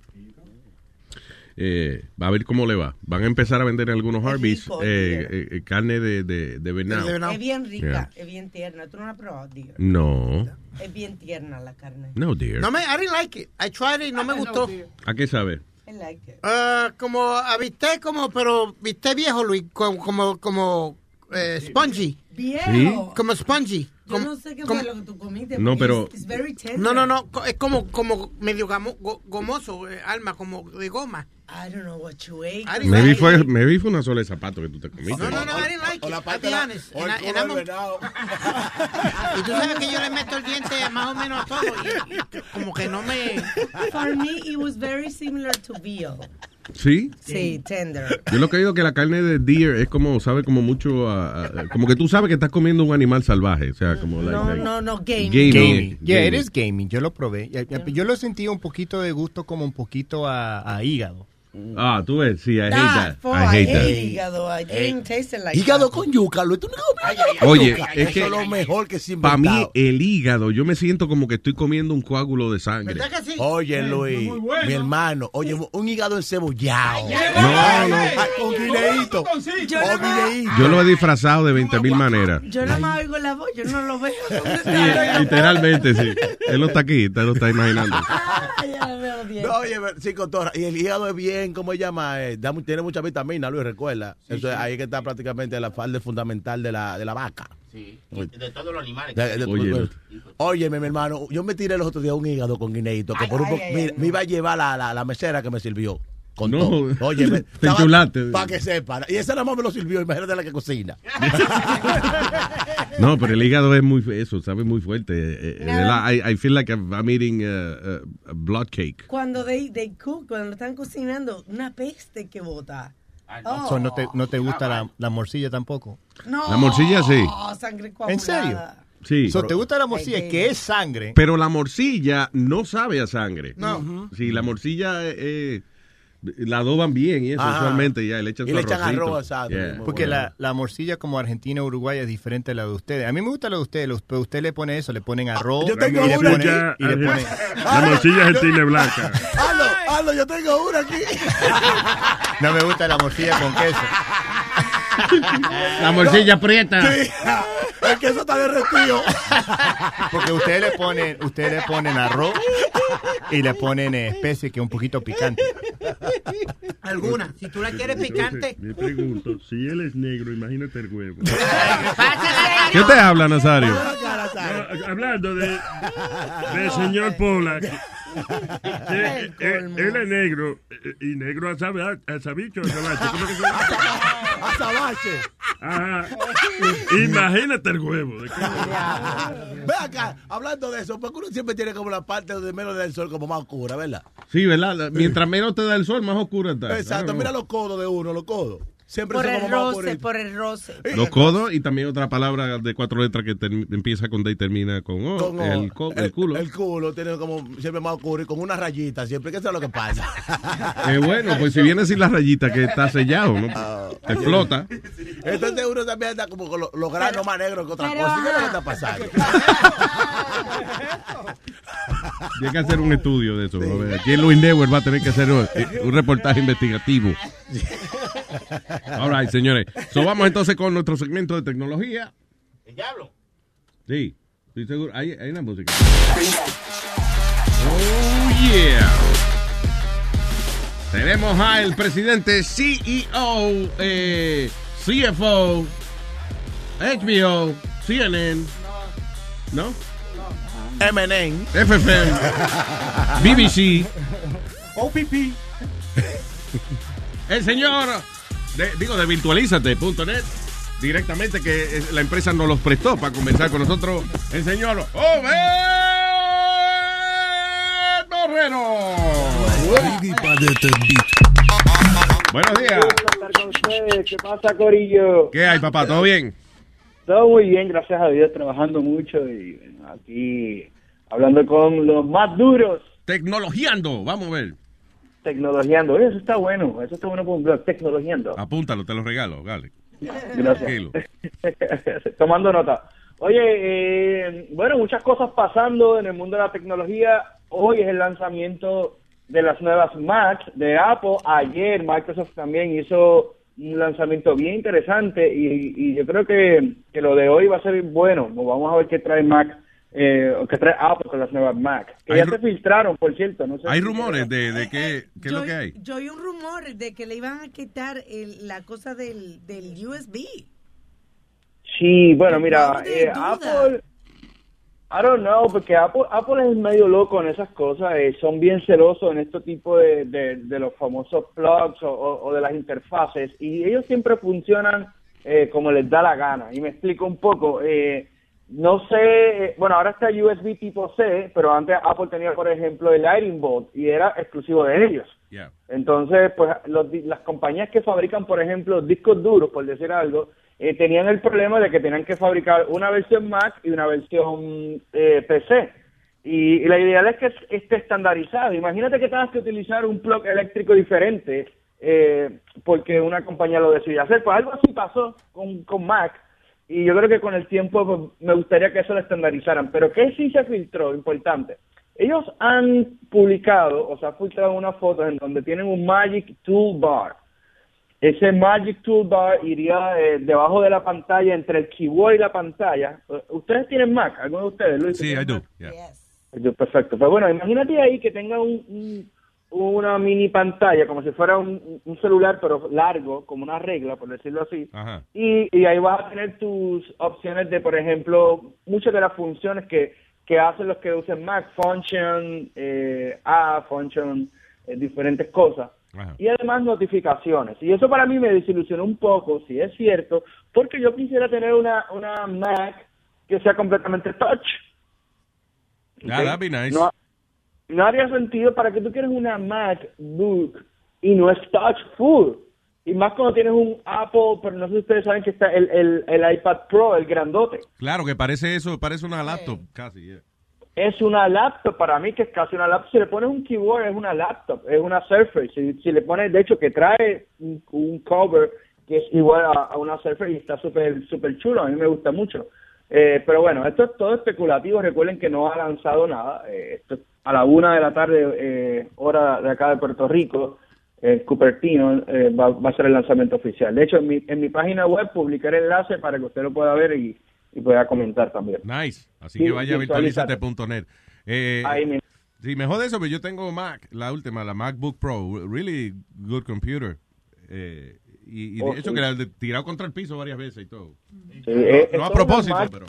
Eh, va a ver cómo le va. Van a empezar a vender en algunos Arby's eh, eh, eh, carne de, de, de venado. Es bien rica, Yeah. es bien tierna. ¿Tú no la has probado, dear? No, Es bien tierna la carne. no deer. No me, I didn't like it. I tried it y no me gustó. ¿A qué sabe? I like it. Ah, como a bistec, como, pero bistec viejo, Luis, como, como, como eh, spongy. Viejo. Como spongy. Yo Como- no sé qué como- fue lo que tú comiste. No, pero- it's- it's very tender. No, no, no, es como, como medio gamo- go- gomoso, eh, alma, como de goma. I don't know what you ate. Maybe like fue, it. maybe fue una sola de zapato que tú te comiste. No, no, no, I didn't like it. la I'll parte la- honest. o el And I- and culo I'm del a- venado. (laughs) Y tú sabes que yo le meto el diente más o menos a todo. Y, y como que no me. For me, it was very similar to veal. ¿Sí? Sí, tender. Yo lo que digo que la carne de deer es como, sabe como mucho, a- a- como que tú sabes que estás comiendo un animal salvaje. O sea, como... like- No, like- no, no, gaming. Gaming. Gamey. Yeah, it Gamey. is gaming. Yo lo probé. Yo lo sentí un poquito de gusto, como un poquito a, a hígado. Ah, tú ves, sí, I hate that. for, I hate that. hígado. I didn't taste it like Hígado that. con yuca, Luis. ¿Tú no Oye, yuca? es Eso que es lo mejor que ha Para mí, el hígado, yo me siento como que estoy comiendo un coágulo de sangre. ¿Verdad que sí? Oye, Luis, mi hermano, oye, un hígado encebollado. No, no. Con guineíto. Yo Con nada más- guineíto. Yo lo he disfrazado de 20 mil maneras. Yo nada más oigo la voz, yo no lo veo. (laughs) Sí, literalmente, sí. Él no está aquí, usted lo está imaginando. Ah, ya lo veo bien. No, oye, sí, cotorra. Y el hígado es bien, ¿cómo se llama? Eh, da tiene mucha vitamina, Luis, recuerda. Eso es ahí que está prácticamente la falda fundamental de la, de la vaca. Sí, de todos los animales. Oye, Óyeme, mi hermano, yo me tiré los otros días un hígado con guineíto, que Ay, por un ay, mira, ay, me iba a llevar la, la, la mesera que me sirvió. Con No, todo. (laughs) Oye, te enchulaste. Para que sepa. Y esa nada más me lo sirvió, imagínate la que cocina. (laughs) No, pero el hígado es muy, eso, sabe muy fuerte. Eh, eh. I, I feel like I'm I'm eating uh, uh, a blood cake. Cuando they, they cook, cuando lo están cocinando, una peste que bota. Oh. So, ¿no, te, ¿No te gusta la, la morcilla tampoco? No. La morcilla sí. sangre coagulada. ¿En serio? Sí. So, ¿Te gusta la morcilla? Ay, que es sangre. Pero la morcilla no sabe a sangre. No. Sí, la morcilla eh, eh, la adoban bien y eso, Ajá. usualmente ya, le echan Y su le echan arroz asado, Yeah. Porque la, la morcilla como Argentina Uruguay es diferente a la de ustedes. A mí me gusta la de ustedes, pero usted le pone eso, le ponen arroz yo tengo y le una pone, ya, y le pone- La morcilla argentina es blanca. (laughs) Aldo, Aldo, yo tengo una aquí. (laughs) No me gusta la morcilla con queso. (laughs) La morcilla prieta. Sí. El queso está derretido. (laughs) Porque ustedes le ponen, ustedes le ponen arroz y le ponen especie que es un poquito picante. Alguna. Si tú la quieres picante. Me pregunto, si él es negro, imagínate el huevo. (laughs) ¿Qué te habla, Nazario? No, hablando de, del señor Pola, que, eh, él es negro, eh, y negro a, sabe, a sabicho, a sabache, ¿cómo que se llama? Azabache. Ajá. Imagínate el huevo. Ve acá, hablando de eso, porque uno siempre tiene como la parte de menos del sol como más oscura, ¿verdad? Sí, ¿verdad? Mientras menos te da el sol, más oscura está. Exacto, mira los codos de uno, los codos. Siempre Por el roce, por el roce. Los codos y también otra palabra de cuatro letras que empieza con D y termina con O. Con- el, co- el culo. El culo tiene como siempre más y con una rayita siempre, que eso es lo que pasa. (laughs) Eh, bueno, pues si viene sin la rayita que está sellado, ¿no? Ah. Te explota. Entonces uno también anda como con lo- los granos más negros que otra pero, cosa. ¿Qué es lo que está pasando? (laughs) Tiene que hacer un estudio de eso. ver. Aquí en Luis Network va a tener que hacer un, un reportaje investigativo. (laughs) All right, señores. So, vamos entonces con nuestro segmento de tecnología. ¿El diablo? Sí, estoy seguro. Hay, hay una música. Oh, yeah. Tenemos al presidente CEO, eh, CFO, HBO, CNN, ¿no? MNN. FFM, BBC, OPP. el señor, de- digo, de virtualízate.net, directamente que eh, la empresa nos los prestó para conversar con nosotros, el señor Obed Borrero. Buenos días. ¿Qué pasa, Corillo? ¿Qué hay, papá? ¿Todo bien? Todo muy bien, gracias a Dios, trabajando mucho y aquí hablando con los más duros, Tecnologiando, vamos a ver. Tecnologiando. Oye, eso está bueno, eso está bueno por un blog, tecnologiando. Apúntalo, te lo regalo, dale. Gracias. (laughs) Tomando nota. Oye, eh, bueno, muchas cosas pasando en el mundo de la tecnología. Hoy es el lanzamiento de las nuevas Mac de Apple. Ayer Microsoft también hizo un lanzamiento bien interesante y, y yo creo que, que lo de hoy va a ser bueno. Vamos a ver qué trae Mac, eh, o qué trae Apple con las nuevas Mac. Que ya se filtraron, por cierto. No sé Hay si- rumores de, de qué, qué es lo que hay. yo oí un rumor de que le iban a quitar el- la cosa del, del USB. Sí, bueno, mira, No eh. Apple, I don't know, porque Apple, Apple es medio loco en esas cosas, eh, son bien celosos en este tipo de, de, de los famosos plugs o, o- o de las interfaces, y ellos siempre funcionan eh, como les da la gana. Y me explico un poco, eh, no sé, eh, bueno, ahora está USB tipo C, pero antes Apple tenía, por ejemplo, el Lightning Bolt, y era exclusivo de ellos. Yeah. Entonces, pues los las compañías que fabrican, por ejemplo, discos duros, por decir algo, eh, tenían el problema de que tenían que fabricar una versión Mac y una versión eh, PC. Y, y la ideal es que es- esté estandarizado. Imagínate que tengas que utilizar un plug eléctrico diferente eh, porque una compañía lo decidió hacer. Pues algo así pasó con, con Mac. Y yo creo que con el tiempo pues, me gustaría que eso lo estandarizaran. Pero ¿qué sí se filtró? Importante. Ellos han publicado, o sea, han filtrado unas fotos en donde tienen un Magic Toolbar. Ese Magic Toolbar iría eh, debajo de la pantalla, entre el keyboard y la pantalla. ¿Ustedes tienen Mac? ¿Alguno de ustedes, Luis? Sí, I ¿Tienen do. Yeah. Perfecto. Pues bueno, imagínate ahí que tenga un, un- una mini pantalla, como si fuera un, un celular, pero largo, como una regla, por decirlo así. Y, y ahí vas a tener tus opciones de, por ejemplo, muchas de las funciones que, que hacen los que usen Mac, function, eh, app, function, eh, diferentes cosas. Ajá. Y además notificaciones. Y eso para mí me desilusionó un poco, si es cierto, porque yo quisiera tener una, una Mac que sea completamente touch. Ah, that'd be nice. No, no haría sentido para que tú quieres una MacBook y no es touch full. Y más cuando tienes un Apple, pero no sé si ustedes saben que está el, el, el iPad Pro, el grandote. Claro que parece eso, parece una laptop casi. yeah. es una laptop, para mí que es casi una laptop, si le pones un keyboard es una laptop, es una Surface, si, si le pones, de hecho que trae un, un cover que es igual a, a una Surface y está súper súper chulo, a mí me gusta mucho. Eh, pero bueno, esto es todo especulativo, recuerden que no ha lanzado nada, eh, esto es a la una de la tarde, eh, hora de acá de Puerto Rico, Cupertino, eh, va, va a ser el lanzamiento oficial. De hecho, en mi, en mi página web publicaré el enlace para que usted lo pueda ver y, y pueda comentar también. Nice. Así Sí, que vaya a virtualizate.net. Eh, Ahí mismo. sí, me jode eso, pero yo tengo Mac, la última, la MacBook Pro. Really good computer. Eh, y y Oh, de hecho sí. que la he tirado contra el piso varias veces y todo. Sí, no, eh, no a son propósito, pero...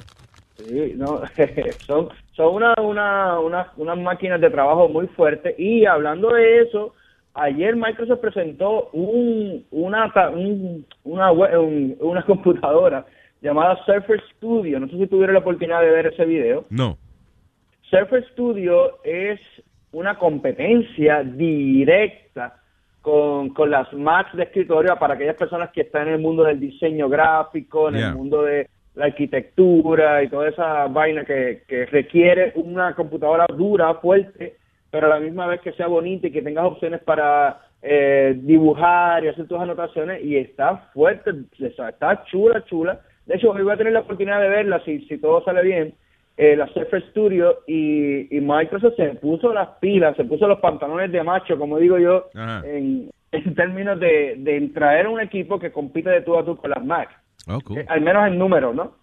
Sí, no, (laughs) son, son una, una, una- unas máquinas de trabajo muy fuertes. Y hablando de eso, ayer Microsoft presentó un, una, un- una, un- una (laughs) computadora llamada Surface Studio. No sé si tuvieron la oportunidad de ver ese video. No. Surface Studio es una competencia directa con, con las Macs de escritorio para aquellas personas que están en el mundo del diseño gráfico, en Yeah. el mundo de la arquitectura y toda esa vaina que, que requiere una computadora dura, fuerte, pero a la misma vez que sea bonita y que tengas opciones para eh, dibujar y hacer tus anotaciones y está fuerte, está chula, chula. De hecho, hoy voy a tener la oportunidad de verla si, si todo sale bien eh, la Surface Studio y, y Microsoft se puso las pilas, se puso los pantalones de macho, como digo yo, en, en términos de, de traer un equipo que compite de tú a tú con las Mac, Oh, cool. Eh, al menos en números, ¿no?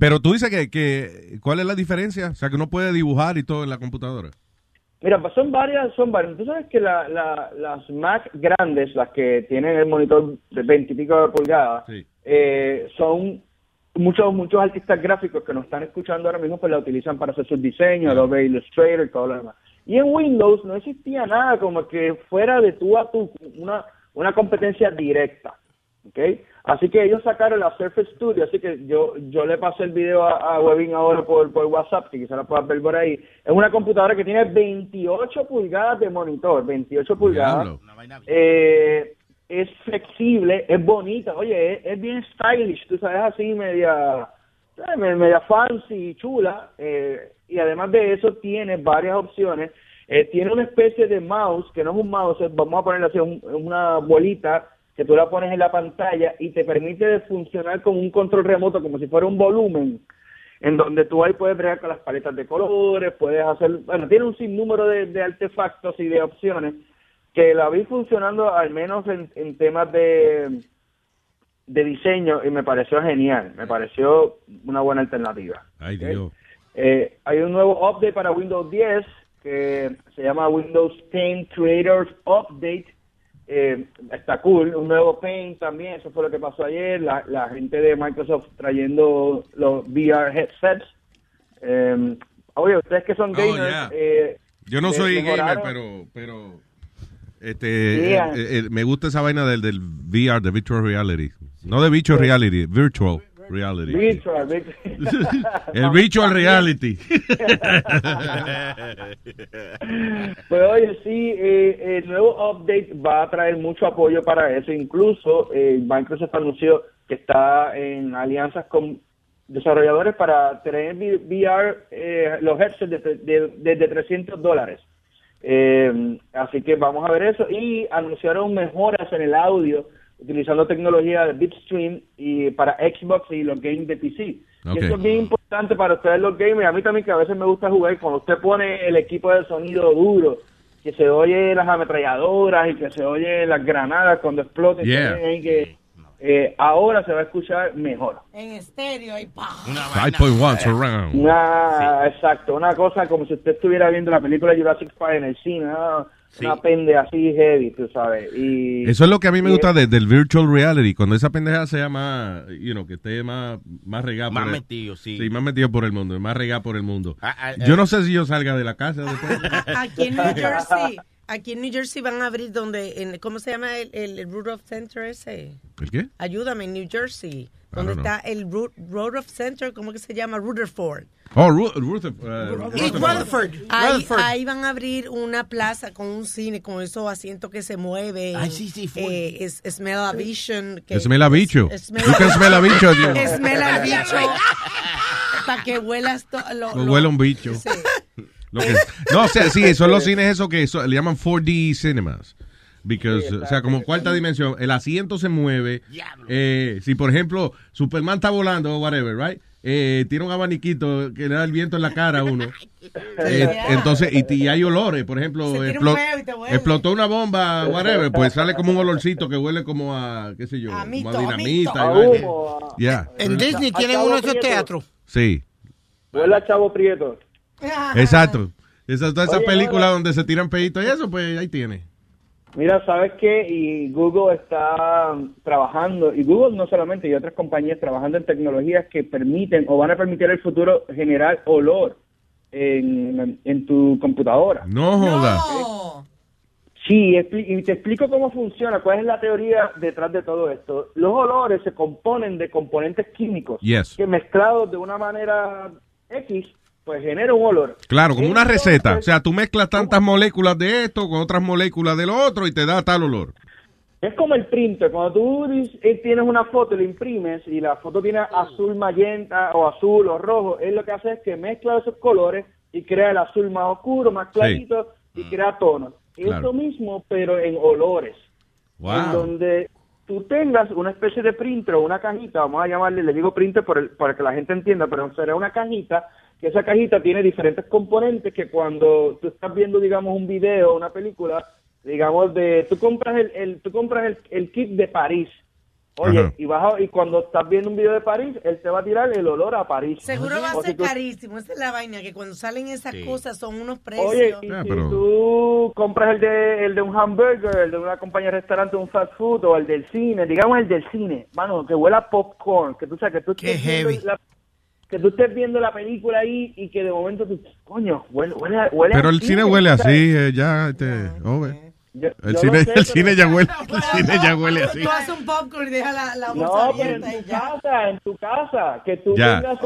Pero tú dices que, que, ¿cuál es la diferencia? O sea, que uno puede dibujar y todo en la computadora. Mira, pues son varias, son varias. Tú sabes que la, la- las Mac grandes, las que tienen el monitor de 20 y pico de pulgadas, eh, son muchos muchos artistas gráficos que nos están escuchando ahora mismo, pues la utilizan para hacer sus diseños, Adobe Illustrator y todo lo demás. Y en Windows no existía nada como que fuera de tú a tú, una, una competencia directa. ¿ok? Así que ellos sacaron la Surface Studio, así que yo yo le pasé el video a, a Webin ahora por, por WhatsApp, que quizá la puedas ver por ahí. Es una computadora que tiene 28 pulgadas de monitor, 28 pulgadas. Eh, es flexible, es bonita, oye, es, bien stylish, tú sabes, así media, media fancy, chula, eh, y además de eso tiene varias opciones. Eh, tiene una especie de mouse, que no es un mouse, vamos a ponerle así, un- una bolita que tú la pones en la pantalla y te permite funcionar como un control remoto, como si fuera un volumen, en donde tú ahí puedes bregar con las paletas de colores, puedes hacer, bueno, tiene un sinnúmero de, de artefactos y de opciones que la vi funcionando al menos en, en temas de, de diseño y me pareció genial, me pareció una buena alternativa. Ay. Dios. Eh, hay un nuevo update para Windows 10 que se llama Windows 10 Creators Update. Eh, está cool, un nuevo Paint también, eso fue lo que pasó ayer, la, la gente de Microsoft trayendo los VR headsets. Eh, oye, ustedes que son Oh, gamers, yeah. eh, Yo no soy gamer, pero, pero este, Yeah. eh, eh, me gusta esa vaina del, del VR, de virtual reality. No de virtual reality, virtual reality. Virtual. (laughs) El virtual (laughs) reality. (laughs) Pues oye, sí, eh, el nuevo update va a traer mucho apoyo para eso. Incluso eh, Microsoft anunció que está en alianzas con desarrolladores para tener VR, eh, los headsets desde de, de, de 300 dólares. Eh, así que vamos a ver eso. Y anunciaron mejoras en el audio utilizando tecnología de Bitstream y para Xbox y los games de PC. Y eso es bien importante para ustedes los gamers. A mí también que a veces me gusta jugar. Cuando usted pone el equipo de sonido duro, que se oye las ametralladoras y que se oye las granadas cuando exploten. Yeah. que, eh, ahora se va a escuchar mejor. En estéreo y pa. 5.1 surround. Una, exacto, una cosa como si usted estuviera viendo la película Jurassic Park en el cine, ¿no? una pende así heavy, tú sabes. Y, Eso es lo que a mí me gusta de- del virtual reality, cuando esa pendeja sea más, you know, que esté más, más regada Más por el- metido, sí. Sí, más metido por el mundo, más regada por el mundo. Ah, ah, yo eh. no sé si yo salga de la casa después. (laughs) Aquí en New Jersey, aquí en New Jersey van a abrir donde, en, ¿cómo se llama el, el, el Rudolph Center ese? ¿El qué? Ayúdame, en New Jersey, donde know. está el Ru- Rudolph Center, ¿cómo que se llama? Rutherford. Oh, Ru- Rutherford. uh, Y Rutherford. Ahí, Rutherford. ahí van a abrir una plaza con un cine, con esos asientos que se mueven. Ay, sí, sí, fue. Eh, es, smell a vision. que- Smell a bicho. es- smell smell a bicho, Smell a bicho. Para que huelas lo, lo- huele un bicho. Sí. Lo que- no, o sea, sí, (laughs) son los cines esos que so- le llaman 4D cinemas. Because, o sea, como cuarta dimensión, el asiento se mueve. Eh, si, por ejemplo, Superman está volando o whatever, right? Eh, tiene un abaniquito que le da el viento en la cara a uno. (laughs) Eh, entonces, y, y hay olores, por ejemplo, tira un explotó una bomba, whatever, pues sale como un olorcito que huele como a, qué sé yo, A mito, como a a dinamita. A Yeah. En Disney tienen uno de esos teatros. Sí, Huele a Chavo Prieto. (laughs) exacto. Esa, toda esa Oye, película ahora- donde se tiran peditos y eso, pues ahí tiene. Mira, ¿sabes qué? Y Google está trabajando, y Google no solamente, y otras compañías trabajando en tecnologías que permiten o van a permitir en el futuro generar olor en, en tu computadora. No joda. Sí, expli- y te explico cómo funciona, cuál es la teoría detrás de todo esto. Los olores se componen de componentes químicos Yes. que mezclados de una manera X, pues genera un olor. Claro, como una receta. O sea, tú mezclas tantas moléculas de esto con otras moléculas de lo otro y te da tal olor. Es como el printer, cuando tú eh, tienes una foto y la imprimes y la foto tiene azul magenta o azul o rojo, él lo que hace es que mezcla esos colores y crea el azul más oscuro, más clarito y crea tonos. Claro. Eso mismo, pero en olores. En donde tú tengas una especie de printer o una cajita, vamos a llamarle, le digo printer por el- para que la gente entienda, pero será una cajita, que esa cajita tiene diferentes componentes que cuando tú estás viendo, digamos, un video, una película, digamos, de, tú compras el, el- tú compras el, el kit de París, oye, Ajá. y vas a- y cuando estás viendo un video de París, él te va a tirar el olor a París. Seguro va a si ser tú- carísimo. Esa es la vaina, que cuando salen esas Sí. cosas son unos precios. Oye, y si tú compras el de, el de un hamburger, el de una compañía de restaurante, un fast food, o el del cine, digamos el del cine, mano, que huela popcorn, que tú sabes que tú viendo heavy. la- que tú estés viendo la película ahí y que de momento tú, coño, huele, huele, a- huele Pero a el cine huele así, eh, ya, este, over. Yo- El yo cine, sé, el pero- cine ya huele, el cine ya huele así. Tú haces un popcorn y dejas la, la bolsa No, pero en tu ya. casa, en tu casa, que tú Ya. tengas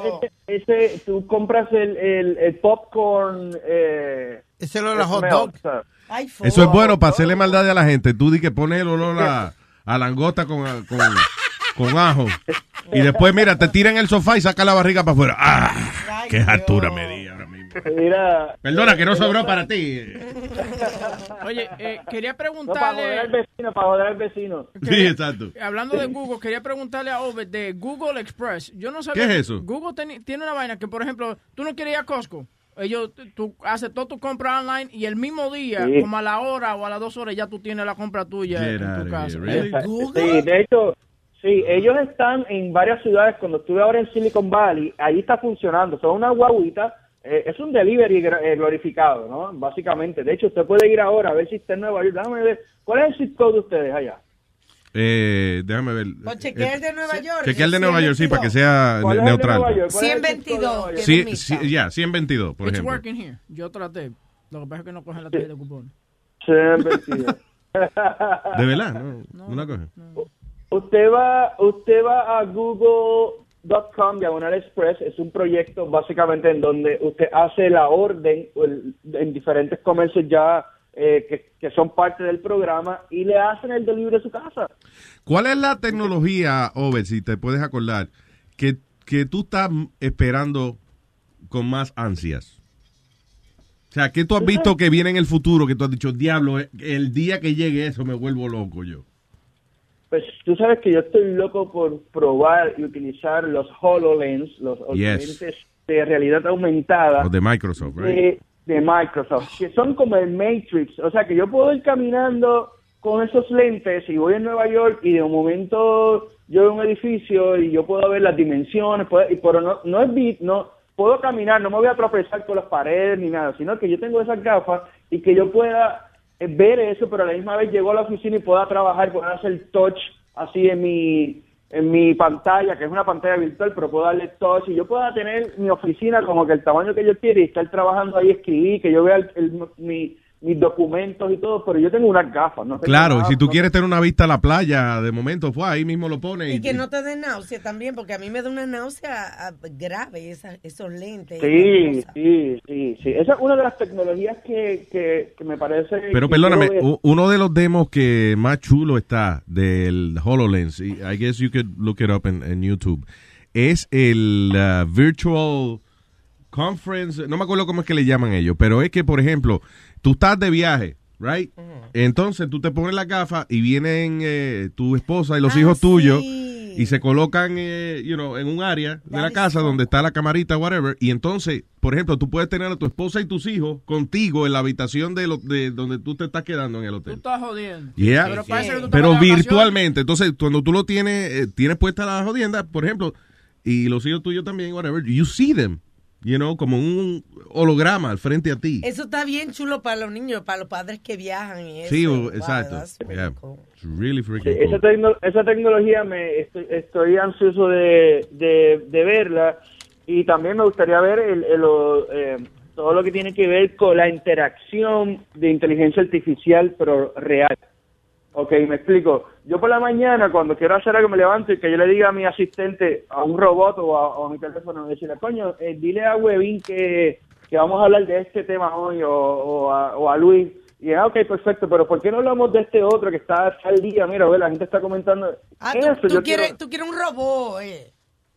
ese, ese- tú compras el, el, el popcorn, eh, Ese olor a hot dog. sea, Eso es bueno para hacerle maldad a la gente. Tú di que pones el olor a, a langota con, con, con ajo. Y después, mira, te tira en el sofá y saca la barriga para afuera. ¡Ah! ¡Qué altura me di ahora mismo! Mira. Perdona, que no sobró para ti. Oye, eh, quería No, para joder preguntarle... al vecino, para joder al vecino. Sí, exacto. Hablando de Google, quería preguntarle a Obed de Google Express. Yo no sabía. ¿Qué es eso? Google teni- tiene una vaina que, por ejemplo, tú no quieres ir a Costco. Ellos, tú haces todo tu compra online y el mismo día, Sí. como a la hora o a las dos horas, ya tú tienes la compra tuya Get en tu casa. here, really? Sí, de hecho, sí, ellos están en varias ciudades. Cuando estuve ahora en Silicon Valley, ahí está funcionando. Son una guaguita. eh, es un delivery eh, glorificado, ¿no? Básicamente. De hecho, usted puede ir ahora a ver si está en Nueva York. Déjame ver. ¿Cuál es el zip code de ustedes allá? Eh, déjame ver. O chequea el de Nueva York. Chequea el de Nueva York, sí, para que sea ¿Cuál ne- es el de neutral. Nueva York? ¿Cuál es el zip code de 122. Nueva York? Sí, sí, ya, 122, por It's ejemplo. working here. Yo traté. Lo que pasa es que no cogen la tarjeta de cupón. Sí, mentira. (laughs) De verdad, no, no la coge. Usted va, usted va a google.com diagonal express, es un proyecto básicamente en donde usted hace la orden en diferentes comercios ya eh, que, que son parte del programa y le hacen el delivery a su casa. ¿Cuál es la tecnología, Over, si te puedes acordar, que, que tú estás esperando con más ansias? O sea, ¿qué tú has visto que viene en el futuro que tú has dicho, diablo, el día que llegue eso me vuelvo loco yo? Pues tú sabes que yo estoy loco por probar y utilizar los HoloLens, los Yes. lentes de realidad aumentada. Los de Microsoft, right? de, de Microsoft, que son como el Matrix. O sea, que yo puedo ir caminando con esos lentes y voy a Nueva York y de un momento yo veo un edificio y yo puedo ver las dimensiones, puedo- y pero no, no es bit, no puedo caminar, no me voy a tropezar con las paredes ni nada, sino que yo tengo esas gafas y que yo pueda ver eso, pero a la misma vez llego a la oficina y pueda trabajar, pueda hacer touch así en mi en mi pantalla, que es una pantalla virtual, pero puedo darle touch y yo pueda tener mi oficina como que el tamaño que yo quiero y estar trabajando ahí, escribir, que yo vea el- el- mi- mis documentos y todo, pero yo tengo unas gafas, no Claro, y si tú quieres tener una vista a la playa, de momento, fue ahí mismo lo pones. Y que no te dé náusea también, porque a mí me da una náusea ah, grave esa- esos lentes. Sí, sí, sí, sí. Esa es una de las tecnologías que, que, que me parece... Pero perdóname, uno de los demos que más chulo está del HoloLens, y I guess you could look it up en, en YouTube, es el uh, virtual conference, no me acuerdo cómo es que le llaman ellos, pero es que, por ejemplo, tú estás de viaje, right? Entonces tú te pones la gafa y vienen eh, tu esposa y los hijos tuyos y se colocan, eh, you know, en un área de la casa donde está la camarita, whatever. Y entonces, por ejemplo, tú puedes tener a tu esposa y tus hijos contigo en la habitación de, lo- de donde tú te estás quedando en el Tú hotel. estás jodiendo. Yeah. Pero parece que tú Pero virtualmente. Entonces, cuando tú lo tienes, eh, tienes puesta la jodienda, por ejemplo, y los hijos tuyos también, whatever, you see them, you know, como un holograma al frente a ti. Eso está bien chulo para los niños, para los padres que viajan y eso. Sí, Wow, exacto. Yeah. cool. It's really Sí, freaking esa, cool. tecno- esa tecnología me estoy, estoy ansioso de, de, de verla y también me gustaría ver el, el, o, eh, todo lo que tiene que ver con la interacción de inteligencia artificial pero real. Ok, me explico. Yo por la mañana cuando quiero hacer algo me levanto y que yo le diga a mi asistente, a un robot o a, o a mi teléfono, decirle, coño, eh, dile a Webin que, que vamos a hablar de este tema hoy o, o a, o a Luis. Y ah, ok, perfecto, pero ¿por qué no hablamos de este otro que está al día? Mira, ve, la gente está comentando. Ah, Eso, tú, tú yo quieres, quiero- tú quieres un robot eh,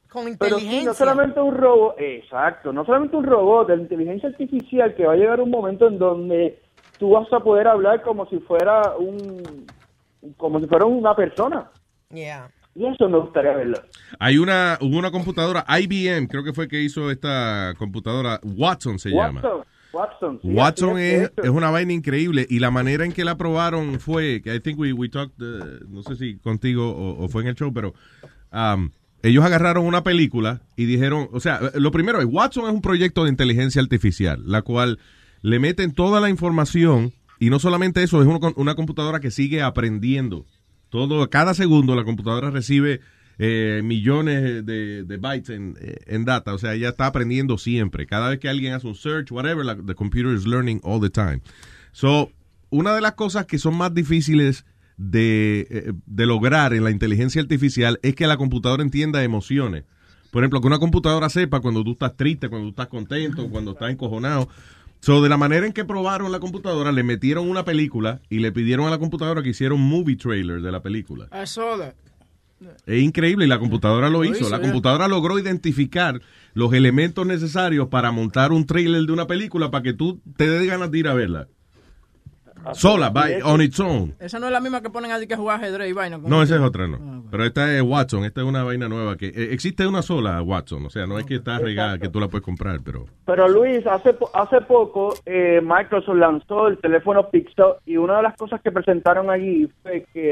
con Pero sí, inteligencia. no solamente un robot, exacto, no solamente un robot, de la inteligencia artificial que va a llegar un momento en donde tú vas a poder hablar como si fuera un, como si fuera una persona. Yeah. Y eso me gustaría verlo. Hay una, hubo una computadora, IBM, creo que fue que hizo esta computadora, Watson se llama. Watson, Watson. sí, Watson es, es una vaina increíble y la manera en que la probaron fue, que I think we, we talked, uh, no sé si contigo o, o fue en el show, pero um, ellos agarraron una película y dijeron, o sea, lo primero es, Watson es un proyecto de inteligencia artificial, la cual le meten toda la información y no solamente eso, es uno- una computadora que sigue aprendiendo. Todo, cada segundo la computadora recibe eh, millones de, bytes en, eh, en data. O sea, ella está aprendiendo siempre. Cada vez que alguien hace un search, whatever, la, the computer is learning all the time. So, una de las cosas que son más difíciles de, eh, de lograr en la inteligencia artificial es que la computadora entienda emociones. Por ejemplo, que una computadora sepa cuando tú estás triste, cuando tú estás contento, cuando estás encojonado. So, de la manera en que probaron la computadora, le metieron una película y le pidieron a la computadora que hiciera un movie trailer de la película. I saw that. Es increíble y la computadora lo, Lo hizo. hizo, La computadora logró identificar los elementos necesarios para montar un trailer de una película para que tú te des ganas de ir a verla. Sola, by, on its own. Esa no es la misma que ponen así que jugar ajedrez y vaina. No, esa es otra, no. Pero esta es Watson, esta es una vaina nueva que eh, existe una sola Watson, o sea, no es que está regada, que tú la puedes comprar, pero Pero Luis, hace, hace poco eh, Microsoft lanzó el teléfono Pixel y una de las cosas que presentaron allí fue que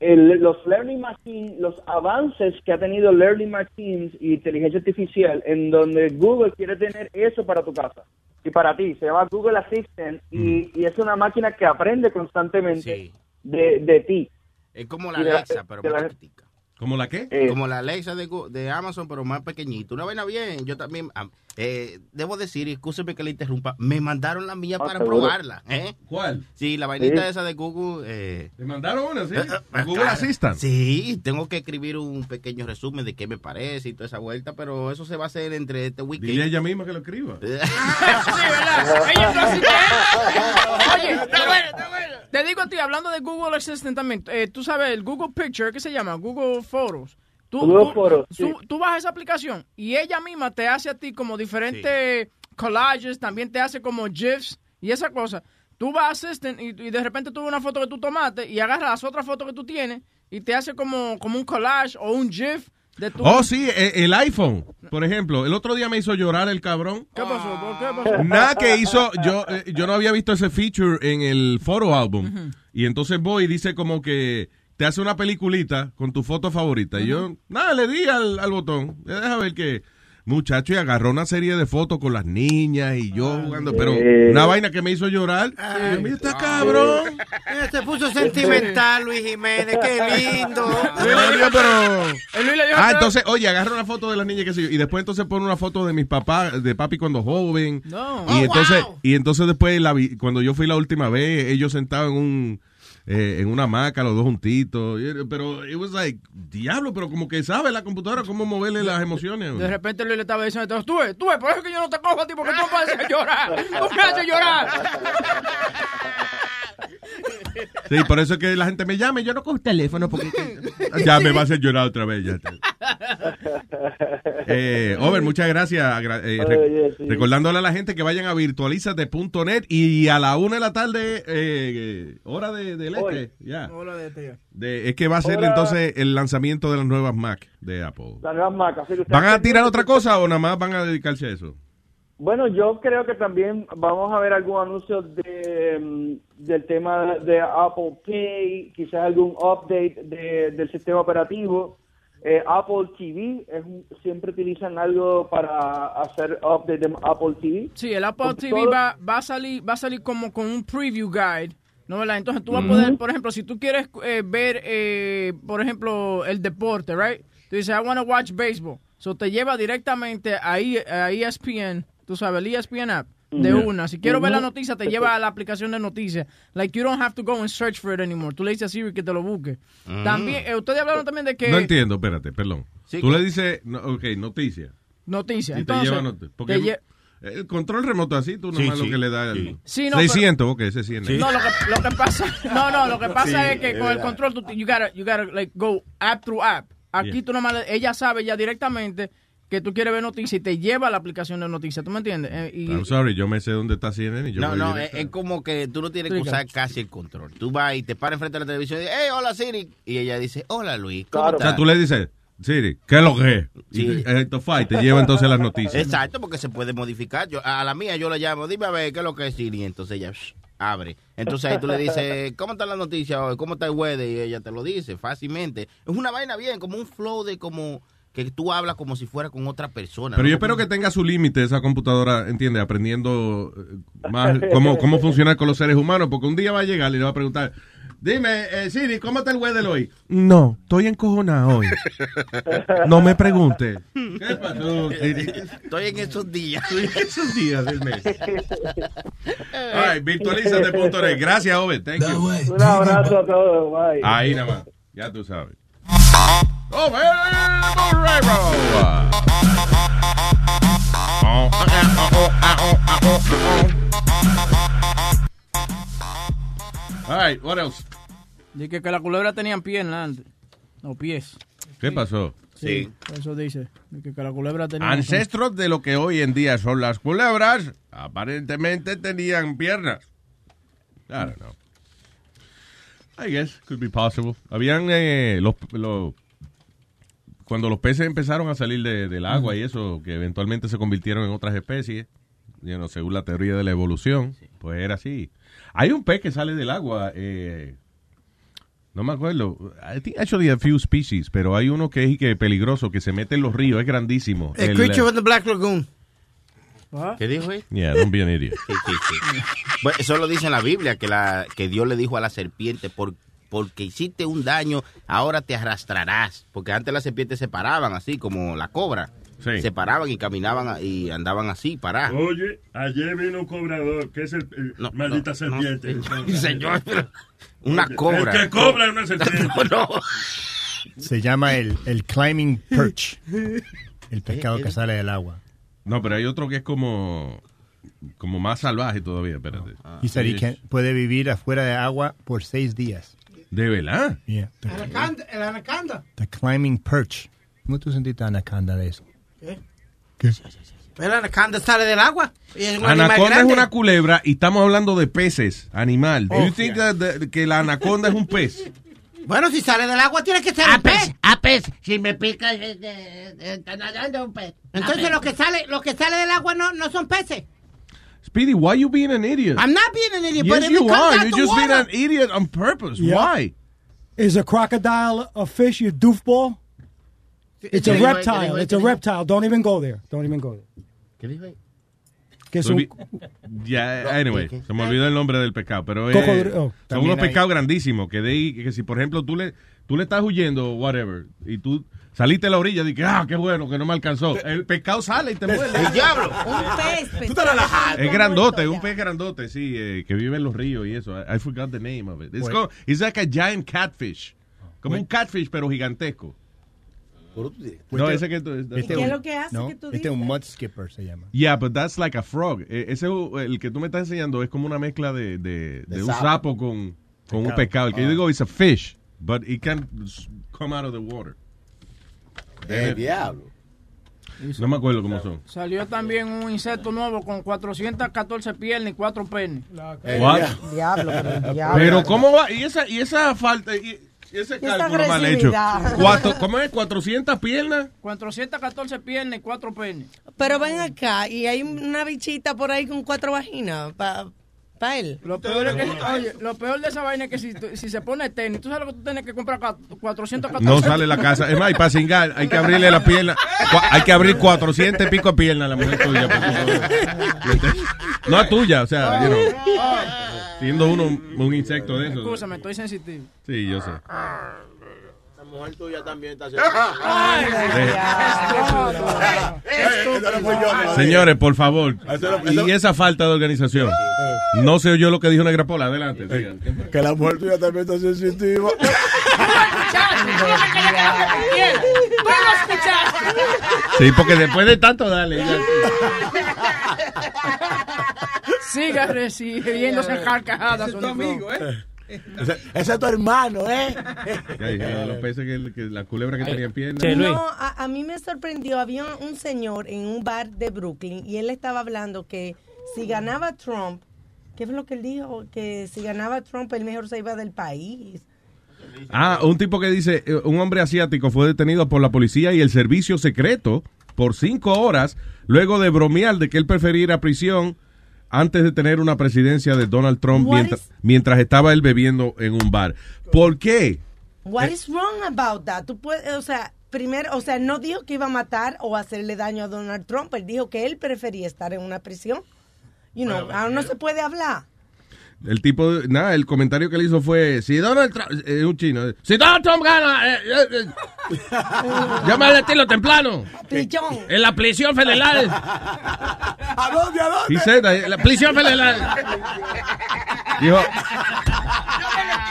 el- los Learning Machines, los avances que ha tenido Learning Machines y inteligencia artificial, en donde Google quiere tener eso para tu casa y para ti, se llama Google Assistant y, y es una máquina que aprende constantemente de, de ti. Es como la Alexa, pero más la- pequeñita. ¿Como la qué? Como la Alexa de, de Amazon, pero más pequeñito. Una vaina bien. Yo también, am, eh, debo decir, y escúcheme que le interrumpa, me mandaron la mía Ah, para seguro. probarla. ¿eh? ¿Cuál? Sí, la vainita Sí. esa de Google. Eh, ¿Te mandaron una, sí? eh, Google Assistant. Sí, tengo que escribir un pequeño resumen de qué me parece y toda esa vuelta, pero eso se va a hacer entre este weekend. Dile a ella misma que lo escriba. (laughs) Ella no hace qué. Oye, te digo a ti, hablando de Google Assistant también, eh, tú sabes, el Google Picture, ¿qué se llama? Google Photos. Tú, tú- Photos, tú- sí. tú bajas esa aplicación y ella misma te hace a ti como diferentes collages, también te hace como GIFs y esa cosa. Tú vas a Assistant y, y de repente tú ves una foto que tú tomaste y agarras las otras fotos que tú tienes y te hace como, como un collage o un GIF de tu... Oh, sí, e- el iPhone, por ejemplo. El otro día me hizo llorar el cabrón. ¿Qué pasó? ¿Por qué pasó? Nada que hizo, yo, eh, yo no había visto ese feature en el photo album. Y entonces voy y dice como que te hace una peliculita con tu foto favorita. Y yo, nada, le di al, al botón. Deja ver que, muchacho, y agarró una serie de fotos con las niñas y yo jugando. Pero Eh. una vaina que me hizo llorar. Ay, Mira, está cabrón. Eh, Se puso sentimental, Luis Jiménez, qué lindo. (laughs) pero... El Luis le dijo Ah, que- entonces, oye, agarra una foto de la niña que sé yo, y después entonces pone una foto de mis papás, de papi cuando joven. No. Y Oh, entonces, wow. y entonces después la vi- cuando yo fui la última vez, ellos sentados en un eh, en una hamaca, los dos juntitos. Pero it was like, diablo, pero como que sabe la computadora cómo moverle las emociones. De repente Luis le estaba diciendo, tú ves, tú ves, por eso es que yo no te cojo a ti, porque tú me haces llorar. (laughs) Tú me haces llorar. Sí, por eso es que la gente me llama y yo no cojo el teléfono porque ya me va a hacer llorar otra vez. Ya. Eh, Over, muchas gracias. Eh, re- Oye, sí. Recordándole a la gente que vayan a virtualizate.net y a la una de la tarde, eh, hora de, del este, ya. Hola de este. De- es que va a ser entonces el lanzamiento de las nuevas Mac de Apple. La nueva Mac, así que usted- ¿Van a tirar otra cosa o nada más van a dedicarse a eso? Bueno, yo creo que también vamos a ver algún anuncio de, mm, del tema de Apple Pay, quizás algún update de- del sistema operativo. Eh, Apple TV, es siempre utilizan algo para hacer update de Apple TV. Sí, el Apple TV todo- va, va a salir va a salir como con un preview guide, ¿no verdad? Entonces tú vas a poder, por ejemplo, si tú quieres eh, ver, eh, por ejemplo, el deporte, right? Tú dices, I want to watch baseball. So te lleva directamente a, E- a ESPN, tú sabes, el ESPN app, de Ujú. una. Si quiero ver la Ujú. noticia, te lleva a la aplicación de noticias. Like, you don't have to go and search for it anymore. Tú le dices a Siri que te lo busque. Mm. También, eh, ustedes hablaron también de que... No entiendo, espérate, perdón. Sí, Tú que- le dices, no, ok, noticia. Noticias. Y te lleva not- porque te lle- el control remoto así, tú nomás sí, lo que le da el... Sí, no, 600, ok, ese 100. No, lo que, lo que pasa, (laughs) no, no, lo que pasa Sí, es que es con el control tú, you gotta, you gotta like go app through app. Aquí Yeah. tú nomás, ella sabe ya directamente que tú quieres ver noticias y te lleva a la aplicación de noticias, ¿tú me entiendes? Eh, y, I'm sorry, yo me sé dónde está CNN y yo No, voy no, es, es como que tú no tienes que usar casi el control. Tú vas y te paras enfrente de la televisión y dices, hey, hola Siri. Y ella dice, hola Luis, ¿cómo O sea, tú le dices, Siri, ¿qué es lo que es? Y Sí. y te lleva entonces las noticias. Exacto, porque se puede modificar. Yo, a la mía yo le llamo, dime a ver qué es lo que es Siri. Entonces ella shh, abre. Entonces ahí tú le dices, ¿cómo está la noticia hoy? ¿Cómo está el weather? Y ella te lo dice fácilmente. Es una vaina bien, como un flow de como que tú hablas como si fuera con otra persona. Pero ¿no? yo espero que tenga su límite esa computadora, ¿entiendes? Aprendiendo eh, más cómo, cómo (laughs) funcionar con los seres humanos, porque un día va a llegar y le va a preguntar, dime, eh, Siri, ¿cómo está el weather hoy? No, estoy encojonado hoy. No me pregunte. ¿Qué pasó, Siri? Estoy en esos días. Estoy en esos días del mes. (laughs) All right, virtualízate.net. Gracias, Obed. Thank you. Un abrazo a todos, bye. Ahí nada más. Ya tú sabes. All right, what else? Dice que la culebra tenían piernas antes. No, pies. ¿Qué pasó? Sí. Eso dice. Dice que la culebra tenía... Ancestros de lo que hoy en día son las culebras, aparentemente tenían piernas. I don't know. I guess could be possible. Habían eh, los, los- cuando los peces empezaron a salir de- del agua y eso, que eventualmente se convirtieron en otras especies, you know, según la teoría de la evolución, pues era así. Hay un pez que sale del agua, eh, no me acuerdo. I think actually a few species, pero hay uno que es que peligroso, que se mete en los ríos, es grandísimo. El El, Creature eh, of the Black Lagoon. ¿Qué dijo él? Yeah, don't be an idiot. Sí, sí, sí. Bueno, eso lo dice en la Biblia, que, la, que Dios le dijo a la serpiente, por, porque hiciste un daño, ahora te arrastrarás. Porque antes las serpientes se paraban así, como la cobra. Se paraban y caminaban a- y andaban así, paradas. Oye, ayer vino un cobrador, que es el, el- maldita no, serpiente. no, señor, pero una Oye, cobra. El que cobra es una serpiente. No, no. Se llama el, el climbing perch. El pescado Eh, que sale del agua. No, pero hay otro que es como, como más salvaje todavía, espérate. Y can- puede vivir afuera de agua por seis días. ¿De verdad? Yeah. The, Anaconda, el anaconda. the climbing perch. ¿Cómo tú sentiste anaconda de eso? ¿Qué? ¿Qué? El anaconda sale del agua. Y es un Anaconda es una culebra y estamos hablando de peces, animal. Do Oh, you think that the- que la anaconda es un pez? (laughs) Bueno, si sale del agua tiene que ser A un pez. pez, a pez. Si me pica, eh, eh, está nadando un pez. Entonces lo que sale, lo que sale del agua no, no son peces. Speedy, why you being an idiot? I'm not being an idiot, but yes, it you comes are. out You're the just being water- an idiot on purpose. Yeah. Why? Is a crocodile a fish, you doofball? It's a ¿Qué dijo él? ¿Qué reptile. It's a ¿Qué dijo? reptile. Don't even go there. Don't even go there. ¿Qué? Que es So un- vi- Ya, anyway, se me olvidó el nombre del pescado, pero eh. Oh, son unos pescados grandísimos que de ahí, que si por ejemplo tú le, tú le estás huyendo, whatever, y tú saliste a la orilla y dices, ah, qué bueno, que no me alcanzó. El pescado sale y te muerde. ¡El diablo! Un pez. Tú te relajas. Es grandote, un pez grandote, sí, eh, que vive en los ríos y eso. I, I forgot the name of it. It's, Bueno. called- it's like a giant catfish. Como un catfish, pero gigantesco. No, ese que tú... ¿Y qué es lo que hace no, que tú este es un mud skipper se llama. Yeah, but that's like a frog. Eh, Ese, el que tú me estás enseñando es como una mezcla de, de, de un sapo. sapo con, con un Pescado. El que yo Ah. digo es a fish, but it can come out of the water. El diablo. No me acuerdo cómo son. Salió también un insecto nuevo con 414 piernas y 4 penes. Diablo, pero diablo. Pero ¿cómo va? Y esa, y esa falta, y, ese cálculo mal hecho. Cuatro- ¿Cómo es? ¿400 piernas? 414 piernas y 4 penes. Pero ven acá, y hay una bichita por ahí con cuatro vaginas para él. Lo peor, es que, oye, lo peor de esa vaina es que si, si se pone tenis, tú sabes lo que tú tienes que comprar cua- 414. No sale la casa. Es más, y para cingar, hay que abrirle la pierna. Hay que abrir 400 y pico de piernas a la mujer tuya. porque- No a tuya, o sea, you know, siendo uno un insecto de esos. Escúchame, estoy sensitivo. Sí, yo sé. La mujer tuya también está Ay, Señores, por favor. Y esa falta de organización. No sé yo lo que dijo Negra Pola. Adelante. Que la mujer tuya también está sensitiva. (laughs) Sí, porque después de tanto, dale. ya. Siga recibiéndose carcajadas. tu amigo, ¿eh? Ese, ese es tu hermano, ¿eh? Los peces que, que la culebra que tenía en pierna. No, a, a mí me sorprendió. Había un señor en un bar de Brooklyn y él estaba hablando que si ganaba Trump, ¿qué fue lo que él dijo? Que si ganaba Trump, él mejor se iba del país. Ah, un tipo que dice, eh, un hombre asiático fue detenido por la policía y el servicio secreto por cinco horas luego de bromear de que él prefería ir a prisión antes de tener una presidencia de Donald Trump What mientras, is- mientras estaba él bebiendo en un bar. ¿Por qué? What Eh. is wrong about that? Tú puedes, o sea, primero, o sea, no dijo que iba a matar o hacerle daño a Donald Trump. Él dijo que él prefería estar en una prisión. You know, ahora no se puede hablar. El tipo, nada, el comentario que le hizo fue, si Donald Trump, eh, un chino, eh, si Donald Trump gana, eh, eh, eh, llama al estilo templano, Pichón. en la prisión federal. ¿A dónde, a dónde? That, la prisión federal. Dijo,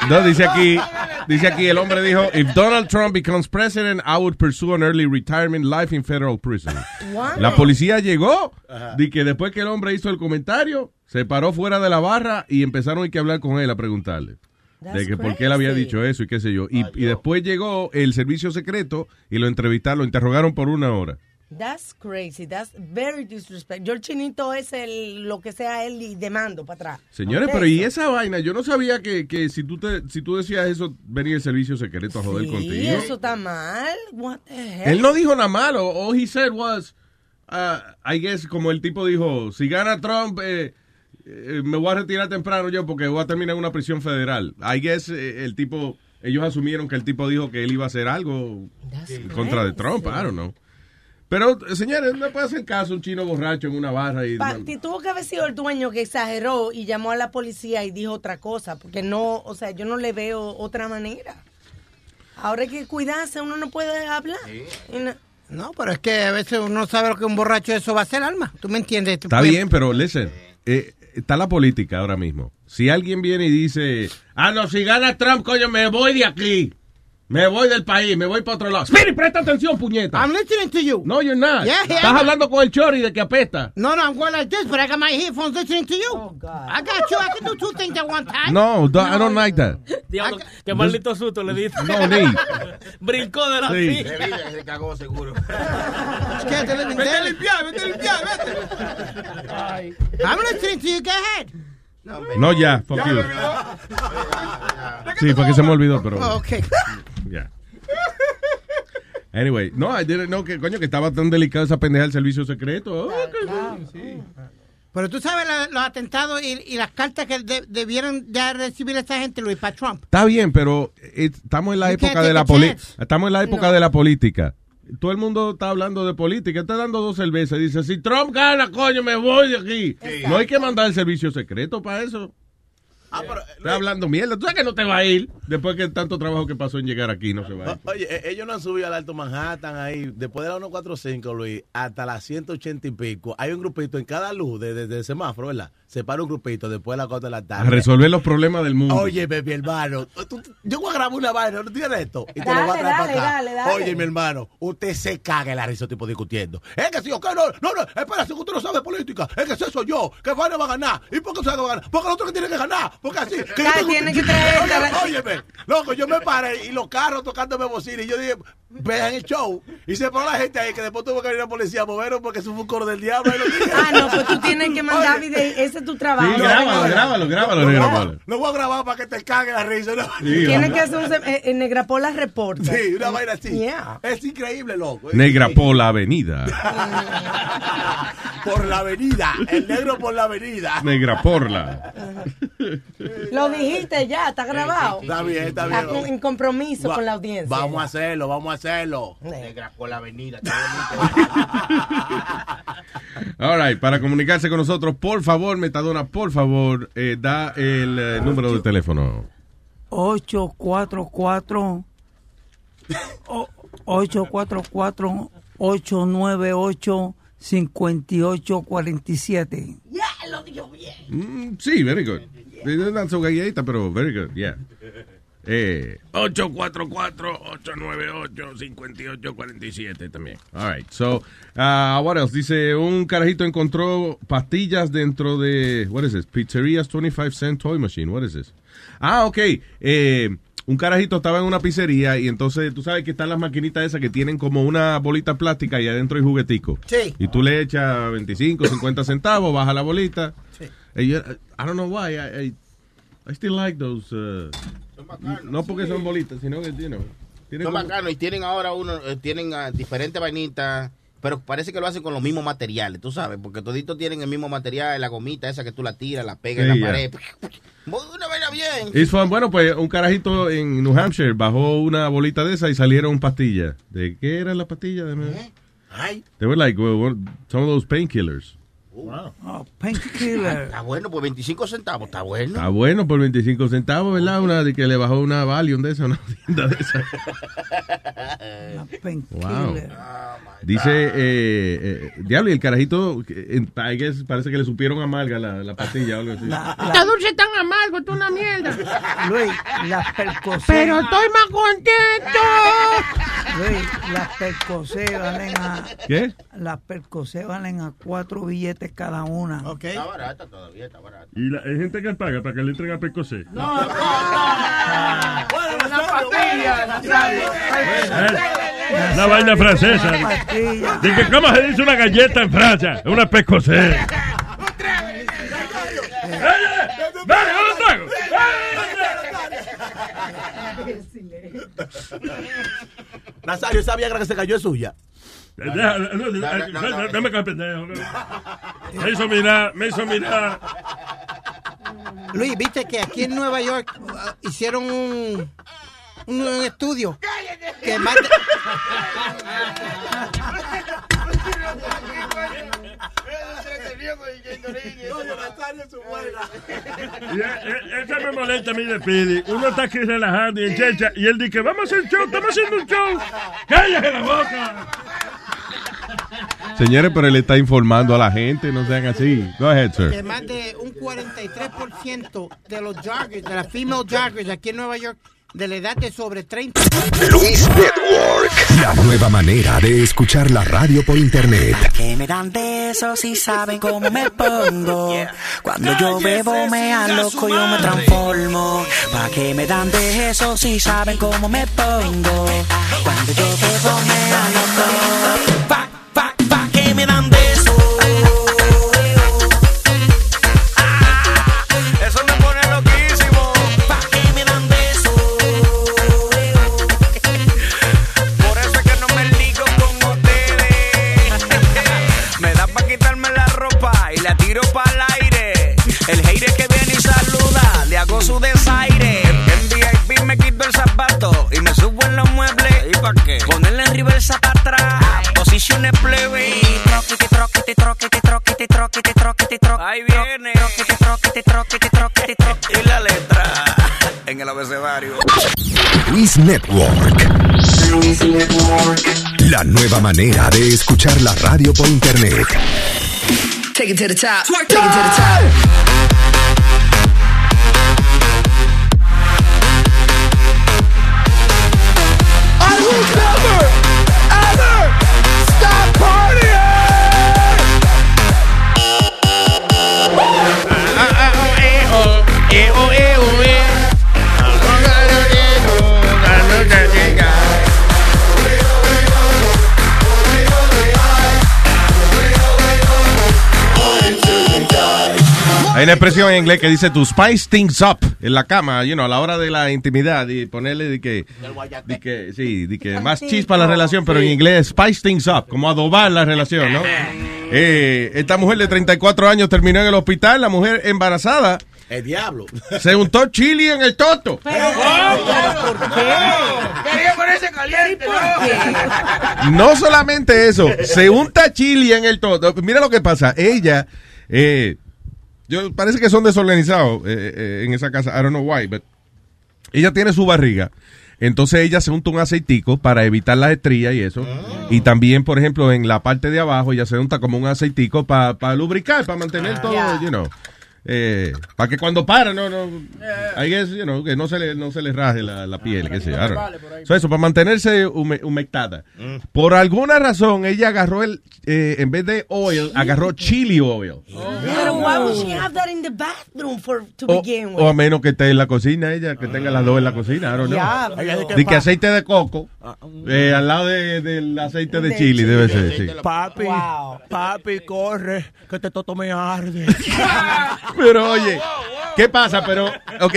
no, dice aquí, dice aquí, el hombre dijo, if Donald Trump becomes president, I would pursue an early retirement life in federal prison. Wow. La policía llegó, de que después que el hombre hizo el comentario, se paró fuera de la barra y empezaron a que hablar con él a preguntarle. de que por qué él había dicho eso y qué sé yo. Y, y después llegó el servicio secreto y lo entrevistaron, lo interrogaron por una hora. That's crazy. That's very disrespectful. Yo el chinito es el, lo que sea él y demando para atrás. Señores, pero y esa vaina, yo no sabía que, que si tú te, si tú decías eso, venía el servicio secreto a joder Sí, contigo. eso está mal. What the hell? Él no dijo nada malo. All he said was, uh, I guess, como el tipo dijo, si gana Trump, eh, eh, me voy a retirar temprano yo porque voy a terminar en una prisión federal. I guess eh, el tipo, ellos asumieron que el tipo dijo que él iba a hacer algo en contra de Trump, I don't know. Pero, señores, no puede hacer caso a un chino borracho en una barra y... Pa- tuvo que haber sido el dueño que exageró y llamó a la policía y dijo otra cosa, porque no, o sea, yo no le veo otra manera. Ahora hay que cuidarse, uno no puede hablar. Y no- No, pero es que a veces uno sabe lo que un borracho eso va a hacer, alma. ¿Tú me entiendes? Está bien, pero listen, eh, está la política ahora mismo. Si alguien viene y dice, ah, no, si gana Trump, coño, me voy de aquí. Me voy del país, me voy para otro lado. Spirit, presta atención, puñeta. I'm listening to you. No, you're not. Yeah, yeah, Estás I'm- hablando con el chori de que apesta. No, no, I'm going like this, but I got my headphones listening to you. I got you. I can do two things at one time. No, do- I don't like that. Diablo, qué maldito susto le diste. No need. (laughs) Brincó de la Sí. silla. Se cagó seguro. Vete a limpiar, vete a limpiar, vete. I'm listening to you. Go ahead. No, ya, fuck you. Sí, porque se me olvidó, pero... Oh, okay. Anyway, no, I didn't know que, coño, que estaba tan delicada esa pendeja del servicio secreto. Oh. Pero tú sabes la- los atentados y, y las cartas que de- debieran ya recibir esta gente, Luis, para Trump. Está bien, pero eh, estamos en la época de la take a poli- chance. estamos en la época No. de la política. Todo el mundo está hablando de política, está dando dos cervezas y dice, si Trump gana, coño, me voy de aquí. No hay que mandar el servicio secreto para eso. Está hablando mierda. Tú sabes que no te va a ir después que tanto trabajo que pasó en llegar aquí, no se va a ir. O- Oye, e- ellos no han subido al Alto Manhattan ahí, después de la 145, Luis, hasta las 180 y pico. Hay un grupito en cada luz de, de- de semáforo, ¿verdad? Se para un grupito después de las 4 de la A tarde. resolver los problemas del mundo. Oye, mi hermano, tú- yo voy a grabar una vaina, ¿no tienes esto? Y te lo Dale, voy a traer dale, para acá. dale, dale. Oye, mi hermano, usted se caga en la risa tipo discutiendo. Es que si yo, que no, no, no, espera, si usted no sabe política, es que eso soy yo, que Juan va a ganar. ¿Y por qué usted va a ganar? Porque el otro que tiene que ganar. porque así. que yo- tiene que traer- (laughs) Oye, óyeme, loco, yo me paré y los carros tocándome bocina y yo dije, vean el show. Y se paró la gente ahí que después tuvo que venir la policía a moverlo porque eso fue un coro del diablo. Ah, no, pues tú tienes que mandar video. Ese es tu trabajo. Sí, grábalo, grábalo, grábalo, No, no, voy a grabar para que te cague la risa. No. Sí, Tienes vamos. que hacer un eh, eh, Negrapola reporta. Sí, una vaina así. Yeah. Es increíble, loco. Negra por la avenida. (laughs) Por la avenida. El negro por la avenida. Negra por la. Lo dijiste ya, está grabado. Está bien, está bien. con- en compromiso Va- con la audiencia. Vamos a hacerlo, vamos a hacerlo. Negra por la avenida. (laughs) All right, para comunicarse con nosotros, por favor, Metadona, por favor, eh, da el eh, número de teléfono. 844 o- 844 898 5847 Ya, lo dijo bien. Mm, sí, very good. Eh, Not so galletita, pero very good, yeah. Eh, 844-898-5847 también. All right, so, uh, what else? Dice, un carajito encontró pastillas dentro de, what is this? Pizzeria's 25 cent toy machine, what is this? Ah, ok, eh, un carajito estaba en una pizzería y entonces tú sabes que están las maquinitas esas que tienen como una bolita plástica y adentro hay juguetico. Sí. Y tú le echas 25, 50 centavos, baja la bolita. Sí. Y yo- I don't know why, I, I, I still like those. uh, no porque son bolitas, sino que, know, tienen Son como- bacanos y tienen ahora uno, eh, tienen ah, diferentes vainitas, pero parece que lo hacen con los mismos materiales, tú sabes, porque toditos tienen el mismo material, la gomita esa que tú la tiras, la pegas Sí, en la pared. (laughs) Una vaina bien. Bueno, pues un carajito en New Hampshire bajó una bolita de esa y salieron pastillas. ¿De qué eran las pastillas? Déjame- Ay. They were like well, some of those painkillers. Wow. Oh, painkiller. Está bueno, pues 25 centavos, está bueno. Está bueno por 25 centavos, ¿verdad? Una de que le bajó una Valium de esa, una tienda de esa. (laughs) Wow. Dice, eh, eh, diablo, y el carajito, eh, guess, parece que le supieron amarga la, la pastilla o algo así. Está dulce tan amargo, tú una mierda. Luis, las percocé. Pero estoy más contento. Luis, las percocé valen a. ¿Qué? Las percocé valen a cuatro billetes cada una. Está barata todavía, está barata. Y la, hay gente que paga para que le entreguen a Pecosé. No, no, no. Una. Eh, Una vaina francesa. Dice, ¿cómo se dice una galleta en Francia? Una Pecosé. ¡Dale, un trago! Nazario, esa Viagra que se cayó es suya. Dame con el pendejo. no. Me hizo mirar, me hizo mirar. Luis, viste que aquí en Nueva York uh, hicieron un, un, un estudio que más de- Y, eh, Esa me molesta a mí de Pidi. Uno está aquí relajando y en checha. Y él dice, vamos a hacer show, estamos haciendo un show. ¡Cállate la boca! Señores, pero él está informando a la gente, no sean así. Go ahead, que sir. más de un 43% de los joggers, de las female joggers aquí en Nueva York, de la edad de sobre 30. Luis Network, la nueva manera de escuchar la radio por internet. Que me dan besos y saben cómo me pongo. Cuando yo bebo me loco yo me transformo. Pa' que me dan besos y saben cómo me pongo. Cuando yo bebo me loco. Pa' qué? Ponerle en reversa para atrás. Posiciones plebe. Troquete, troquete, troquete, troquete, troquete, troquete, troquete. Ahí viene. Troquete, troquete, troquete, troquete, troquete. Y la letra (laughs) en el abecedario. Luis Network. La nueva manera de escuchar la radio por internet. Take it to the top. Take it to the top. Hay una expresión en inglés que dice to spice things up en la cama, you know, a la hora de la intimidad y ponerle de que, de que sí, de que más chispa a la relación, pero en inglés spice things up, como adobar la relación, ¿no? Eh, esta mujer de 34 años terminó en el hospital, la mujer embarazada El diablo. se untó chili en el toto. Quería ponerse caliente, ¿no? No solamente eso, se unta chili en el todo. Mira lo que pasa. Ella, eh, yo parece que son desorganizados eh, eh, en esa casa. I don't know why, but ella tiene su barriga. Entonces ella se unta un aceitico para evitar las estrías y eso. Y también, por ejemplo, en la parte de abajo ella se unta como un aceitico para lubricar, para mantener todo, Yeah. you know. Eh, para que cuando para, no, no, I guess, you know, que no se le, no se le raje la, la piel, qué sé yo, know. So, eso, para mantenerse hume- humectada. Por alguna razón, ella agarró el, eh, en vez de oil, agarró chili oil. Pero why would she have that in the bathroom for to O, begin with? o a menos que esté en la cocina ella, que tenga las dos en la cocina, I don't know. Pero- De que aceite de coco, eh, al lado de- del aceite de chili, debe ser, sí. Papi, papi, corre, que este toto me arde. (laughs) Pero oye, ¿qué pasa? Pero, ok.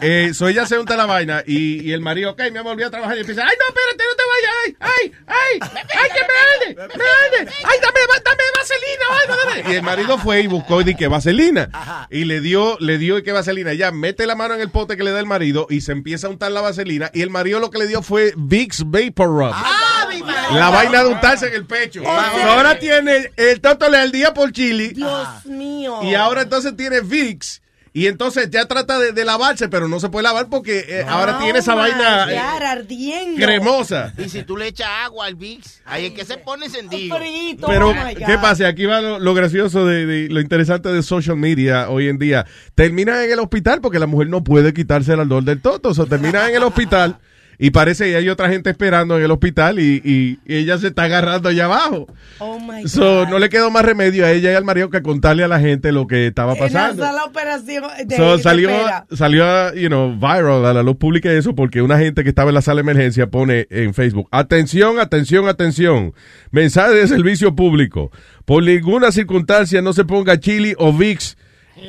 Eh, so ella se unta la vaina y, y el marido, ok, me volví a trabajar y empieza, ay, no, espérate, no te vayas, ay, ay, ay, ay, que me arde, me arde, ay, dame, dame vaselina, ay, dame. Y el marido fue y buscó y que vaselina. Y le dio, le dio y que vaselina. Ella mete la mano en el pote que le da el marido y se empieza a untar la vaselina. Y el marido lo que le dio fue Vicks Vapor Rub. La vaina de untarse en el pecho. Ahora tiene el tótole al día por chili. Dios mío. Y ahora entonces tiene Vicks. Y entonces ya trata de, de lavarse, pero no se puede lavar porque eh, ahora tiene esa vaina eh, ardiendo. cremosa. Y si tú le echas agua al Vicks, ahí es que se pone encendido. Pero, Oh. ¿qué pasa? Aquí va lo, lo gracioso de, de- lo interesante de social media hoy en día. Termina en el hospital porque la mujer no puede quitarse el ardor del toto. O sea, termina en el hospital y parece que hay otra gente esperando en el hospital y, y- y ella se está agarrando allá abajo. Oh my God. So, no le quedó más remedio a ella y al marido que contarle a la gente lo que estaba En la pasando. sala de operación de, So, de salió, espera. salió, you know, viral a la luz pública eso porque una gente que estaba en la sala de emergencia pone en Facebook, atención, atención, atención, mensaje de servicio público, por ninguna circunstancia no se ponga chili o Vicks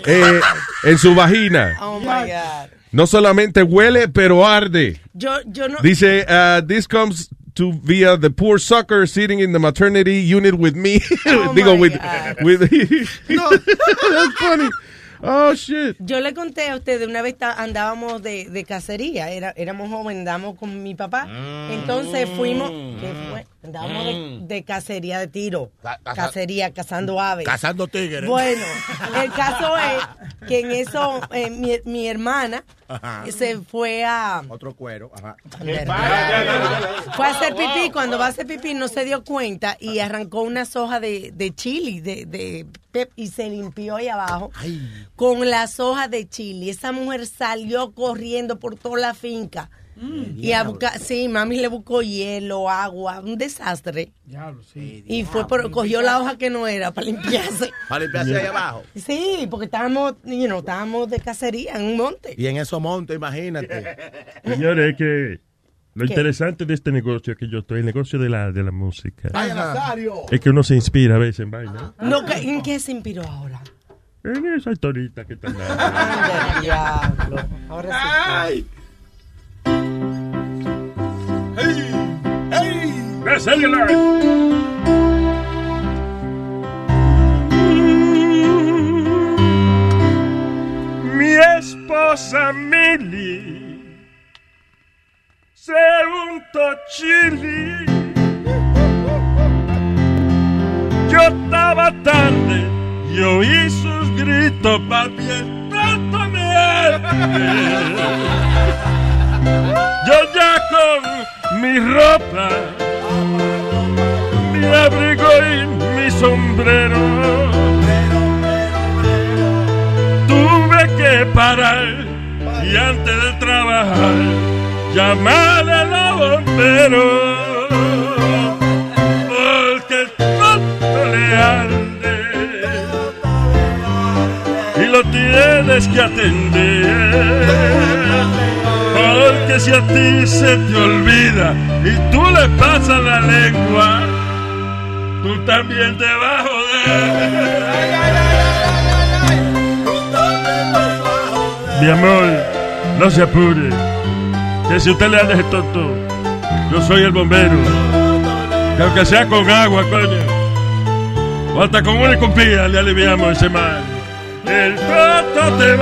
eh, en su vagina. Oh my God. No solamente huele, pero arde. Yo, yo no. Dice, uh, this comes to via the poor sucker sitting in the maternity unit with me. (laughs) Digo, with, with (laughs) (laughs) That's funny. Oh, shit. Yo le conté a ustedes, una vez andábamos de, de cacería, era, éramos jóvenes, andábamos con mi papá. Entonces fuimos, ¿qué fue? Andábamos de, de cacería de tiro. cacería, cazando aves. Cazando tigres. Bueno, (laughs) el caso es que en eso eh, mi, mi hermana Ajá. se fue a... Otro cuero. Ajá. Fue a hacer pipí, cuando va a hacer pipí no se dio cuenta y arrancó unas hojas de, de chili, de, de pep, y se limpió ahí abajo con las hojas de chili. Esa mujer salió corriendo por toda la finca. Y a buscar, sí, mami le buscó hielo, agua, un desastre. Y fue por, cogió la hoja que no era para limpiarse. (laughs) Para limpiarse ahí abajo. Sí, porque estábamos, you know, estábamos de cacería en un monte. Y en esos montes, imagínate. (laughs) Señores, es que lo ¿Qué? interesante de este negocio es que yo estoy, el negocio de la, de la música, es que uno se inspira a veces en vaina. No, ¿qué- ¿En qué se inspiró ahora? En esa historita que está (laughs) diablo. Ahora sí. Mi esposa Milly se untó chili. Yo estaba tarde y oí sus gritos, papi, el tanto me. Yo ya con mi ropa, mi abrigo y mi sombrero, tuve que parar y antes de trabajar llamar a la bombero porque el le arde y lo tienes que atender porque si a ti se te olvida y tú le pasas la lengua tú también te vas a joder Mi amor, no se apure. Que si usted le ese tonto, yo soy el bombero. Que aunque sea con agua, coño. O hasta con una escupida le aliviamos ese mal. El tonto te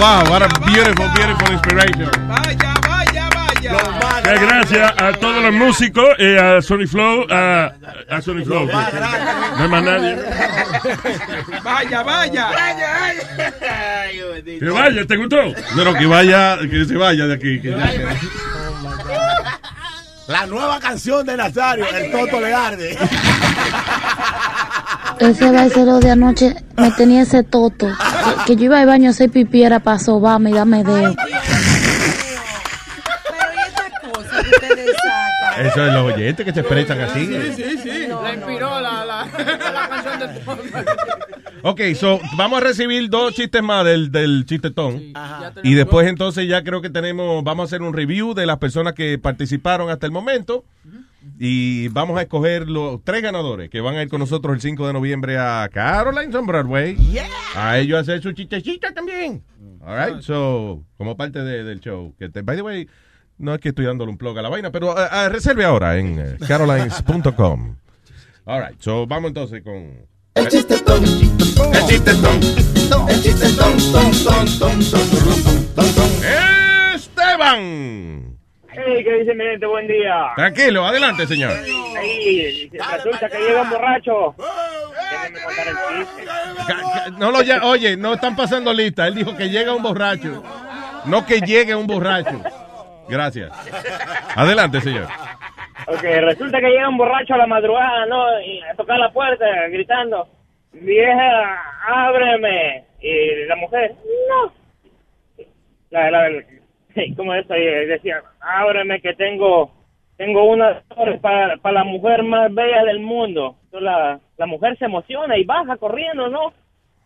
Wow, what a beautiful, beautiful inspiration. Que gracias a todos los músicos y a Sony Flow, a, a Sony Flow. No hay más nadie. Vaya, vaya. Que vaya, ¿te gustó? No, no, que vaya, que se vaya de aquí. que ya- La nueva canción de Nazario, El Toto le arde. (laughs) Ese bailero de anoche me tenía ese toto. Que, que yo iba al baño a hacer pipí era para sobarme y darme dedo. Eso es los oyentes que se expresan así. sí, sí. La inspiró la, la, la canción de Ok, so, vamos a recibir dos chistes más del, del chistetón. Y después entonces ya creo que tenemos, vamos a hacer un review de las personas que participaron hasta el momento. Y vamos a escoger los tres ganadores que van a ir con nosotros el 5 de noviembre a Caroline's on Broadway. A ellos hacer su chistecita también. All right, so, como parte de- del show. Que te, by the way, no es que estoy dándole un plug a la vaina, pero ah, ah, reserve ahora en eh, carolines.com. All right, so vamos entonces con... El chistetón. El chistetón. El chistetón. Ton, ton, ton, ton, ton, ton, ton. Esteban. Hey, ¿qué dice mi gente? Buen día. Tranquilo, adelante, señor. Ahí, resulta que llega un borracho. No lo ya, oye, no están pasando lista. Él dijo que llega un borracho. No que llegue un borracho. Gracias. Adelante, señor. Ok, resulta que llega un borracho a la madrugada, ¿no? Y a tocar la puerta, gritando, vieja, ábreme. Y la mujer, no. La, la, ¿cómo es? Y decía, ábreme que tengo, tengo flores para, para la mujer más bella del mundo. Entonces la, la mujer se emociona y baja corriendo, ¿no?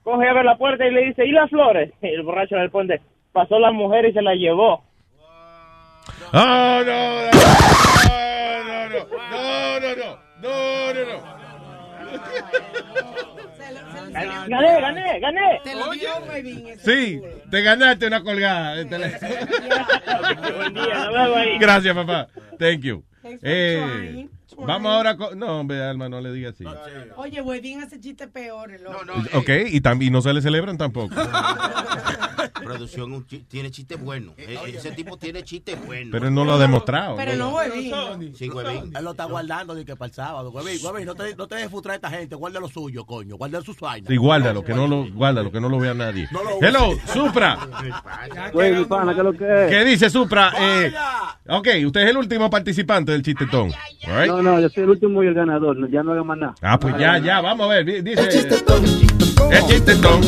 Coge a ver la puerta y le dice, ¿y las flores? Y (laughs) el borracho le responde, pasó la mujer y se la llevó. Oh, no, no, no, no, no, no, no, no, no, Gané, gané, gané. Te lo dio Webin. Sí, te ganaste una colgada. de teléfono. Buen día, nos vemos ahí. Gracias, papá. Thank you. Thanks for Eh, trying. Vamos ahora con... No, hombre, Alma, no le digas así. Oye, Webin hace chistes peores, loco. Ok, y, tam- y no se le celebran tampoco. (laughs) Producción tiene chistes buenos. E- Ese tipo tiene chistes buenos. Pero él no lo ha demostrado. Pero no Webin. Sí, huevín. Él lo está guardando de que para el sábado. Huevín, huevín, no te, no te dejes frustrar a esta gente. Guarda lo suyo, coño. Guarda sus vainas. Sí, guárdalo, que no lo, guárdalo, que no lo vea nadie. Hello, Supra. (laughs) Güey, mi pana, ¿qué es lo que es? ¿Qué dice Supra? Eh, ok, usted es el último participante del chistetón. All right? No, no, yo soy el último y el ganador. Ya no haga más nada. Ah, pues ya, ya, vamos a ver. di- Dice. El chistetón. El chistetón.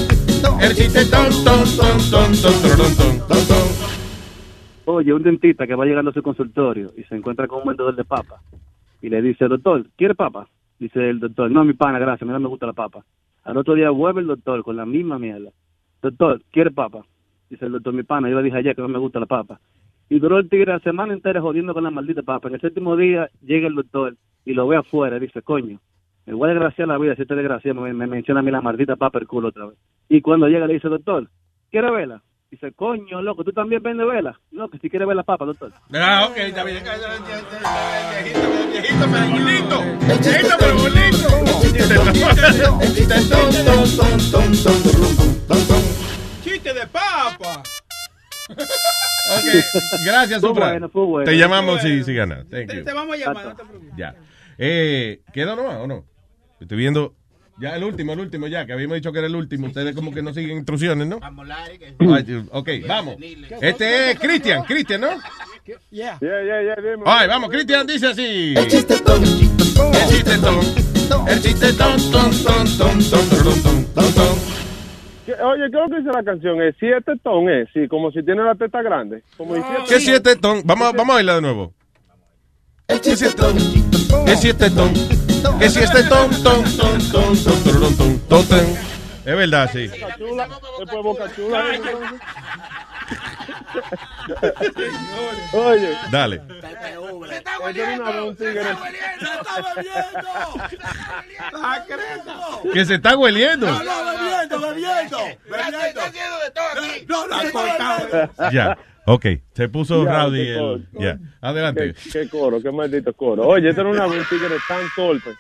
El chistetón. Ton, ton, ton, ton. Oye, un dentista que va llegando a su consultorio y se encuentra con un vendedor de papa y le dice, doctor, ¿quiere papa? Dice el doctor, no, mi pana, gracias, a mí no me gusta la papa. Al otro día vuelve el doctor con la misma mierda. Doctor, ¿quiere papa? Dice el doctor, mi pana, yo le dije ayer que no me gusta la papa. Y duró el tigre la semana entera jodiendo con la maldita papa. En el séptimo día llega el doctor y lo ve afuera y dice, coño, me voy a desgraciar la vida si este desgraciado me, me menciona a mí la maldita papa el culo otra vez. Y cuando llega le dice, doctor, ¿quiere vela? Dice, coño, loco, ¿tú también vendes vela? No, que si quiere ver la papa, doctor. Ah, ok, está bien. Viejito, pero bonito. Viejito, pero bonito. Chiste de papa. Ok, gracias, Supra. bueno, fue bueno. Te llamamos si, si ganas. Thank Te, vamos a llamar, no te preocupes. Ya. Eh, ¿Queda nomás o no? Estoy viendo. Ya el último, el último, ya, que habíamos dicho que era el último. Ustedes como que no siguen instrucciones, ¿no? Ay, Ok, vamos. Este es Cristian, Cristian, ¿no? Yeah. Yeah, yeah, yeah, dime. Ay, vamos, Cristian dice así. El chistetón. El. Ton, ton, ton, ton, ton, ton, ton, ton. ¿Qué- Oye, ¿qué es lo que dice la canción? Es siete ton, es, sí, como si tiene la teta grande. Como diciendo- ¿Qué siete ton? Vamos, vamos a bailar de nuevo. El chistetón. El siete ton. El siete ton, ton, ton, ton, ton, ton, ton, ton, ton. Es verdad, sí. Boca Chula, después Boca Chula. Oye. Dale. Él tiene una vez un tigre. Que se está hueliendo. No, no, bebiendo, bebiendo. Bebiendo. No, no, Ya. Ok, se puso Ya, rowdy. qué el- coro. Adelante. Qué, qué coro, qué maldito coro. Oye, este era una un tigre tan torpe,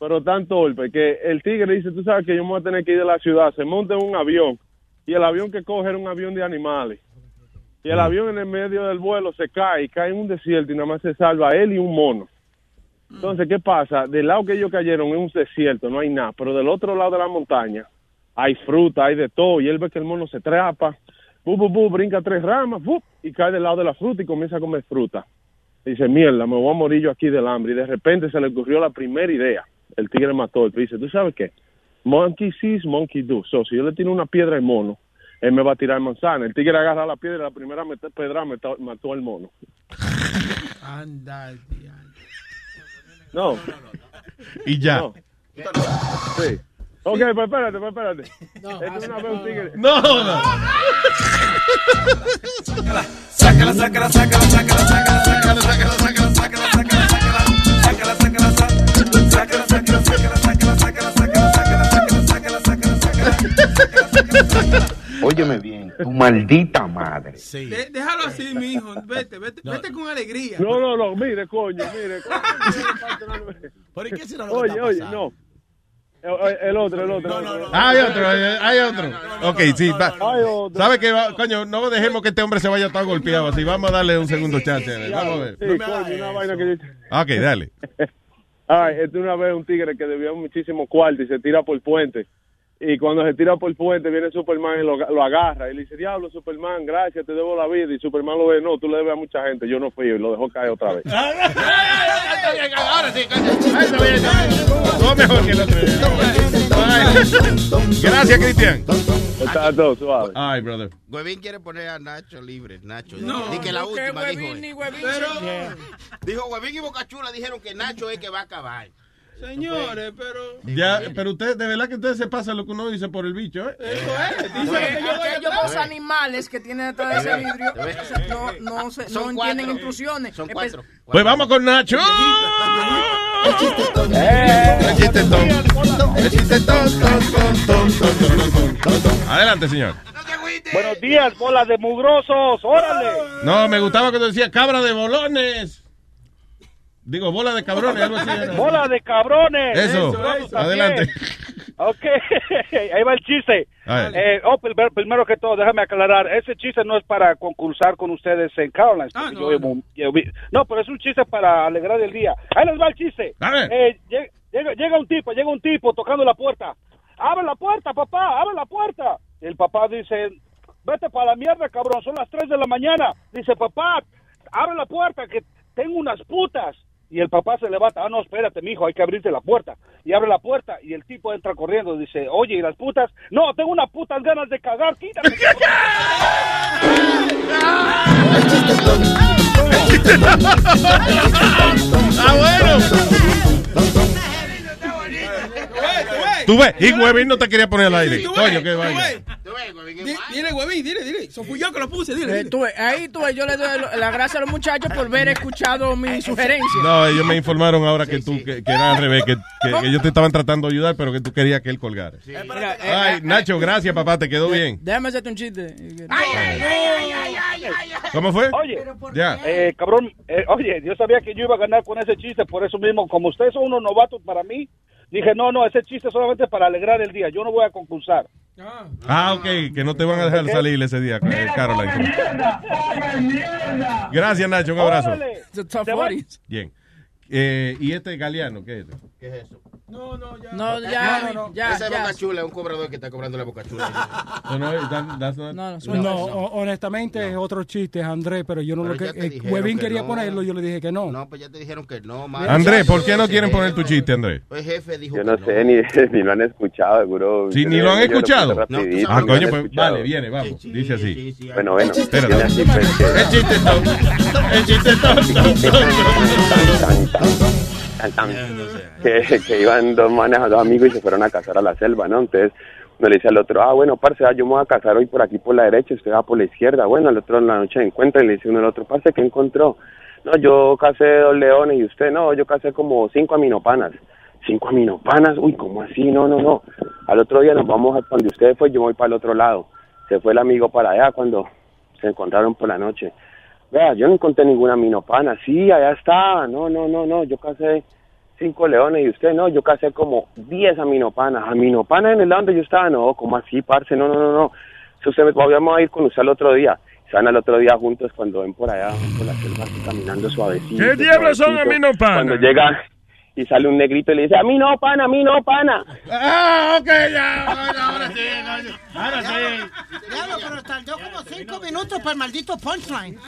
pero tan torpe, que el tigre dice, tú sabes que yo me voy a tener que ir de la ciudad, se monta en un avión, y el avión que coge era un avión de animales. Y el avión en el medio del vuelo se cae, y cae en un desierto y nada más se salva él y un mono. Entonces, ¿qué pasa? Del lado que ellos cayeron es un desierto, no hay nada, pero del otro lado de la montaña hay fruta, hay de todo, y él ve que el mono se trapa, bu, bu, bu, brinca tres ramas, bu, y cae del lado de la fruta y comienza a comer fruta. Dice, mierda, me voy a morir yo aquí del hambre. Y de repente se le ocurrió la primera idea. El tigre mató. Él dice, ¿tú sabes qué? Monkey sees, monkey do. So, si yo le tiro una piedra al mono, él me va a tirar manzana. El tigre agarra la piedra y la primera met- pedra mató, mató al mono. Anda, No. Y ya. No. Sí. Ok, pues espérate, pues espérate. Esto es una vez un tigre. No, no. Sácala, sácala, sácala, sácala, sácala, sácala, sácala, sácala, sácala, (laughs) Óyeme bien, tu maldita madre. De- déjalo así, mi hijo. Vete, vete, vete con alegría. No, no, no, mire, coño, mire. (laughs) ¿Por qué será lo que Oye, oye, no. El, el otro, el otro. Ah, hay otro, hay, otro. Ok, sí. va. Hay otro. ¿Sabe qué? Va- Coño, no dejemos que este hombre se vaya tan golpeado así. Vamos a darle un segundo chance. a ver, Vamos a ver. Sí, coño, una vaina que yo... Ok, dale. (laughs) Ay, este una vez un tigre que debía muchísimo cuarto y se tira por el puente. Y cuando se tira por el puente viene Superman y lo, lo agarra. Y le dice, diablo, Superman, gracias, te debo la vida. Y Superman lo ve, no, tú le debes a mucha gente, yo no fui. Y lo dejó caer otra vez. Ahora sí, Todo mejor que el otro día. Gracias, Cristian. Está todo suave. Ay, brother. Huevín quiere poner a Nacho libre. Nacho. No, Di que la última dijo Huevín ni Huevín se- Dijo Huevín y Bocachula dijeron que Nacho es que va a acabar. Señores, pero. Ya, pero usted, de verdad que ustedes se pasan lo que uno dice por el bicho, ¿eh? Aquellos dos animales que tienen detrás de ese vidrio no, no, se, Son no cuatro. entienden intrusiones. Son Espe- cuatro. Pues vamos con Nacho. El chiste tonto. El chiste tonto. El chiste tonto, tonto, tonto, tonto. Adelante, señor. Buenos días, bola de mugrosos, órale. No, me gustaba cuando decía cabra de bolones. Digo, bola de cabrones, algo así. era. Bola de cabrones. Eso, adelante. Ok, (laughs) ahí va el chiste. Eh, oh, primer- primero que todo, déjame aclarar, ese chiste no es para concursar con ustedes en Caroline. yo yo vi- no, pero es un chiste para alegrar el día. Ahí les va el chiste. A ver. Eh, lle- llega, llega un tipo, llega un tipo tocando la puerta. Abre la puerta, papá, abre la puerta. Y el papá dice, vete para la mierda, cabrón, son las 3 de la mañana. Dice, papá, abre la puerta, que tengo unas putas. Y el papá se levanta, ah, no, espérate, mijo, hay que abrirte la puerta. Y abre la puerta y el tipo entra corriendo, dice, oye, ¿y las putas? No, tengo unas putas ganas de cagar, quítate. Ah, bueno. Tú ves, y Huevín no te quería poner al aire. Coño, ves, qué tú vaina. Dile, huevín, dile, dile. Eso fui yo que lo puse, dile. Eh, dile. tú ves, ahí tú ves, yo le doy la gracia a los muchachos por haber escuchado mi sugerencia. No, ellos me informaron ahora que tú, que, que era al revés, que, que- que ellos te estaban tratando de ayudar, pero que tú querías que él colgara. Mira, eh, Ay, eh, Nacho, gracias, papá, te quedó bien. Déjame hacerte un chiste. ¿Cómo fue? Oye, Ya. eh, cabrón, eh, oye, yo sabía que yo iba a ganar con ese chiste, por eso mismo, como ustedes son unos novatos para mí, dije, no, no, ese chiste es solamente para alegrar el día, yo no voy a concursar. Ah, ok, que no te van a dejar salir ese día, eh, Caroline. Gracias, Nacho, un abrazo. Bien. Eh, ¿Y este Galeano qué es? ¿Qué es eso? No, no, ya. No, ya, No, no, no. ya, Ese es. Boca Chula, es un cobrador que está cobrando la Boca Chula. No, no, that- that's not- No, no, No, ho- honestamente es otro chiste, Andrés, pero yo no Pero lo que. eh, Huevín que quería no. ponerlo, yo le dije que no. No, pues ya te dijeron que no, man. Andrés, ¿por qué no quieren poner tu chiste, Andrés? El jefe dijo Yo no sé, ni, ni lo han escuchado, seguro. Sí, ni lo han escuchado. rapidito, Ah, ni lo coño, han pues escuchado. vale, viene, vamos. Dice así. Bueno, bueno. Espérate. viene así, pues, que- El chiste tonto. El chiste Tan, tan. Que, iban dos manes, dos amigos y se fueron a cazar a la selva, ¿no? Entonces, No le dice al otro, ah, bueno, parce, ah, yo me voy a casar hoy por aquí por la derecha, usted va por la izquierda. Bueno, al otro en la noche encuentra y le dice uno al otro, parce, ¿qué encontró? No, yo casé dos leones y usted, no, yo casé como cinco aminopanas. Cinco aminopanas, uy, ¿cómo así? No, no, no. Al otro día nos vamos a donde usted fue, yo voy para el otro lado. Se fue el amigo para allá cuando se encontraron por la noche. Vea, yo no encontré ninguna aminopana. Sí, allá está. No, no, no, no. Yo casé cinco leones y usted no. Yo casé como diez aminopanas. Aminopanas en el lado donde yo estaba. No, ¿cómo así, parce? No, no, no, no. Eso se me vamos a ir con usted al otro día. Se van al otro día juntos cuando ven por allá, por la selva, caminando suavecito. ¿Qué diablos son aminopanas? Cuando llega y sale un negrito y le dice, a mí no, pana, a mí no, pana. Ah, ok, ya. Ahora sí, coño. Ahora sí. Pero tardó como cinco minutos para el maldito punchline.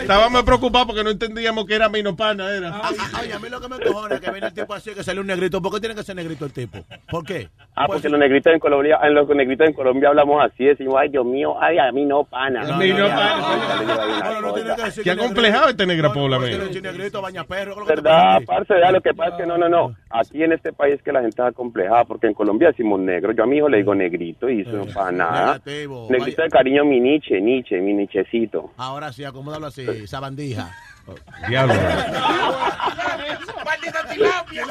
Estábamos preocupados porque no entendíamos que era minopana, era. Ah, ah, Oye, a mí lo que me encojona es que viene el tipo así que sale un negrito. ¿Por qué tiene que ser negrito el tipo? ¿Por qué? Ah, porque los negritos en Colombia, en los negritos en Colombia hablamos así, decimos, ay, Dios mío, ay, a mí no, pana. A mí no, Qué acomplejado este negra Paula, Tiene man. que decir negrito, baña perro. ¿qué es lo que te ¿Verdad, parce? Ya, lo que pasa es que no, no, no. Aquí en este país que la gente es acomplejada, porque en Colombia decimos negro. Yo a mi hijo le digo negrito y eso no para nada. negativo, Negrito de cariño, mi niche, niche, mi nichecito. Ahora sí, acomódalo así, sabandija. Diablo. ¡Maldita tilapia!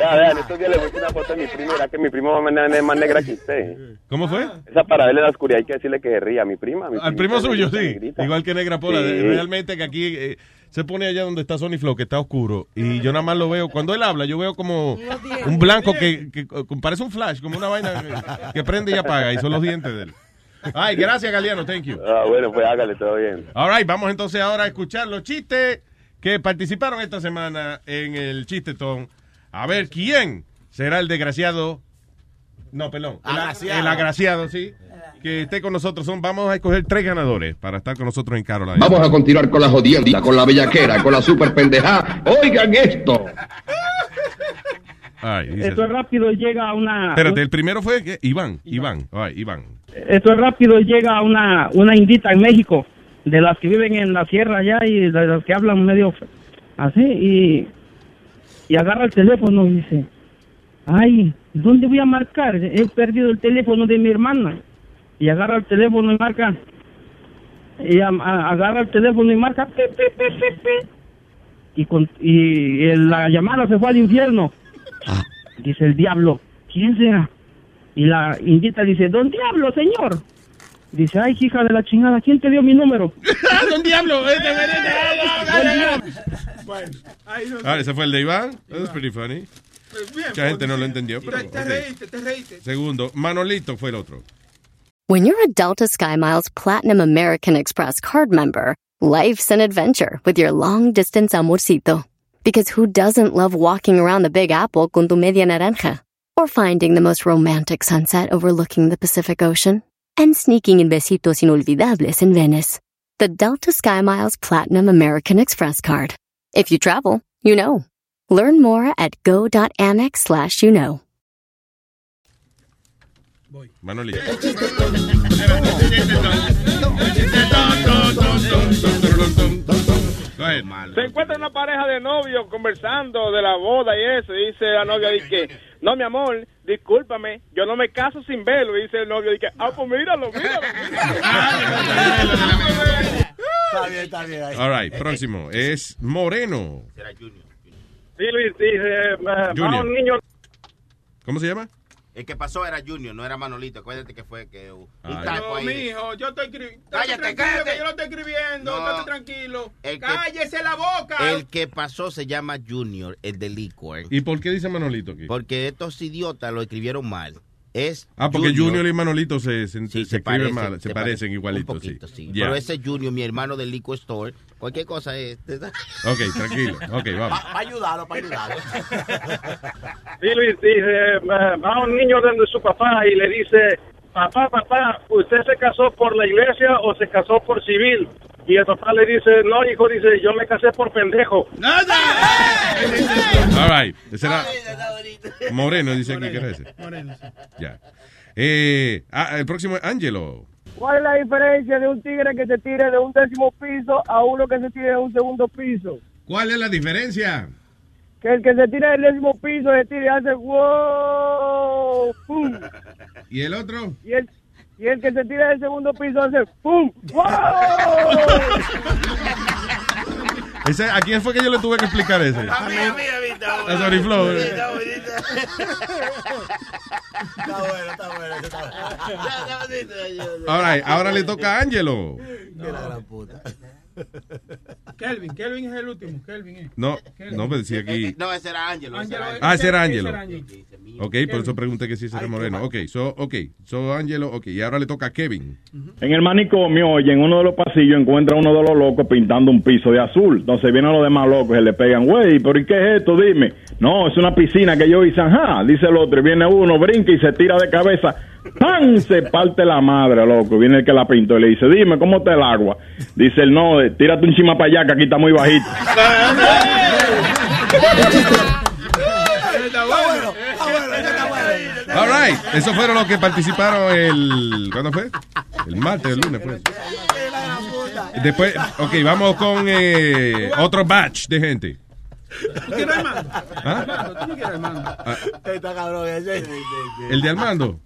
Ya, vean, estos días le puse una foto de mi prima, era que mi prima es más negra que usted. ¿Cómo fue? Esa para verle la oscuridad hay que decirle que se ría. Mi prima. Mi Al primo suyo, sí. negrita. Igual que Negra Pola. Sí. Realmente que aquí eh, se pone allá donde está Sony Flow, que está oscuro. Y yo nada más lo veo. Cuando él habla, yo veo como un blanco que, que- que parece un flash, como una vaina que, que prende y apaga. Y son los dientes de él. Ay, gracias, Galeano. Thank you. Ah, bueno, pues hágale todo bien. All right, vamos entonces ahora a escuchar los chistes que participaron esta semana en el Chistetón. A ver quién será el desgraciado. No, perdón. El, Agraciado. el agraciado, sí. Que esté con nosotros. Son, vamos a escoger tres ganadores para estar con nosotros en Carolina. Vamos a continuar con la jodienda, con la bellaquera, con la super pendejada. Oigan esto. Ay, Esto es rápido y llega a una. Espérate, el primero fue ¿qué? Iván. Iván. Ay, Iván. Esto es rápido y llega a una, una indita en México, de las que viven en la sierra allá y de las que hablan medio así, y, y agarra el teléfono y dice, ay, ¿dónde voy a marcar? He perdido el teléfono de mi hermana. Y agarra el teléfono y marca, y a- a- agarra el teléfono y marca, pe, pe, pe, pe, pe. y, con, y la llamada se fue al infierno. Dice el diablo, ¿quién será? Y la indita dice, ¿Don Diablo, señor? Dice, ay, hija de la chingada, ¿quién te dio mi número? (laughs) ¡Don Diablo! (laughs) Don Diablo. Ah, ese fue el de Iván. That was pretty funny. Mucha gente no lo entendió, pero. Te, reíste, te reíste. Segundo, Manolito fue el otro. When you're a Delta SkyMiles Platinum American Express card member, life's an adventure with your long distance amorcito. Because who doesn't love walking around the Big Apple con tu media naranja? Or finding the most romantic sunset overlooking the Pacific Ocean? And sneaking in besitos inolvidables in Venice. The Delta SkyMiles Platinum American Express card. If you travel, you know. Learn more at go.amex slash you know. (laughs) Manolito. Se encuentra una pareja de novios conversando de la boda y eso. Y dice la novia, dice, no, mi amor, discúlpame, yo no me caso sin verlo. Y dice el novio, dice, ah, pues míralo, míralo. (laughs) Está bien, está bien. ahí. All right, próximo. Es Moreno. Sí, Luis, dice, eh, va Junior. un niño ¿Cómo se llama? El que pasó era Junior, no era Manolito. Acuérdate que fue que un Ay. taco No, ahí. mijo, yo estoy escribiendo. Cállate, cállate. que yo lo estoy escribiendo. No. estate tranquilo. Que- Cállese la boca. El que pasó se llama Junior, el de Liquor. ¿Y por qué dice Manolito aquí? Porque estos idiotas lo escribieron mal. Es Ah, porque Junior, y Manolito se, se, se se escriben parecen, mal, se se parecen parecen igualitos, un poquito, sí. sí. Ya. Pero ese Junior, mi hermano del Liquor Store, cualquier cosa es. Ok, tranquilo. Ok, vamos. Para ayudarlo, para ayudarlo. (laughs) Sí, Luis, dice, va va un niño donde su papá y le dice, papá, papá, ¿usted se casó por la iglesia o se casó por civil? Y el papá le dice, no, hijo, dice, yo me casé por pendejo. All right. Ese era Moreno, dice aquí que era ese. Ya. Eh, ah, el próximo es Angelo. ¿Cuál es la diferencia de un tigre que se tire de un décimo piso a uno que se tire de un segundo piso? ¿Cuál es la diferencia? que el que se tira del décimo piso se tira y hace wow, pum. (laughs) ¿Y el otro? Y el, y el que se tira del segundo piso hace pum, wow. (laughs) Ese, ¿A quién fue que yo le tuve que explicar ese? A mí, a mí, a mí, está A bueno. Soriflow. Sí, está bonito. Está bueno, está bueno. Está bueno. Está bonito, yo- All right, ahora le toca a Angelo. Que la gran puta. Kelvin, Kelvin es el último. Kelvin es. No, Kelvin. no me decía aquí. No, ese era Ángelo. ese era Ah, ese era Ese Angelo. era Ángelo. Ok, por eso pregunté que si ese era Moreno. Ok, so, ok, so Angelo, ok, y ahora le toca a Kevin. En el manicomio, oye, en uno de los pasillos encuentra uno de los locos pintando un piso de azul. Entonces vienen los demás locos y se le pegan, güey, pero ¿y qué es esto? Dime. No, es una piscina que yo hice, ajá. Dice el otro, y viene uno, brinca y se tira de cabeza. ¡Pam! Se parte la madre, loco. Viene el que la pintó y le dice, dime, ¿cómo está el agua? Dice el no, tírate un chima para allá que aquí está muy bajito. (laughs) (laughs) Está bueno. All right, esos fueron los que participaron el. ¿Cuándo fue? El martes, el lunes, pues. Después, ok, vamos con eh, otro batch de gente. ¿Tú quieres el mando? ¿Ah? Armando, ¿Tú no quieres? Ah, Está cabrón ese. el de Armando.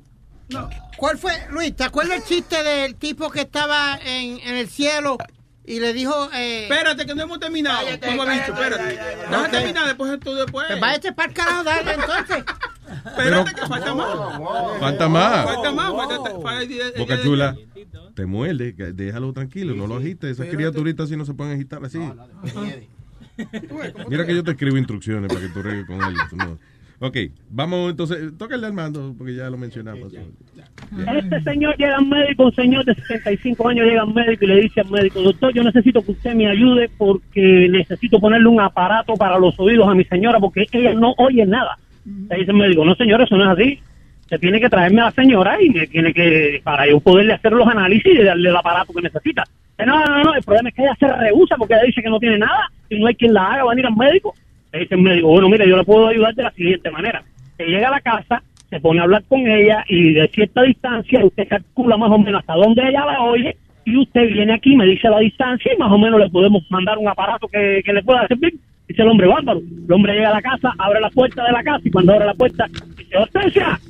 ¿Cuál fue, Luis? ¿Te acuerdas el chiste del tipo que estaba en, en el cielo y le dijo... Eh, Espérate, que no hemos terminado. Como he dicho, espérate. Deja Ok. terminar después tú después. Pues váyate para el carajo, dale, entonces. Espérate que falta más. Falta más. Falta más. Boca Chula, te muerde, déjalo tranquilo, no lo agites. Esas criaturitas así no se pueden agitar así. Mira que yo te escribo instrucciones para que tú regues con él. no. Ok, vamos entonces, toca el de Armando, porque ya lo mencionamos. Este señor llega al médico, un señor de 65 años llega al médico y le dice al médico, doctor, yo necesito que usted me ayude porque necesito ponerle un aparato para los oídos a mi señora porque ella no oye nada. Le dice el médico, no señor, eso no es así. Usted tiene que traerme a la señora y me tiene que, para yo poderle hacer los análisis y darle el aparato que necesita. No, no, no, el problema es que ella se rehúsa porque ella dice que no tiene nada y no hay quien la haga, va a ir al médico. Dice el médico, bueno, mire, yo le puedo ayudar de la siguiente manera. Que llega a la casa, se pone a hablar con ella y de cierta distancia usted calcula más o menos hasta dónde ella la oye y usted viene aquí, me dice la distancia y más o menos le podemos mandar un aparato que, que le pueda servir. Dice el hombre, bárbaro. El hombre llega a la casa, abre la puerta de la casa y cuando abre la puerta dice, Hortensia.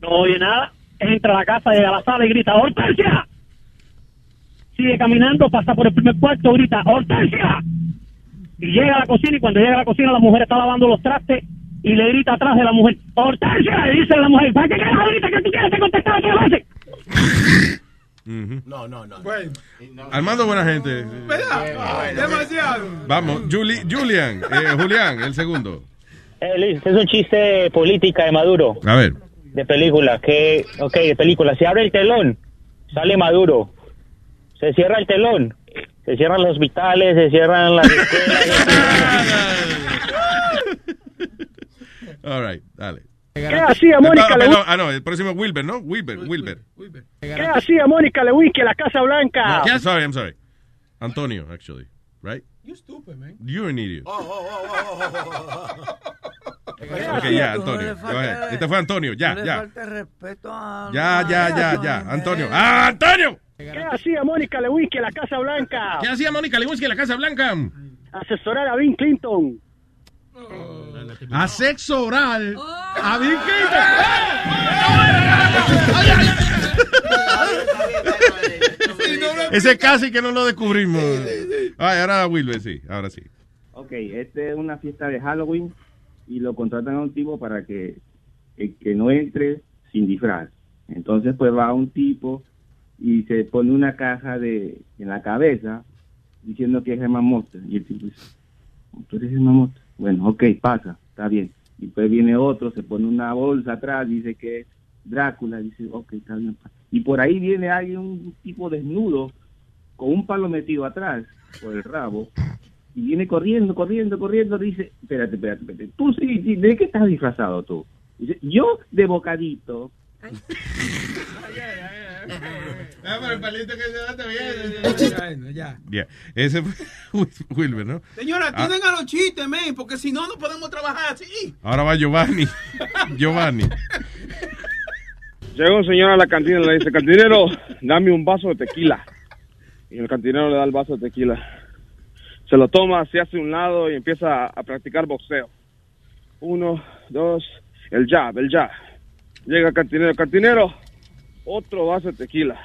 No oye nada, entra a la casa, llega a la sala y grita, Hortensia. Sigue caminando, pasa por el primer cuarto, grita, Hortensia. Y llega a la cocina y cuando llega a la cocina la mujer está lavando los trastes y le grita atrás de la mujer, Hortensia, le dice la mujer, ¿para qué carajo grita que tú quieres te contestar otra vez? No, no, no. Armando, buena gente. ¿Verdad? Demasiado. Vamos, Juli- Julian, eh, Julián, el segundo. Eh, Luis, este es un chiste política de Maduro, A ver. de película. Que, ok, de película. Se abre el telón, sale Maduro. Se cierra el telón, se cierran los hospitales, se cierran las escuelas. (laughs) All right, dale. ¿Qué hacía Mónica Ah, Lewinsky? perdón, ah, no, el próximo es Wilber, ¿no? Wilber, Wilber. ¿Qué hacía Mónica Lewinsky en la Casa Blanca? No, I'm sorry, I'm sorry. Antonio, actually, right? You stupid, man. You're an idiot. ¿Qué Ok, ya, Antonio. Go ahead. Este fue Antonio, ya, ya. Ya, ya, ya, ya. Antonio. ¡Ah, Antonio! ¿Qué hacía Mónica Lewinsky en la Casa Blanca? ¿Qué hacía Mónica Lewinsky en la Casa Blanca? Asesorar a Bill Clinton. A sexo oral. A Bill Clinton. (laughs) Ese casi que no lo descubrimos. Ay, ahora Wilber, sí, ahora sí. Ok, este es una fiesta de Halloween y lo contratan a un tipo para que, eh, que no entre sin disfraz. Entonces pues va un tipo y se pone una caja de en la cabeza diciendo que es Germán Mota. Y el tipo dice, ¿tú eres Germán Mota? Bueno, ok, pasa, está bien. Y después viene otro, se pone una bolsa atrás, dice que es Drácula, dice, ok, está bien. Y por ahí viene alguien, un tipo desnudo, con un palo metido atrás, por el rabo, y viene corriendo, corriendo, corriendo, dice, espérate, espérate, espérate, tú sí, ¿de qué estás disfrazado tú? Dice, yo de bocadito. (laughs) Ah, pero el palito que se da está bien. Ya, ya. Ya, ese fue (laughs) Wilber, ¿no? Señora, Ah. tienen a los chistes, men, porque si no, no podemos trabajar así. Ahora va Giovanni. (laughs) Giovanni. Llega un señor a la cantina y le dice, cantinero, dame un vaso de tequila. Y el cantinero le da el vaso de tequila. se lo toma, se hace a un lado y empieza a practicar boxeo. Uno, dos, el jab, el jab. Llega el cantinero, cantinero, otro vaso de tequila.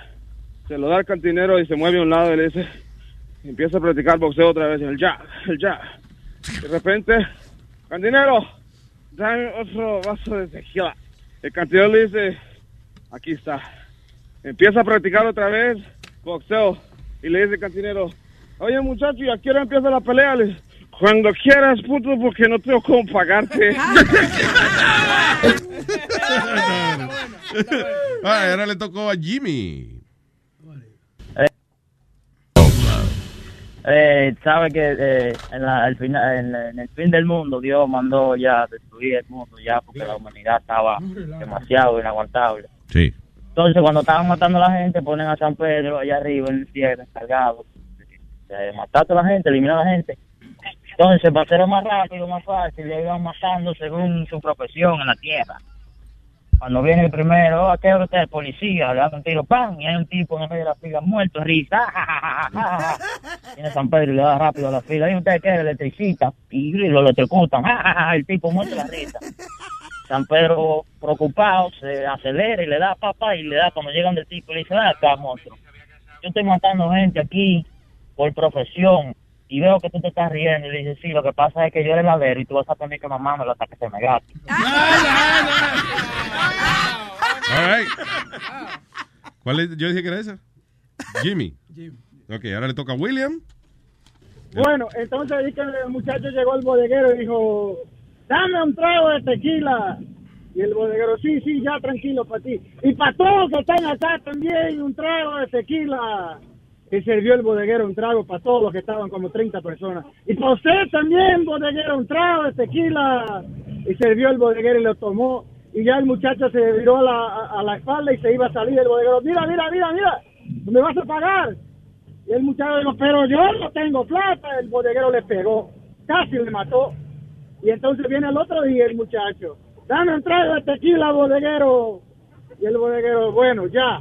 Se lo da al cantinero y se mueve a un lado y le dice, empieza a practicar boxeo otra vez, el jab, el jab. De repente, cantinero, dame otro vaso de tequila. El cantinero le dice, aquí está. Empieza a practicar otra vez boxeo y le dice el cantinero, oye muchacho, ¿y a qué hora empieza la pelea? Le dice, cuando quieras, puto, porque no tengo cómo pagarte. Ah, ahora le tocó a Jimmy. Eh, sabe que eh, en, la- final, en, en el fin del mundo Dios mandó ya destruir el mundo ya porque la humanidad estaba demasiado inaguantable. Sí. Entonces cuando estaban matando a la gente ponen a San Pedro allá arriba en el cielo encargado de matar a la gente, eliminar a la gente. Entonces para hacerlo más rápido, más fácil, le iban matando según su profesión en la tierra. Cuando viene el primero, ¿a qué hora usted es policía? Le dan un tiro, ¡pam! Y hay un tipo en el medio de la fila muerto, risa. (laughs) Viene San Pedro y le da rápido a la fila. ¿Y usted qué es? Electricista. Y lo electrocutan. (laughs) El tipo muerto la risa. San Pedro, preocupado, se acelera y le da papá y le da cuando llegan del tipo y le dice, ah, acá, monstruo. Yo estoy matando gente aquí por profesión y veo que tú te estás riendo y le dice, sí, lo que pasa es que yo era el ladero y tú vas a tener que mamármelo hasta que se me gaste. (laughs) All right. ¿Cuál es? Yo dije que era esa. Jimmy. Ok, ahora le toca a William. Bueno, entonces ahí que el muchacho llegó al bodeguero y dijo, dame un trago de tequila. Y el bodeguero, sí, sí, ya tranquilo para ti. Y para todos que están acá también, un trago de tequila. Y sirvió el bodeguero un trago para todos los que estaban como 30 personas. Y para usted también, bodeguero, un trago de tequila. Y sirvió el bodeguero y lo tomó. Y ya el muchacho se viró a la, a- la espalda y se iba a salir el bodeguero. Mira, mira, mira, mira, me vas a pagar. Y el muchacho dijo, pero yo no tengo plata. El bodeguero le pegó, casi le mató. Y entonces viene el otro día el muchacho, dame un trago de tequila, bodeguero. Y el bodeguero, bueno, ya.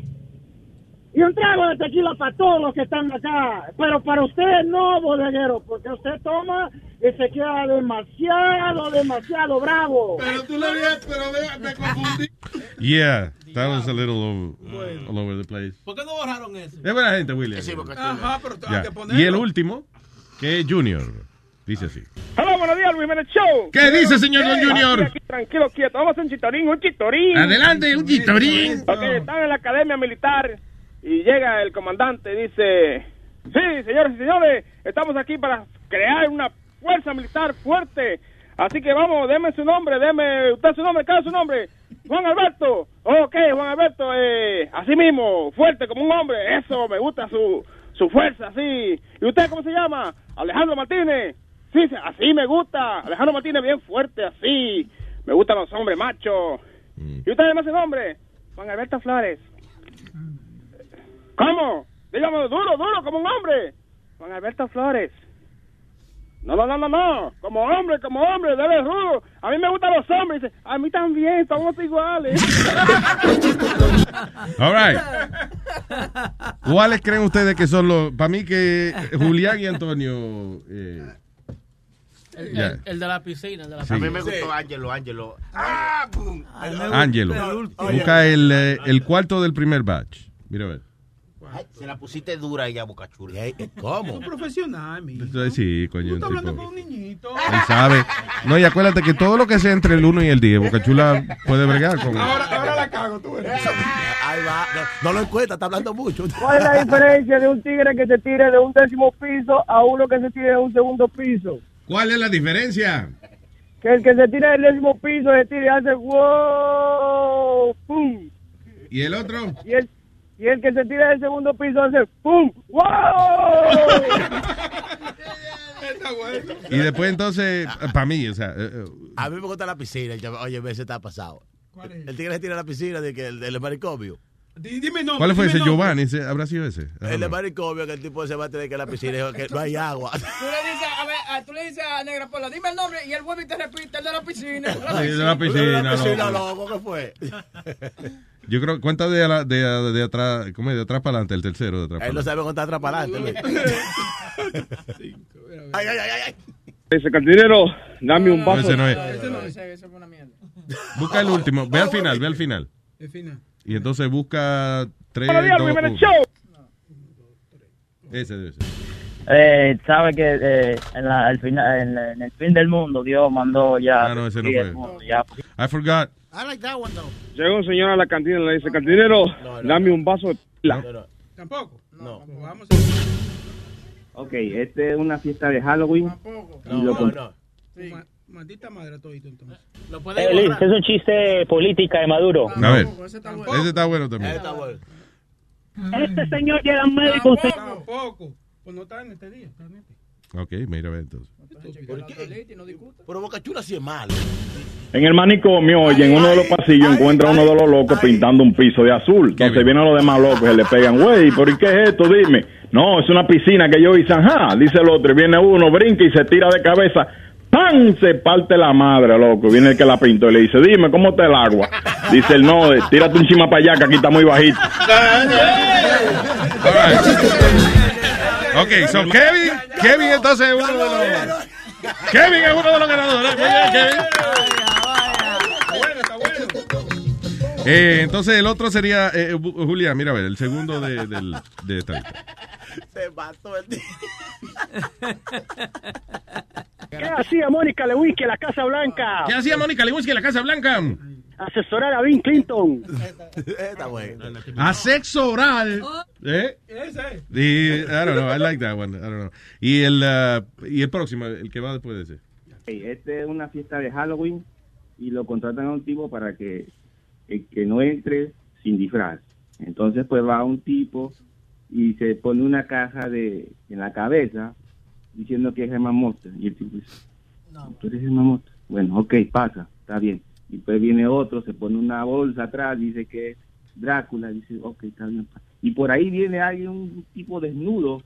Y un trago de tequila para todos los que están acá. Pero para usted no, bodeguero, porque usted toma y se queda demasiado, demasiado bravo. Pero tú le vienes, pero me, me confundí. (laughs) Yeah, that was a little over, all over the place. ¿Por qué no borraron eso? Es buena gente, William. Ajá, pero hay que ponerlo. Y el último, que es Junior. Dice así. Hola, buenos días, Luis Jiménez Show. ¿Qué dice, señor Don Eh, Junior? Aquí, aquí, tranquilo, quieto. Vamos a hacer un chitorín, un chitorín. Adelante, un chitorín. Ok, están en la academia militar y llega el comandante y dice, sí, señores y señores, estamos aquí para crear una fuerza militar fuerte. Así que vamos, deme su nombre, deme usted su nombre, cada su nombre. Juan Alberto. Ok, Juan Alberto, eh, así mismo, fuerte como un hombre. Eso, me gusta su, su fuerza, así. ¿Y usted cómo se llama? Alejandro Martínez. Sí, sí, así me gusta. Alejandro Martínez bien fuerte, así. Me gustan los hombres machos. ¿Y usted además ese nombre? Juan Alberto Flores. ¿Cómo? Dígame duro, duro, como un hombre. Juan Alberto Flores. No, no, no, no, no. Como hombre, como hombre, debe rudo. A mí me gustan los hombres. Dice, a mí también, somos iguales. (laughs) All right. ¿Cuáles creen ustedes que son los... Para mí que Julián y Antonio... eh, El, Ya. el- el de la piscina. El de la Sí. A mí me gustó Ángelo, Ángelo. ¡Ah! ¡Pum! Ángelo. Busca el, eh, el cuarto del primer batch. Mira a ver. Ay, Se la pusiste dura ella, Boca Chula. ¿Cómo? Un profesional, mi. Entonces, Sí, coño. Tú estás hablando tipo- con un niñito. Él sabe. No, y acuérdate que todo lo que sea entre el 1 y el 10, Boca Chula puede bregar con Ahora, ahora la cago, tú eres. Ahí va. No, no lo encuentra, está hablando mucho. ¿Cuál es la diferencia de un tigre que se tire de un décimo piso a uno que se tire de un segundo piso? ¿Cuál es la diferencia? Que el que se tira del décimo piso se tira y hace wow, pum. ¿Y el otro? Y el, y el que se tira del segundo piso hace pum, wow. Y después entonces, para mí, o sea... eh, eh, A mí me gusta la piscina. el chavo- Oye, ese está pasado. El tigre se tira a la piscina de que el del manicomio. Dime no. ¿Cuál fue ese? Giovanni, ¿ese- ¿habrá sido ese? El de manicomio que el tipo se va a tener que ir a la piscina que no hay agua. (laughs) Tú le dices, a ver, a- tú le dices a Negra Pola, dime el nombre y él vuelve y te repite el de la piscina. (laughs) Sí, de la piscina, De la piscina, loco. loco, ¿qué fue? (laughs) Yo creo, cuenta de, la- de, de atrás, ¿cómo es? De atrás para adelante, el tercero de atrás para Él no sabe contar atrás para adelante. Ay, ay, ay, ay. Dice, cantinero, dame un No, vaso. ese no es. Ese no, ese, ese fue una mierda. Busca el último. Ve al final, ve al final. El final. Y entonces busca tres, Buenos días. Ese debe ser. Eh, sabe que eh, en, la- al final, en, la- en el fin del mundo Dios mandó ya. Ah, no, ese no fue. el mundo, ya. I forgot. I like that one though. Llega un señor a la cantina y le dice, cantinero, dame un vaso de tequila. Tampoco. No. Vamos Ok, esta es una fiesta de Halloween. y lo con- Ma- Maldita madre todito entonces. Eh, Liz, es un chiste política de Maduro. A ver. Ese está bueno también. Este señor llega al médico. Tampoco. Pues no está en este día. Está en este. Ok, mira, ve entonces. Pero Boca Chula sí es malo. En el manicomio, oye, en uno de los pasillos encuentra uno de los locos pintando un piso de azul. Entonces vienen los demás locos y le pegan, güey, ¿por qué es esto? Dime. No, es una piscina que yo hice, ajá. Dice el otro, y viene uno, brinca y se tira de cabeza. ¡Pam! Se parte la madre, loco. Viene el que la pintó y le dice, dime, ¿cómo está el agua? Dice el no, eh, tírate un chima para allá que aquí está muy bajito. Ok, so Kevin, Kevin entonces es uno de los... Kevin es uno de los ganadores. Muy bien, Kevin. Eh, entonces el otro sería, eh, Bu- Julia, mira a ver, el segundo de, del, de esta lista. Se mató el tío. (laughs) ¿Qué hacía Mónica Lewinsky en la Casa Blanca? ¿Qué hacía Mónica Lewinsky en la Casa Blanca? Asesorar a Bill Clinton. Está bueno. A sexo oral. ¿Eh? Ese. Y, I don't know, I like that one. I don't know. Y el, uh, y el próximo, el que va después de ese. Ok, esta es una fiesta de Halloween y lo contratan a un tipo para que, eh, que no entre sin disfraz. Entonces pues va un tipo y se pone una caja de en la cabeza diciendo que es Germán Mota. Y el tipo dice, ¿tú eres Germán Mota? Bueno, ok, pasa, está bien. Y después viene otro, se pone una bolsa atrás, dice que es Drácula, dice, ok, está bien. pasa. Y por ahí viene alguien, un tipo desnudo,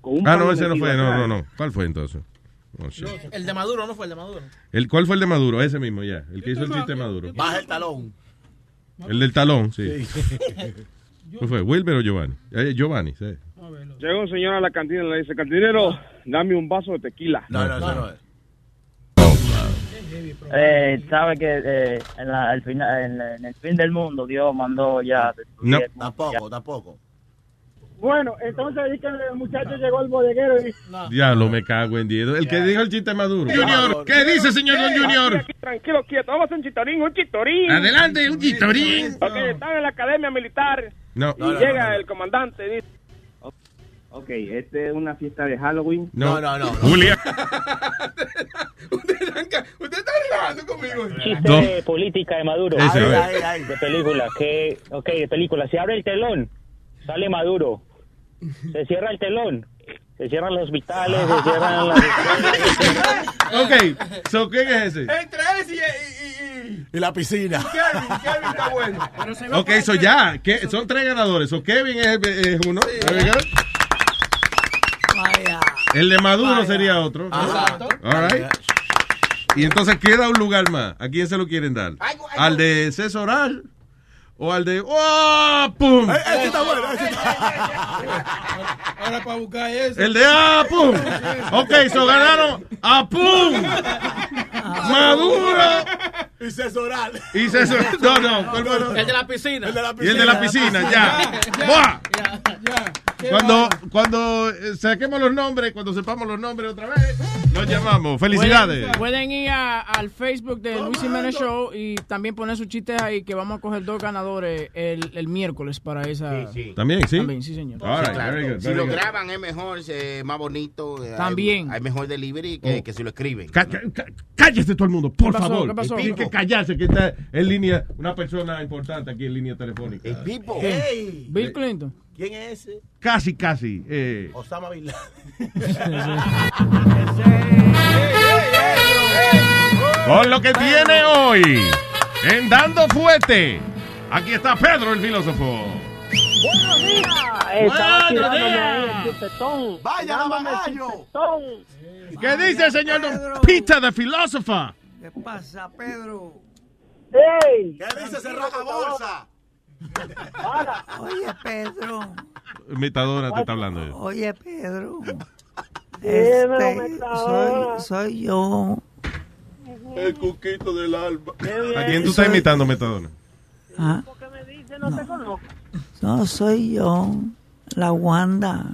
con un Ah, no, ese no fue, no, atrás. no, no. ¿Cuál fue entonces? Oh. El de Maduro no fue el de Maduro. El, ¿Cuál fue el de Maduro? Ese mismo, ya. El que hizo el chiste de Maduro. Baja el talón. El del talón, sí. ¿Cuál fue? ¿Wilber o Giovanni? Eh, Giovanni, sí. Llega un señor a la cantina y le dice, cantinero, dame un vaso de tequila. No, no, no, no. Eh, sabe que eh, en, la- al final, en, el fin del mundo Dios mandó ya. No. el mundo, Tampoco, tampoco. Bueno, entonces ahí que el muchacho llegó al bodeguero y dice, Diablo, me cago en diez. El que dijo el chiste Maduro. Junior, ¿qué dice, señor Don Junior? Aquí, tranquilo, quieto. Vamos a hacer un chitorín, un chitorín. Adelante, un chitorín. Ok, están en la academia militar No. y llega el comandante y dice... Ok, esta es una fiesta de Halloween. No, no, no. Julia. (laughs) Usted está relajando conmigo. Chiste No. de política de Maduro. Ver. Ay, ay, De película. Que, ok, de película. Se abre el telón, sale Maduro. Se cierra el telón. Se cierran los hospitales, se cierran las. (laughs) Ok, so, ¿quién es ese? Entre ese y, y, y, Y la piscina. Kevin. Kevin está bueno. Ok, so ya, ¿qué? son tres ganadores. So Kevin es, es uno. El de Maduro sería otro. Exacto. All right. Y entonces queda un lugar más. ¿A quién se lo quieren dar? ¿Al de César Oral? ¿O al de... ¡Oh! ¡Pum! Ese está bueno, ese está (laughs) Ahora para buscar eso. El de ¡Ah! ¡Pum! Ok, so ganaron ¡Ah! ¡Pum! ¡Maduro! Y Cesoral. Y César... No, no. El de la piscina. El de la Y piscina. el de la piscina, (laughs) ya. ¡Buah! Cuando, cuando eh, saquemos los nombres, cuando sepamos los nombres otra vez, los llamamos. Felicidades. Pueden, pueden ir a- al Facebook de Luis Jiménez Show y también poner sus chistes ahí que vamos a coger dos ganadores el, el miércoles para esa. También, sí. También, sí, señor. Right, claro. good, si lo graban es mejor, es más bonito. eh, hay- También. Hay, mejor delivery Oh. que, que si lo escriben. Cállese todo el mundo, por ¿Qué pasó? favor. ¿Qué pasó? Tienen que callarse, que está en línea una persona importante aquí en línea telefónica. El Pipo. Hey, Bill Clinton. ¿Quién es ese? Casi, casi. eh. Osama Bin Laden. (laughs) Con lo que tiene hoy, en Dando Fuete, aquí está Pedro el filósofo. Buenos días. Estaba Buenos días. Vaya. ¿Qué dice el señor Don Peter the Philosopher? ¿Qué pasa, Pedro? ¡Ey! ¿Qué dice ese roca bolsa? Para. Oye, Pedro. Imitadora te está hablando. Oye, Pedro. Este, soy, soy yo. El cuquito del alma. ¿A quién tú estás imitando, Metadona? Ah, No te conozco. no, soy yo. La Wanda.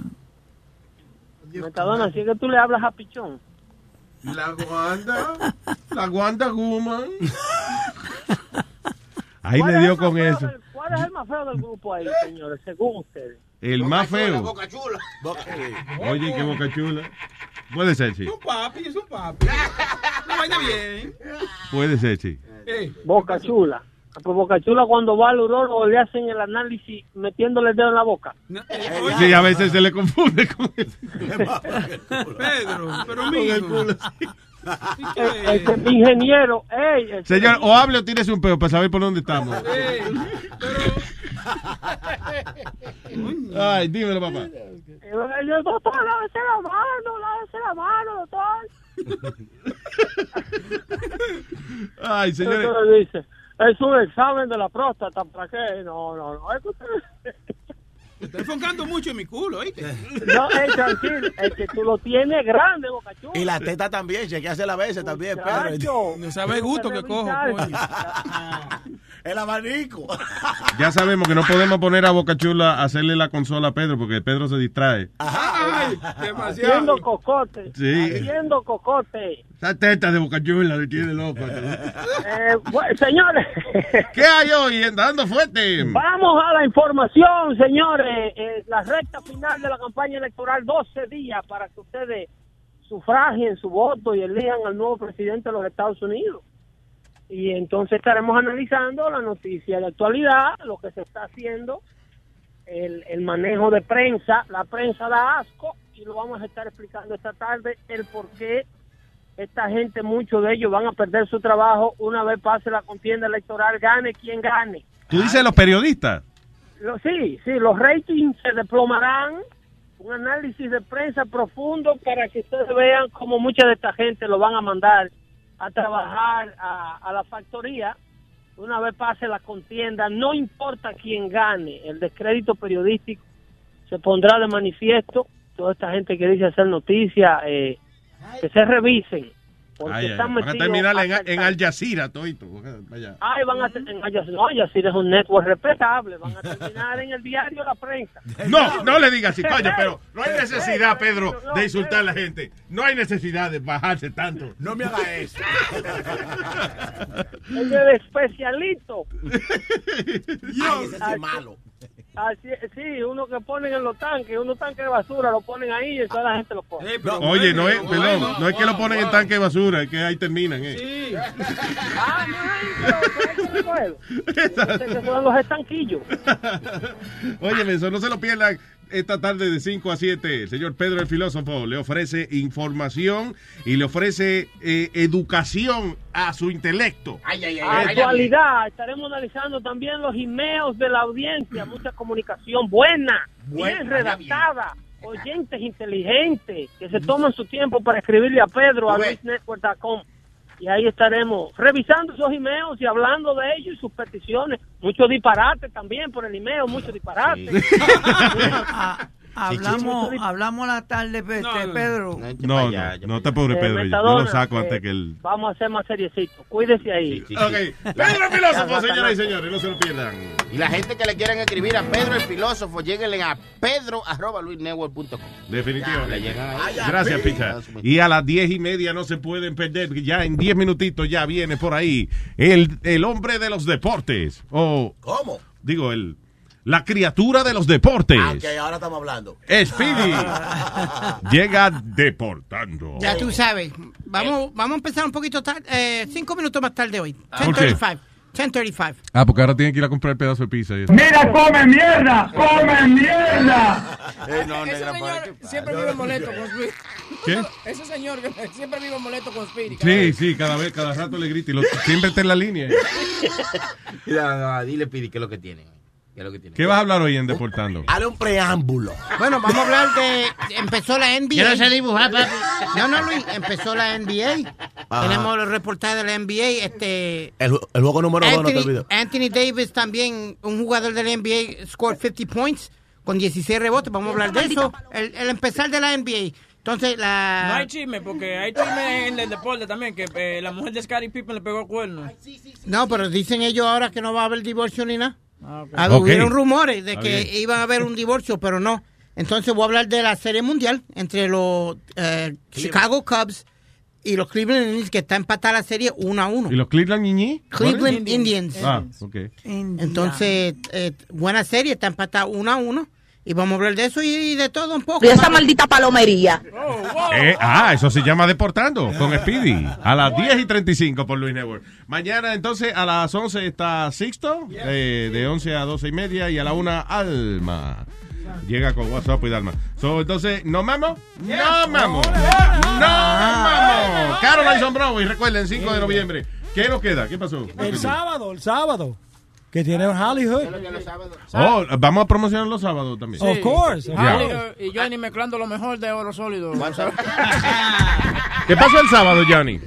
Metadona, si es que tú le hablas a Pichón. La Wanda. La Wanda Woman. Ahí ¿Cuál le dio con eso. ¿Cuál es el más feo del grupo ahí, (laughs) señores, según ustedes? El más feo. Boca chula. (laughs) Oye, qué boca chula. Puede ser, sí. Un papi, es un papi. (laughs) Una vaina bien. Puede ser, sí. Boca Chula. Ah, Pues Boca Chula cuando va al urólogo le hacen el análisis metiéndole el dedo en la boca. Sí, a veces se le confunde con el, Pedro, pero con que- ingeniero, ey, el- Señor, o hable o tírese un peo para saber por dónde estamos. (laughs) Ay, dímelo, papá. el doctor, lávese la mano, lávese la mano, doctor. Ay, señores. Es un examen de la próstata, ¿para qué? No, no, no, es que usted- Estoy enfocando mucho en mi culo, ¿oíste? No, eh, tranquilo, es que tú lo tienes grande, Boca Chula. Y la teta también, chequease la veces también, Pedro. No sabe el gusto que cojo, coño. El abanico. Ya sabemos que no podemos poner a Boca Chula a hacerle la consola a Pedro porque Pedro se distrae. Ay, demasiado. Haciendo cocote. Sí. Haciendo cocote. Esa teta de Boca Chula le tiene loco. Eh, bueno, señores. ¿Qué hay hoy? Dando fuerte. Vamos a la información, señores. Eh, la recta final de la campaña electoral, 12 días para que ustedes sufragien su voto y elijan al nuevo presidente de los Estados Unidos. Y entonces estaremos analizando la noticia de actualidad, lo que se está haciendo, el, el manejo de prensa. La prensa da asco y lo vamos a estar explicando esta tarde el por qué esta gente, muchos de ellos van a perder su trabajo una vez pase la contienda electoral, gane quien gane. Tú dices los periodistas. Sí, sí, los ratings se desplomarán. Un análisis de prensa profundo para que ustedes vean cómo mucha de esta gente lo van a mandar a trabajar a, a la factoría. Una vez pase la contienda, no importa quién gane, el descrédito periodístico se pondrá de manifiesto. Toda esta gente que dice hacer noticias, eh, que se revisen. Porque Ay, ay, están van a terminar en, en Al Jazeera, todito. Vaya. Ay, van a en Al Jazeera- no, Al Jazeera es un network respetable, van a terminar en el diario La Prensa. (laughs) No, no le digas así, coño, pero no hay necesidad, Pedro, (laughs) de insultar a la gente. No hay necesidad de bajarse tanto. No me haga eso. (laughs) Es el especialito. Ay, ese sí es malo. Así, sí, uno que ponen en los tanques, unos tanques de basura, lo ponen ahí y toda la gente lo pone. Oye, no es, perdón, no es que lo ponen en tanque de basura, es que ahí terminan, eh. Ah, no, son los estanquillos. Oye, eso no se lo pierdan esta tarde de 5 a 7. El señor Pedro el filósofo le ofrece información y le ofrece eh, educación a su intelecto. Ay, ay, ay, ay, ay. Actualidad, estaremos analizando también los emails de la audiencia, mucha comunicación buena, Buena, bien redactada, oyentes inteligentes que se toman su tiempo para escribirle a Pedro a luisnetwork.com y ahí estaremos revisando esos emails y hablando de ellos y sus peticiones. Muchos disparates también por el email, muchos disparates. (laughs) (laughs) Ah, hablamos, hablamos la tarde, este, Pedro. No, no, no te pobre Eh, Pedro, yo lo saco eh, antes que el... Vamos a hacer más seriecito. Cuídese ahí. Ok, Pedro el filósofo, señoras y señores, no se lo pierdan. Y la gente que le quieran escribir a Pedro el filósofo, lléguenle a pedro arroba luisnetwork.com. Definitivamente. Le llegan ahí. Gracias, Picha. Y a las diez y media no se pueden perder, ya en diez minutitos ya viene por ahí el, el hombre de los deportes. O, ¿Cómo? digo, el, la criatura de los deportes. Ah, ok, ahora estamos hablando. Speedy (laughs) llega deportando. Ya tú sabes. Vamos, vamos a empezar un poquito tarde, eh, cinco minutos más tarde hoy. ¿Por qué? 10.35. 10.35. Ah, porque ahora tienen que ir a comprar el pedazo de pizza. y eso. Mira, come mierda, come mierda. Eh, no, Ese negra, señor siempre vive molesto con Speedy. ¿Qué? Ese señor (laughs) siempre vive molesto con Speedy. Sí, sí, cada vez, cada rato le grita y lo, siempre está en la línea. (laughs) Mira, no, dile, Pidi, qué es lo que tiene. ¿Qué es lo que tiene? ¿Qué vas a hablar hoy en Deportando? (laughs) Hale un preámbulo. Bueno, vamos a hablar de. Empezó la NBA. Yo no sé dibujar, papi. No, no, Luis. Empezó la NBA. Ajá. Tenemos los reportajes de la NBA. Este. El, el juego número dos no te olvido. Anthony Davis también, un jugador de la NBA, scored 50 points con 16 rebotes. Vamos a hablar de eso. El, el empezar de la NBA. Entonces, la... No hay chisme, porque hay chisme en el deporte también, que eh, la mujer de Scottie Pippen le pegó el cuerno. No, pero dicen ellos ahora que no va a haber divorcio ni nada. Ah. Ah, Ok. Hubieron rumores de que bien. iba a haber un divorcio, pero no. Entonces voy a hablar de la serie mundial entre los eh, Chicago Cubs y los Cleveland Indians, que está empatada la serie 1 a 1. ¿Y los Cleveland Ñiñi? Cleveland Indians. Ah, ok. Entonces, eh, buena serie, está empatada 1 a 1. Y vamos a hablar de eso y, de todo un poco. Y esa maldita palomería. Eh, ah, eso se llama Deportando con Speedy. A las 10 y 35 por Luis Network. Mañana, entonces, a las 11 está Sixto, eh, de 11 a 12 y media. Y a la 1, Alma. Llega con WhatsApp y Dalma. So, entonces, ¿nos vamos? ¡No vamos! ¡No vamos! Caroline Sombrow, y recuerden, 5 de noviembre. ¿Qué nos queda? ¿Qué pasó? El sábado, el sábado. Que tiene Hollywood. Oh, vamos a promocionar los sábados también. Of course. of Ya. course. Y Johnny mezclando lo mejor de oro sólido. (laughs) ¿Qué pasó el sábado, Johnny?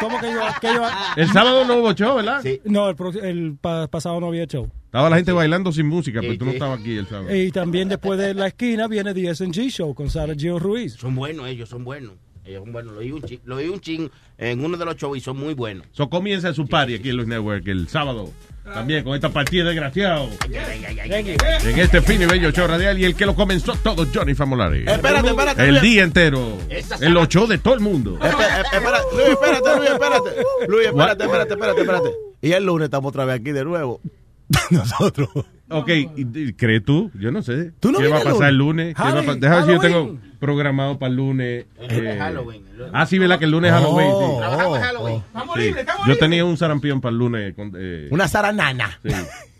¿Cómo que yo, que yo- El sábado no hubo show, ¿verdad? No, el, pro- el pa- pasado no había show. Estaba la gente bailando sin música, pero tú no estabas aquí el sábado. Y también después de la esquina viene The S&G Show con Sara Gio Ruiz. Son buenos ellos, son buenos. Ellos son buenos. Lo oí un ching, lo un en uno de los shows y son muy buenos. So comienza su party aquí en los Network el sábado. También con esta partida desgraciado. En este fin y bello show radial y el que lo comenzó todo, Johnny Famolari. Espérate, espérate, El día entero. En los shows de todo el mundo. Espérate, espérate, Luis, espérate, Luis, espérate. Luis, espérate, espérate, espérate, espérate. Y el lunes estamos otra vez aquí de nuevo. (laughs) Nosotros. Ok, ¿y- y ¿crees tú? Yo no sé. ¿Tú no ¿Qué va a el pasar el lunes? lunes? ¿Qué va a Halloween, pa- Déjame ver si yo tengo Halloween. programado para el lunes. eh, Halloween. Ah, sí, ¿verdad? Que el lunes es Halloween. sí. Oh, Trabajamos Halloween. Sí. Yo tenía un sarampión para el lunes. con- eh, Una zaranana. sí,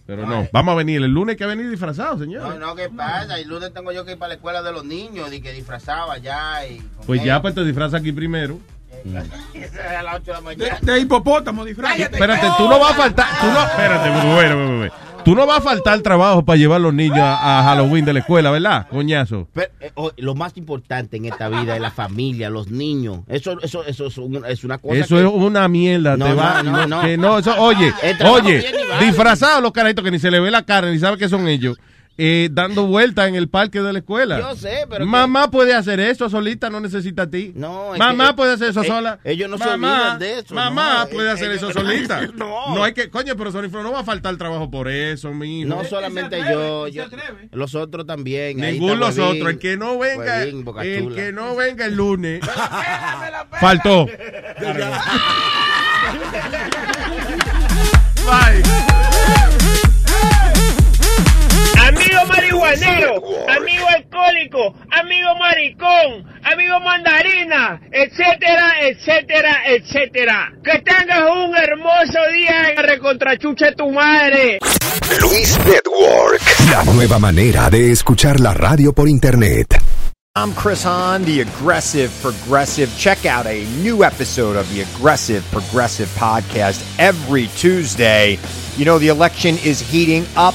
pero no. Vamos a venir. El lunes hay que venir disfrazado, señor. No, no, ¿qué pasa? El lunes tengo yo que ir para la escuela de los niños y que disfrazaba ya y... Pues ya, pues te disfrazas aquí primero. (laughs) a las 8 de la mañana. De hipopótamo, disfraz. Espérate, tú no vas a faltar. Tú no, espérate, bueno, bueno, bueno. Tú no vas a faltar trabajo para llevar a los niños a, a Halloween de la escuela, ¿verdad? Coñazo. Pero, eh, oh, lo más importante en esta vida es la familia, los niños. Eso, eso, eso es, un- es una cosa Eso que- es una mierda. No, te no, va, no, no. que no, eso, oye, oye, disfrazados los carajitos que ni se le ve la cara, ni sabe que son ellos, eh, dando vueltas en el parque de la escuela. Yo sé, pero que- Mamá puede hacer eso solita, no necesita a ti. No, es mamá que- puede hacer eso eh, sola. ellos no se mamá, olvidan de eso, Mamá no, puede hacer ellos- eso solita. No. no hay que, coño, pero Sony no va a faltar trabajo por eso, mi hijo. No solamente yo, yo, los otros también. Ningún los otros. El que no venga, el que no venga el lunes. (laughs) Faltó. (laughs) Amigo marihuanero, amigo alcohólico, amigo maricón, amigo mandarina, etcétera, etcétera, etcétera. Que tengas un hermoso día en recontrachuche tu madre. Luis Network, la nueva manera de escuchar la radio por internet. I'm Chris Hahn, the Aggressive Progressive. Check out a new episode of the Aggressive Progressive podcast every Tuesday. You know, the election is heating up